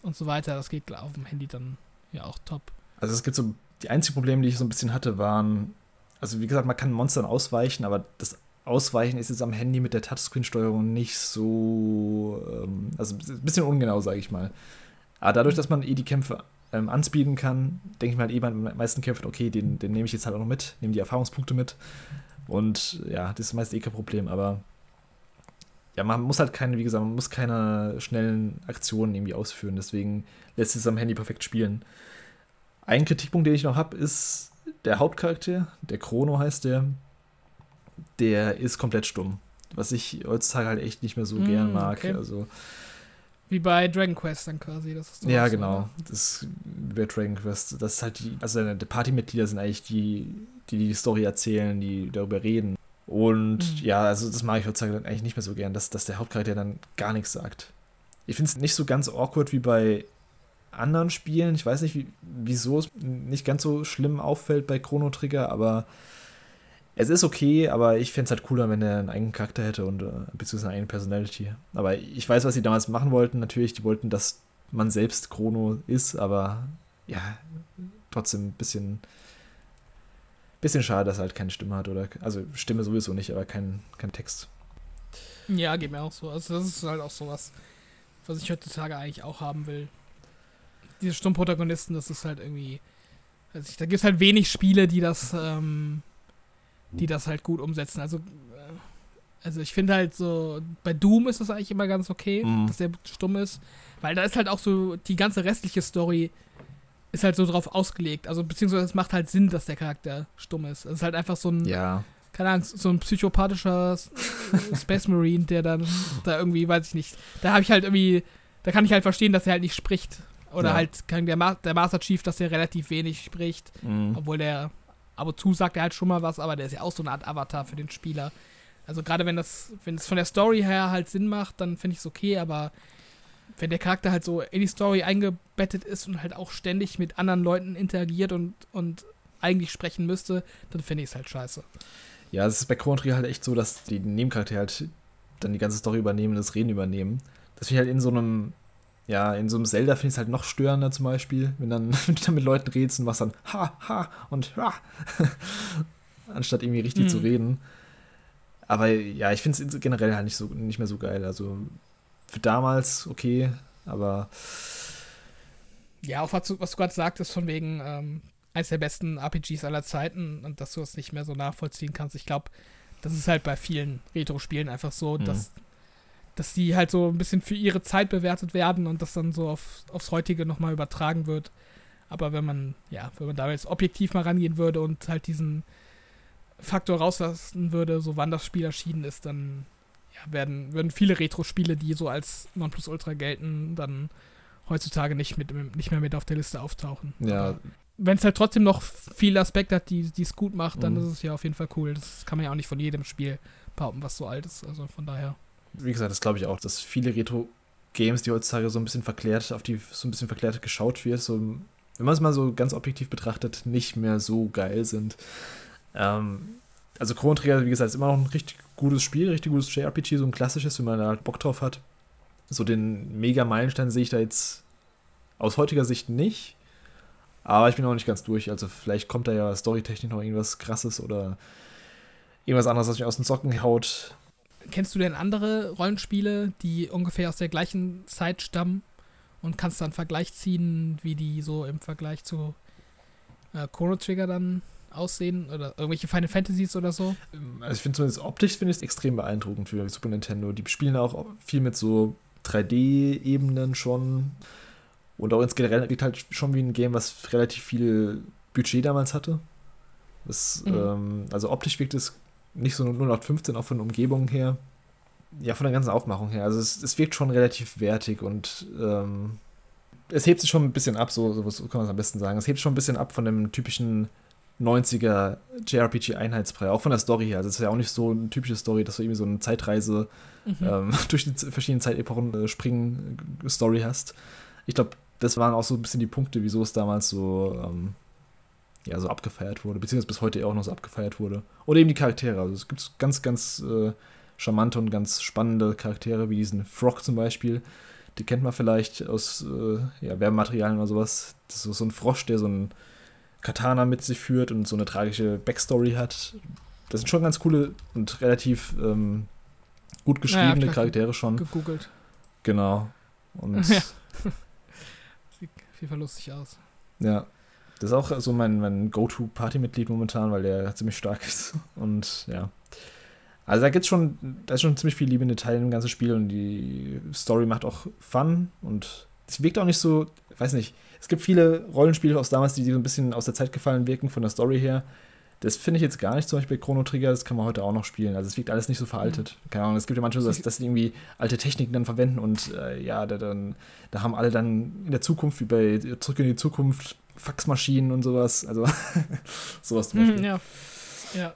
B: und so weiter. Das geht auf dem Handy dann ja auch top.
A: Also es gibt so, die einzigen Probleme, die ich so ein bisschen hatte, waren, also wie gesagt, man kann Monstern ausweichen, aber das Ausweichen ist jetzt am Handy mit der Touchscreen-Steuerung nicht so, ähm, also ein bisschen ungenau, sage ich mal. Aber dadurch, dass man eh die Kämpfe ähm, anspeeden kann, denke ich mal eh bei den meisten Kämpfen, okay, den, den nehme ich jetzt halt auch noch mit, nehme die Erfahrungspunkte mit. Und ja, das ist meist eh kein Problem, aber ja, man muss halt keine, wie gesagt, man muss keine schnellen Aktionen irgendwie ausführen, deswegen lässt es am Handy perfekt spielen. Ein Kritikpunkt, den ich noch habe, ist der Hauptcharakter, der Chrono heißt der, der ist komplett stumm. Was ich heutzutage halt echt nicht mehr so mm, gern mag. Okay. Also,
B: wie bei Dragon Quest dann quasi. Das
A: ist ja, genau. So, das wie bei Dragon Quest. Das ist halt die, also die Partymitglieder sind eigentlich die, die die Story erzählen, die darüber reden. Und mhm. ja, also das mag ich heutzutage dann eigentlich nicht mehr so gern, dass, dass der Hauptcharakter dann gar nichts sagt. Ich finde es nicht so ganz awkward wie bei anderen Spielen. Ich weiß nicht, wie, wieso es nicht ganz so schlimm auffällt bei Chrono Trigger, aber es ist okay, aber ich fände es halt cooler, wenn er einen eigenen Charakter hätte und äh, beziehungsweise eine eigene Personality. Aber ich weiß, was sie damals machen wollten. Natürlich, die wollten, dass man selbst Chrono ist, aber ja, trotzdem ein bisschen, bisschen schade, dass er halt keine Stimme hat. Oder, also Stimme sowieso nicht, aber kein, kein Text.
B: Ja, geht mir auch so. Also das ist halt auch sowas, was ich heutzutage eigentlich auch haben will. Diese Stummprotagonisten, das ist halt irgendwie. Also ich, da gibt es halt wenig Spiele, die das ähm, die das halt gut umsetzen. Also, äh, also ich finde halt so, bei Doom ist das eigentlich immer ganz okay, mhm. dass der stumm ist, weil da ist halt auch so, die ganze restliche Story ist halt so drauf ausgelegt. Also, beziehungsweise es macht halt Sinn, dass der Charakter stumm ist. Es ist halt einfach so ein,
A: ja.
B: keine Ahnung, so ein psychopathischer Space Marine, der dann da irgendwie, weiß ich nicht, da habe ich halt irgendwie, da kann ich halt verstehen, dass er halt nicht spricht. Oder ja. halt kann der, Ma der Master Chief, dass er relativ wenig spricht, mhm. obwohl der Ab und zu sagt er halt schon mal was, aber der ist ja auch so eine Art Avatar für den Spieler. Also gerade wenn das, wenn es von der Story her halt Sinn macht, dann finde ich es okay, aber wenn der Charakter halt so in die Story eingebettet ist und halt auch ständig mit anderen Leuten interagiert und, und eigentlich sprechen müsste, dann finde ich es halt scheiße.
A: Ja, es ist bei Chrono Trigger halt echt so, dass die Nebencharaktere halt dann die ganze Story übernehmen, das Reden übernehmen. Das finde ich halt in so einem ja, in so einem Zelda finde ich es halt noch störender zum Beispiel, wenn, dann, wenn du dann mit Leuten redest und machst dann ha, ha und ha, anstatt irgendwie richtig mhm. zu reden. Aber ja, ich finde es generell halt nicht, so, nicht mehr so geil. Also für damals okay, aber.
B: Ja, auch was du, was du gerade sagtest, von wegen ähm, eines der besten RPGs aller Zeiten und dass du es nicht mehr so nachvollziehen kannst. Ich glaube, das ist halt bei vielen Retro-Spielen einfach so, mhm. dass dass die halt so ein bisschen für ihre Zeit bewertet werden und das dann so auf, aufs heutige nochmal übertragen wird. Aber wenn man, ja, wenn man da jetzt objektiv mal rangehen würde und halt diesen Faktor rauslassen würde, so wann das Spiel erschienen ist, dann ja, werden, würden viele Retro-Spiele, die so als Nonplusultra gelten, dann heutzutage nicht, mit, nicht mehr mit auf der Liste auftauchen.
A: Ja.
B: Wenn es halt trotzdem noch viele Aspekte hat, die es gut macht, dann mhm. ist es ja auf jeden Fall cool. Das kann man ja auch nicht von jedem Spiel behaupten, was so alt ist. Also von daher
A: wie gesagt, das glaube ich auch, dass viele Retro-Games, die heutzutage so ein bisschen verklärt, auf die so ein bisschen verklärt geschaut wird, so, wenn man es mal so ganz objektiv betrachtet, nicht mehr so geil sind. Ähm, also Chrono Trigger, wie gesagt, ist immer noch ein richtig gutes Spiel, richtig gutes JRPG, so ein klassisches, wenn man da halt Bock drauf hat. So den Mega-Meilenstein sehe ich da jetzt aus heutiger Sicht nicht. Aber ich bin auch nicht ganz durch. Also vielleicht kommt da ja storytechnisch noch irgendwas krasses oder irgendwas anderes, was mich aus den Socken haut.
B: Kennst du denn andere Rollenspiele, die ungefähr aus der gleichen Zeit stammen und kannst dann Vergleich ziehen, wie die so im Vergleich zu äh, Chrono Trigger dann aussehen oder irgendwelche Final Fantasies oder so?
A: Also ich finde zumindest optisch finde ich es extrem beeindruckend für Super Nintendo. Die spielen auch viel mit so 3D-Ebenen schon und auch ins generell wirkt halt schon wie ein Game, was relativ viel Budget damals hatte. Das, mhm. ähm, also optisch wirkt es nicht so 0815, auch von der Umgebung her. Ja, von der ganzen Aufmachung her. Also es, es wirkt schon relativ wertig und ähm, es hebt sich schon ein bisschen ab, so, so kann man es am besten sagen. Es hebt schon ein bisschen ab von dem typischen 90er JRPG-Einheitsbrei, auch von der Story her. Also es ist ja auch nicht so eine typische Story, dass du irgendwie so eine Zeitreise mhm. ähm, durch die verschiedenen Zeitepochen äh, springen Story hast. Ich glaube, das waren auch so ein bisschen die Punkte, wieso es damals so ähm, ja, so abgefeiert wurde, beziehungsweise bis heute auch noch so abgefeiert wurde. Oder eben die Charaktere. Also es gibt ganz, ganz äh, charmante und ganz spannende Charaktere, wie diesen Frog zum Beispiel. Die kennt man vielleicht aus äh, ja, Werbematerialien oder sowas. Das ist so ein Frosch, der so ein Katana mit sich führt und so eine tragische Backstory hat. Das sind schon ganz coole und relativ ähm, gut geschriebene
B: Ja,
A: Charaktere schon.
B: Gegoogelt.
A: Genau. Und
B: Ja.
A: ja.
B: Sieht auf jeden Fall lustig aus.
A: Das ist auch so mein, mein Go-To-Party-Mitglied momentan, weil der ziemlich stark ist. Und ja. Also da gibt's schon, da ist schon ziemlich viel Liebe in Detail im ganzen Spiel und die Story macht auch Fun und es wirkt auch nicht so, weiß nicht, es gibt viele Rollenspiele aus damals, die so ein bisschen aus der Zeit gefallen wirken von der Story her. Das finde ich jetzt gar nicht, zum Beispiel Chrono Trigger, das kann man heute auch noch spielen. Also es wirkt alles nicht so veraltet. Keine Ahnung, es gibt ja manchmal so, dass, dass sie irgendwie alte Techniken dann verwenden und äh, ja, da, dann, da haben alle dann in der Zukunft, wie bei Zurück in die Zukunft, Faxmaschinen und sowas. Also sowas zum Beispiel.
B: Mhm, ja. Ja.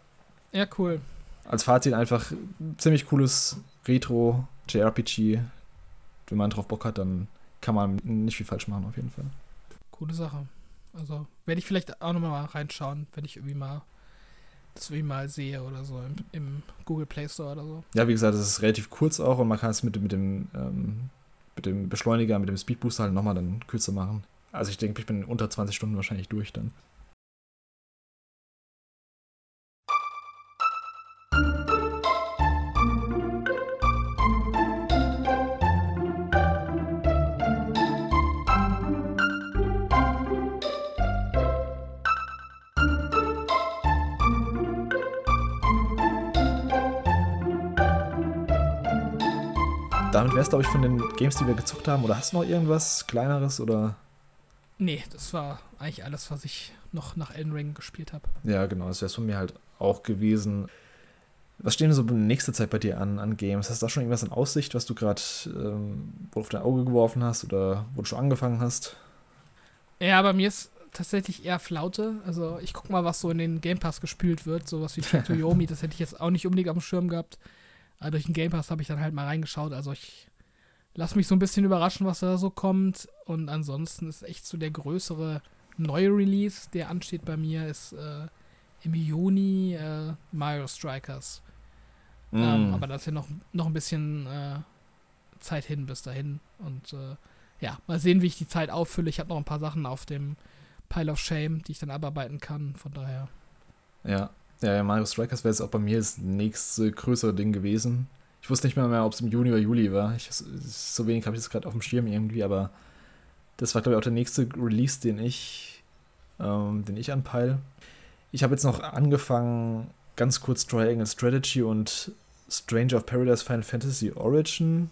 B: Ja, cool.
A: Als Fazit einfach ziemlich cooles Retro-JRPG. Wenn man drauf Bock hat, dann kann man nicht viel falsch machen, auf jeden Fall.
B: Coole Sache. Also werde ich vielleicht auch nochmal reinschauen, wenn ich irgendwie mal das irgendwie mal sehe oder so im, im Google Play Store oder so.
A: Ja, wie gesagt, es ist relativ kurz auch und man kann es mit, mit, dem, ähm, mit dem Beschleuniger, mit dem Speedbooster halt nochmal dann kürzer machen. Also ich denke, ich bin unter 20 Stunden wahrscheinlich durch dann. Damit wäre es, glaube ich, von den Games, die wir gezockt haben. Oder hast du noch irgendwas Kleineres oder?
B: Nee, das war eigentlich alles, was ich noch nach Elden Ring gespielt habe.
A: Ja, genau, das wäre es von mir halt auch gewesen. Was stehen denn so in nächster Zeit bei dir an, an Games? Hast du da schon irgendwas in Aussicht, was du gerade ähm, wohl auf dein Auge geworfen hast oder wo du schon angefangen hast?
B: Ja, bei mir ist tatsächlich eher Flaute. Also ich guck mal, was so in den Game Pass gespült wird. Sowas wie Chito Yomi, das hätte ich jetzt auch nicht unbedingt am Schirm gehabt. Aber durch den Game Pass habe ich dann halt mal reingeschaut. Also ich lasse mich so ein bisschen überraschen, was da so kommt. Und ansonsten ist echt so der größere neue Release, der ansteht bei mir, ist äh, im Juni äh, Mario Strikers. Ähm,
A: Mm.
B: aber da ist ja noch, noch ein bisschen äh, Zeit hin bis dahin. Und äh, ja, mal sehen, wie ich die Zeit auffülle. Ich habe noch ein paar Sachen auf dem Pile of Shame, die ich dann abarbeiten kann. Von daher.
A: Ja. Ja, ja, Mario Strikers wäre jetzt auch bei mir das nächste größere Ding gewesen. Ich wusste nicht mehr, mehr ob es im Juni oder Juli war. Ich, so wenig habe ich das gerade auf dem Schirm irgendwie, aber das war, glaube ich, auch der nächste Release, den ich, ähm, den ich anpeile. Ich habe jetzt noch angefangen, ganz kurz Triangle Strategy und Stranger of Paradise Final Fantasy Origin.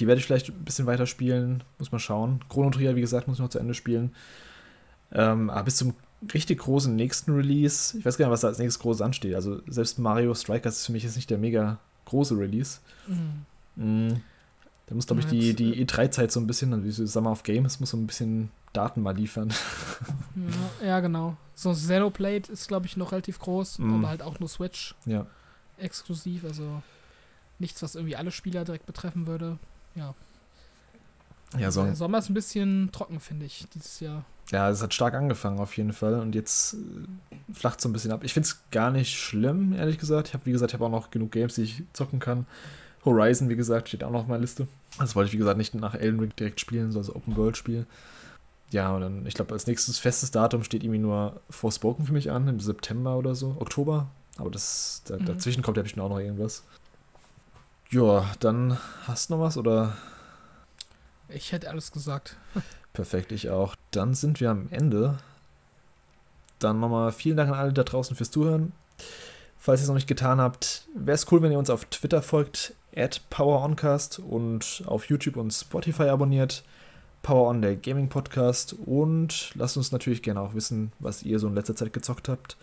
A: Die werde ich vielleicht ein bisschen weiter spielen, muss man schauen. Chrono Trigger, wie gesagt, muss ich noch zu Ende spielen. Ähm, aber bis zum richtig großen nächsten Release, ich weiß gar nicht, was da als nächstes großes ansteht. Also selbst Mario Strikers ist für mich jetzt nicht der mega große Release.
B: Mhm.
A: Mm. Da muss, glaube ich, die, die E3-Zeit so ein bisschen, also wie so Summer of Games, muss so ein bisschen Daten mal liefern.
B: Ja, ja, genau. So Xenoblade ist, glaube ich, noch relativ groß,
A: Mhm.
B: aber halt auch nur Switch
A: ja.
B: exklusiv. Also nichts, was irgendwie alle Spieler direkt betreffen würde. Ja.
A: Ja, so,
B: Der Sommer ist ein bisschen trocken, finde ich, dieses Jahr.
A: Ja, es hat stark angefangen auf jeden Fall und jetzt äh, flacht so ein bisschen ab. Ich finde es gar nicht schlimm, ehrlich gesagt. Ich habe, wie gesagt, ich habe auch noch genug Games, die ich zocken kann. Horizon, wie gesagt, steht auch noch auf meiner Liste. Das wollte ich, wie gesagt, nicht nach Elden Ring direkt spielen, sondern so Open-World-Spiel. Ja, und dann, ich glaube, als nächstes festes Datum steht irgendwie nur Forspoken für mich an, im September oder so, Oktober. Aber das, da,
B: Mhm.
A: dazwischen kommt ja bestimmt auch noch irgendwas. Ja, dann hast du noch was oder?
B: Ich hätte alles gesagt.
A: Perfekt, ich auch. Dann sind wir am Ende. Dann nochmal vielen Dank an alle da draußen fürs Zuhören. Falls ihr es noch nicht getan habt, wäre es cool, wenn ihr uns auf Twitter folgt, at PowerOncast und auf YouTube und Spotify abonniert. Power On, der Gaming Podcast. Und lasst uns natürlich gerne auch wissen, was ihr so in letzter Zeit gezockt habt.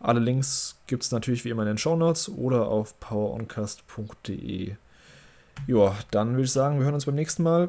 A: Alle Links gibt es natürlich wie immer in den Show Notes oder auf poweroncast.de. Ja, dann würde ich sagen, wir hören uns beim nächsten Mal.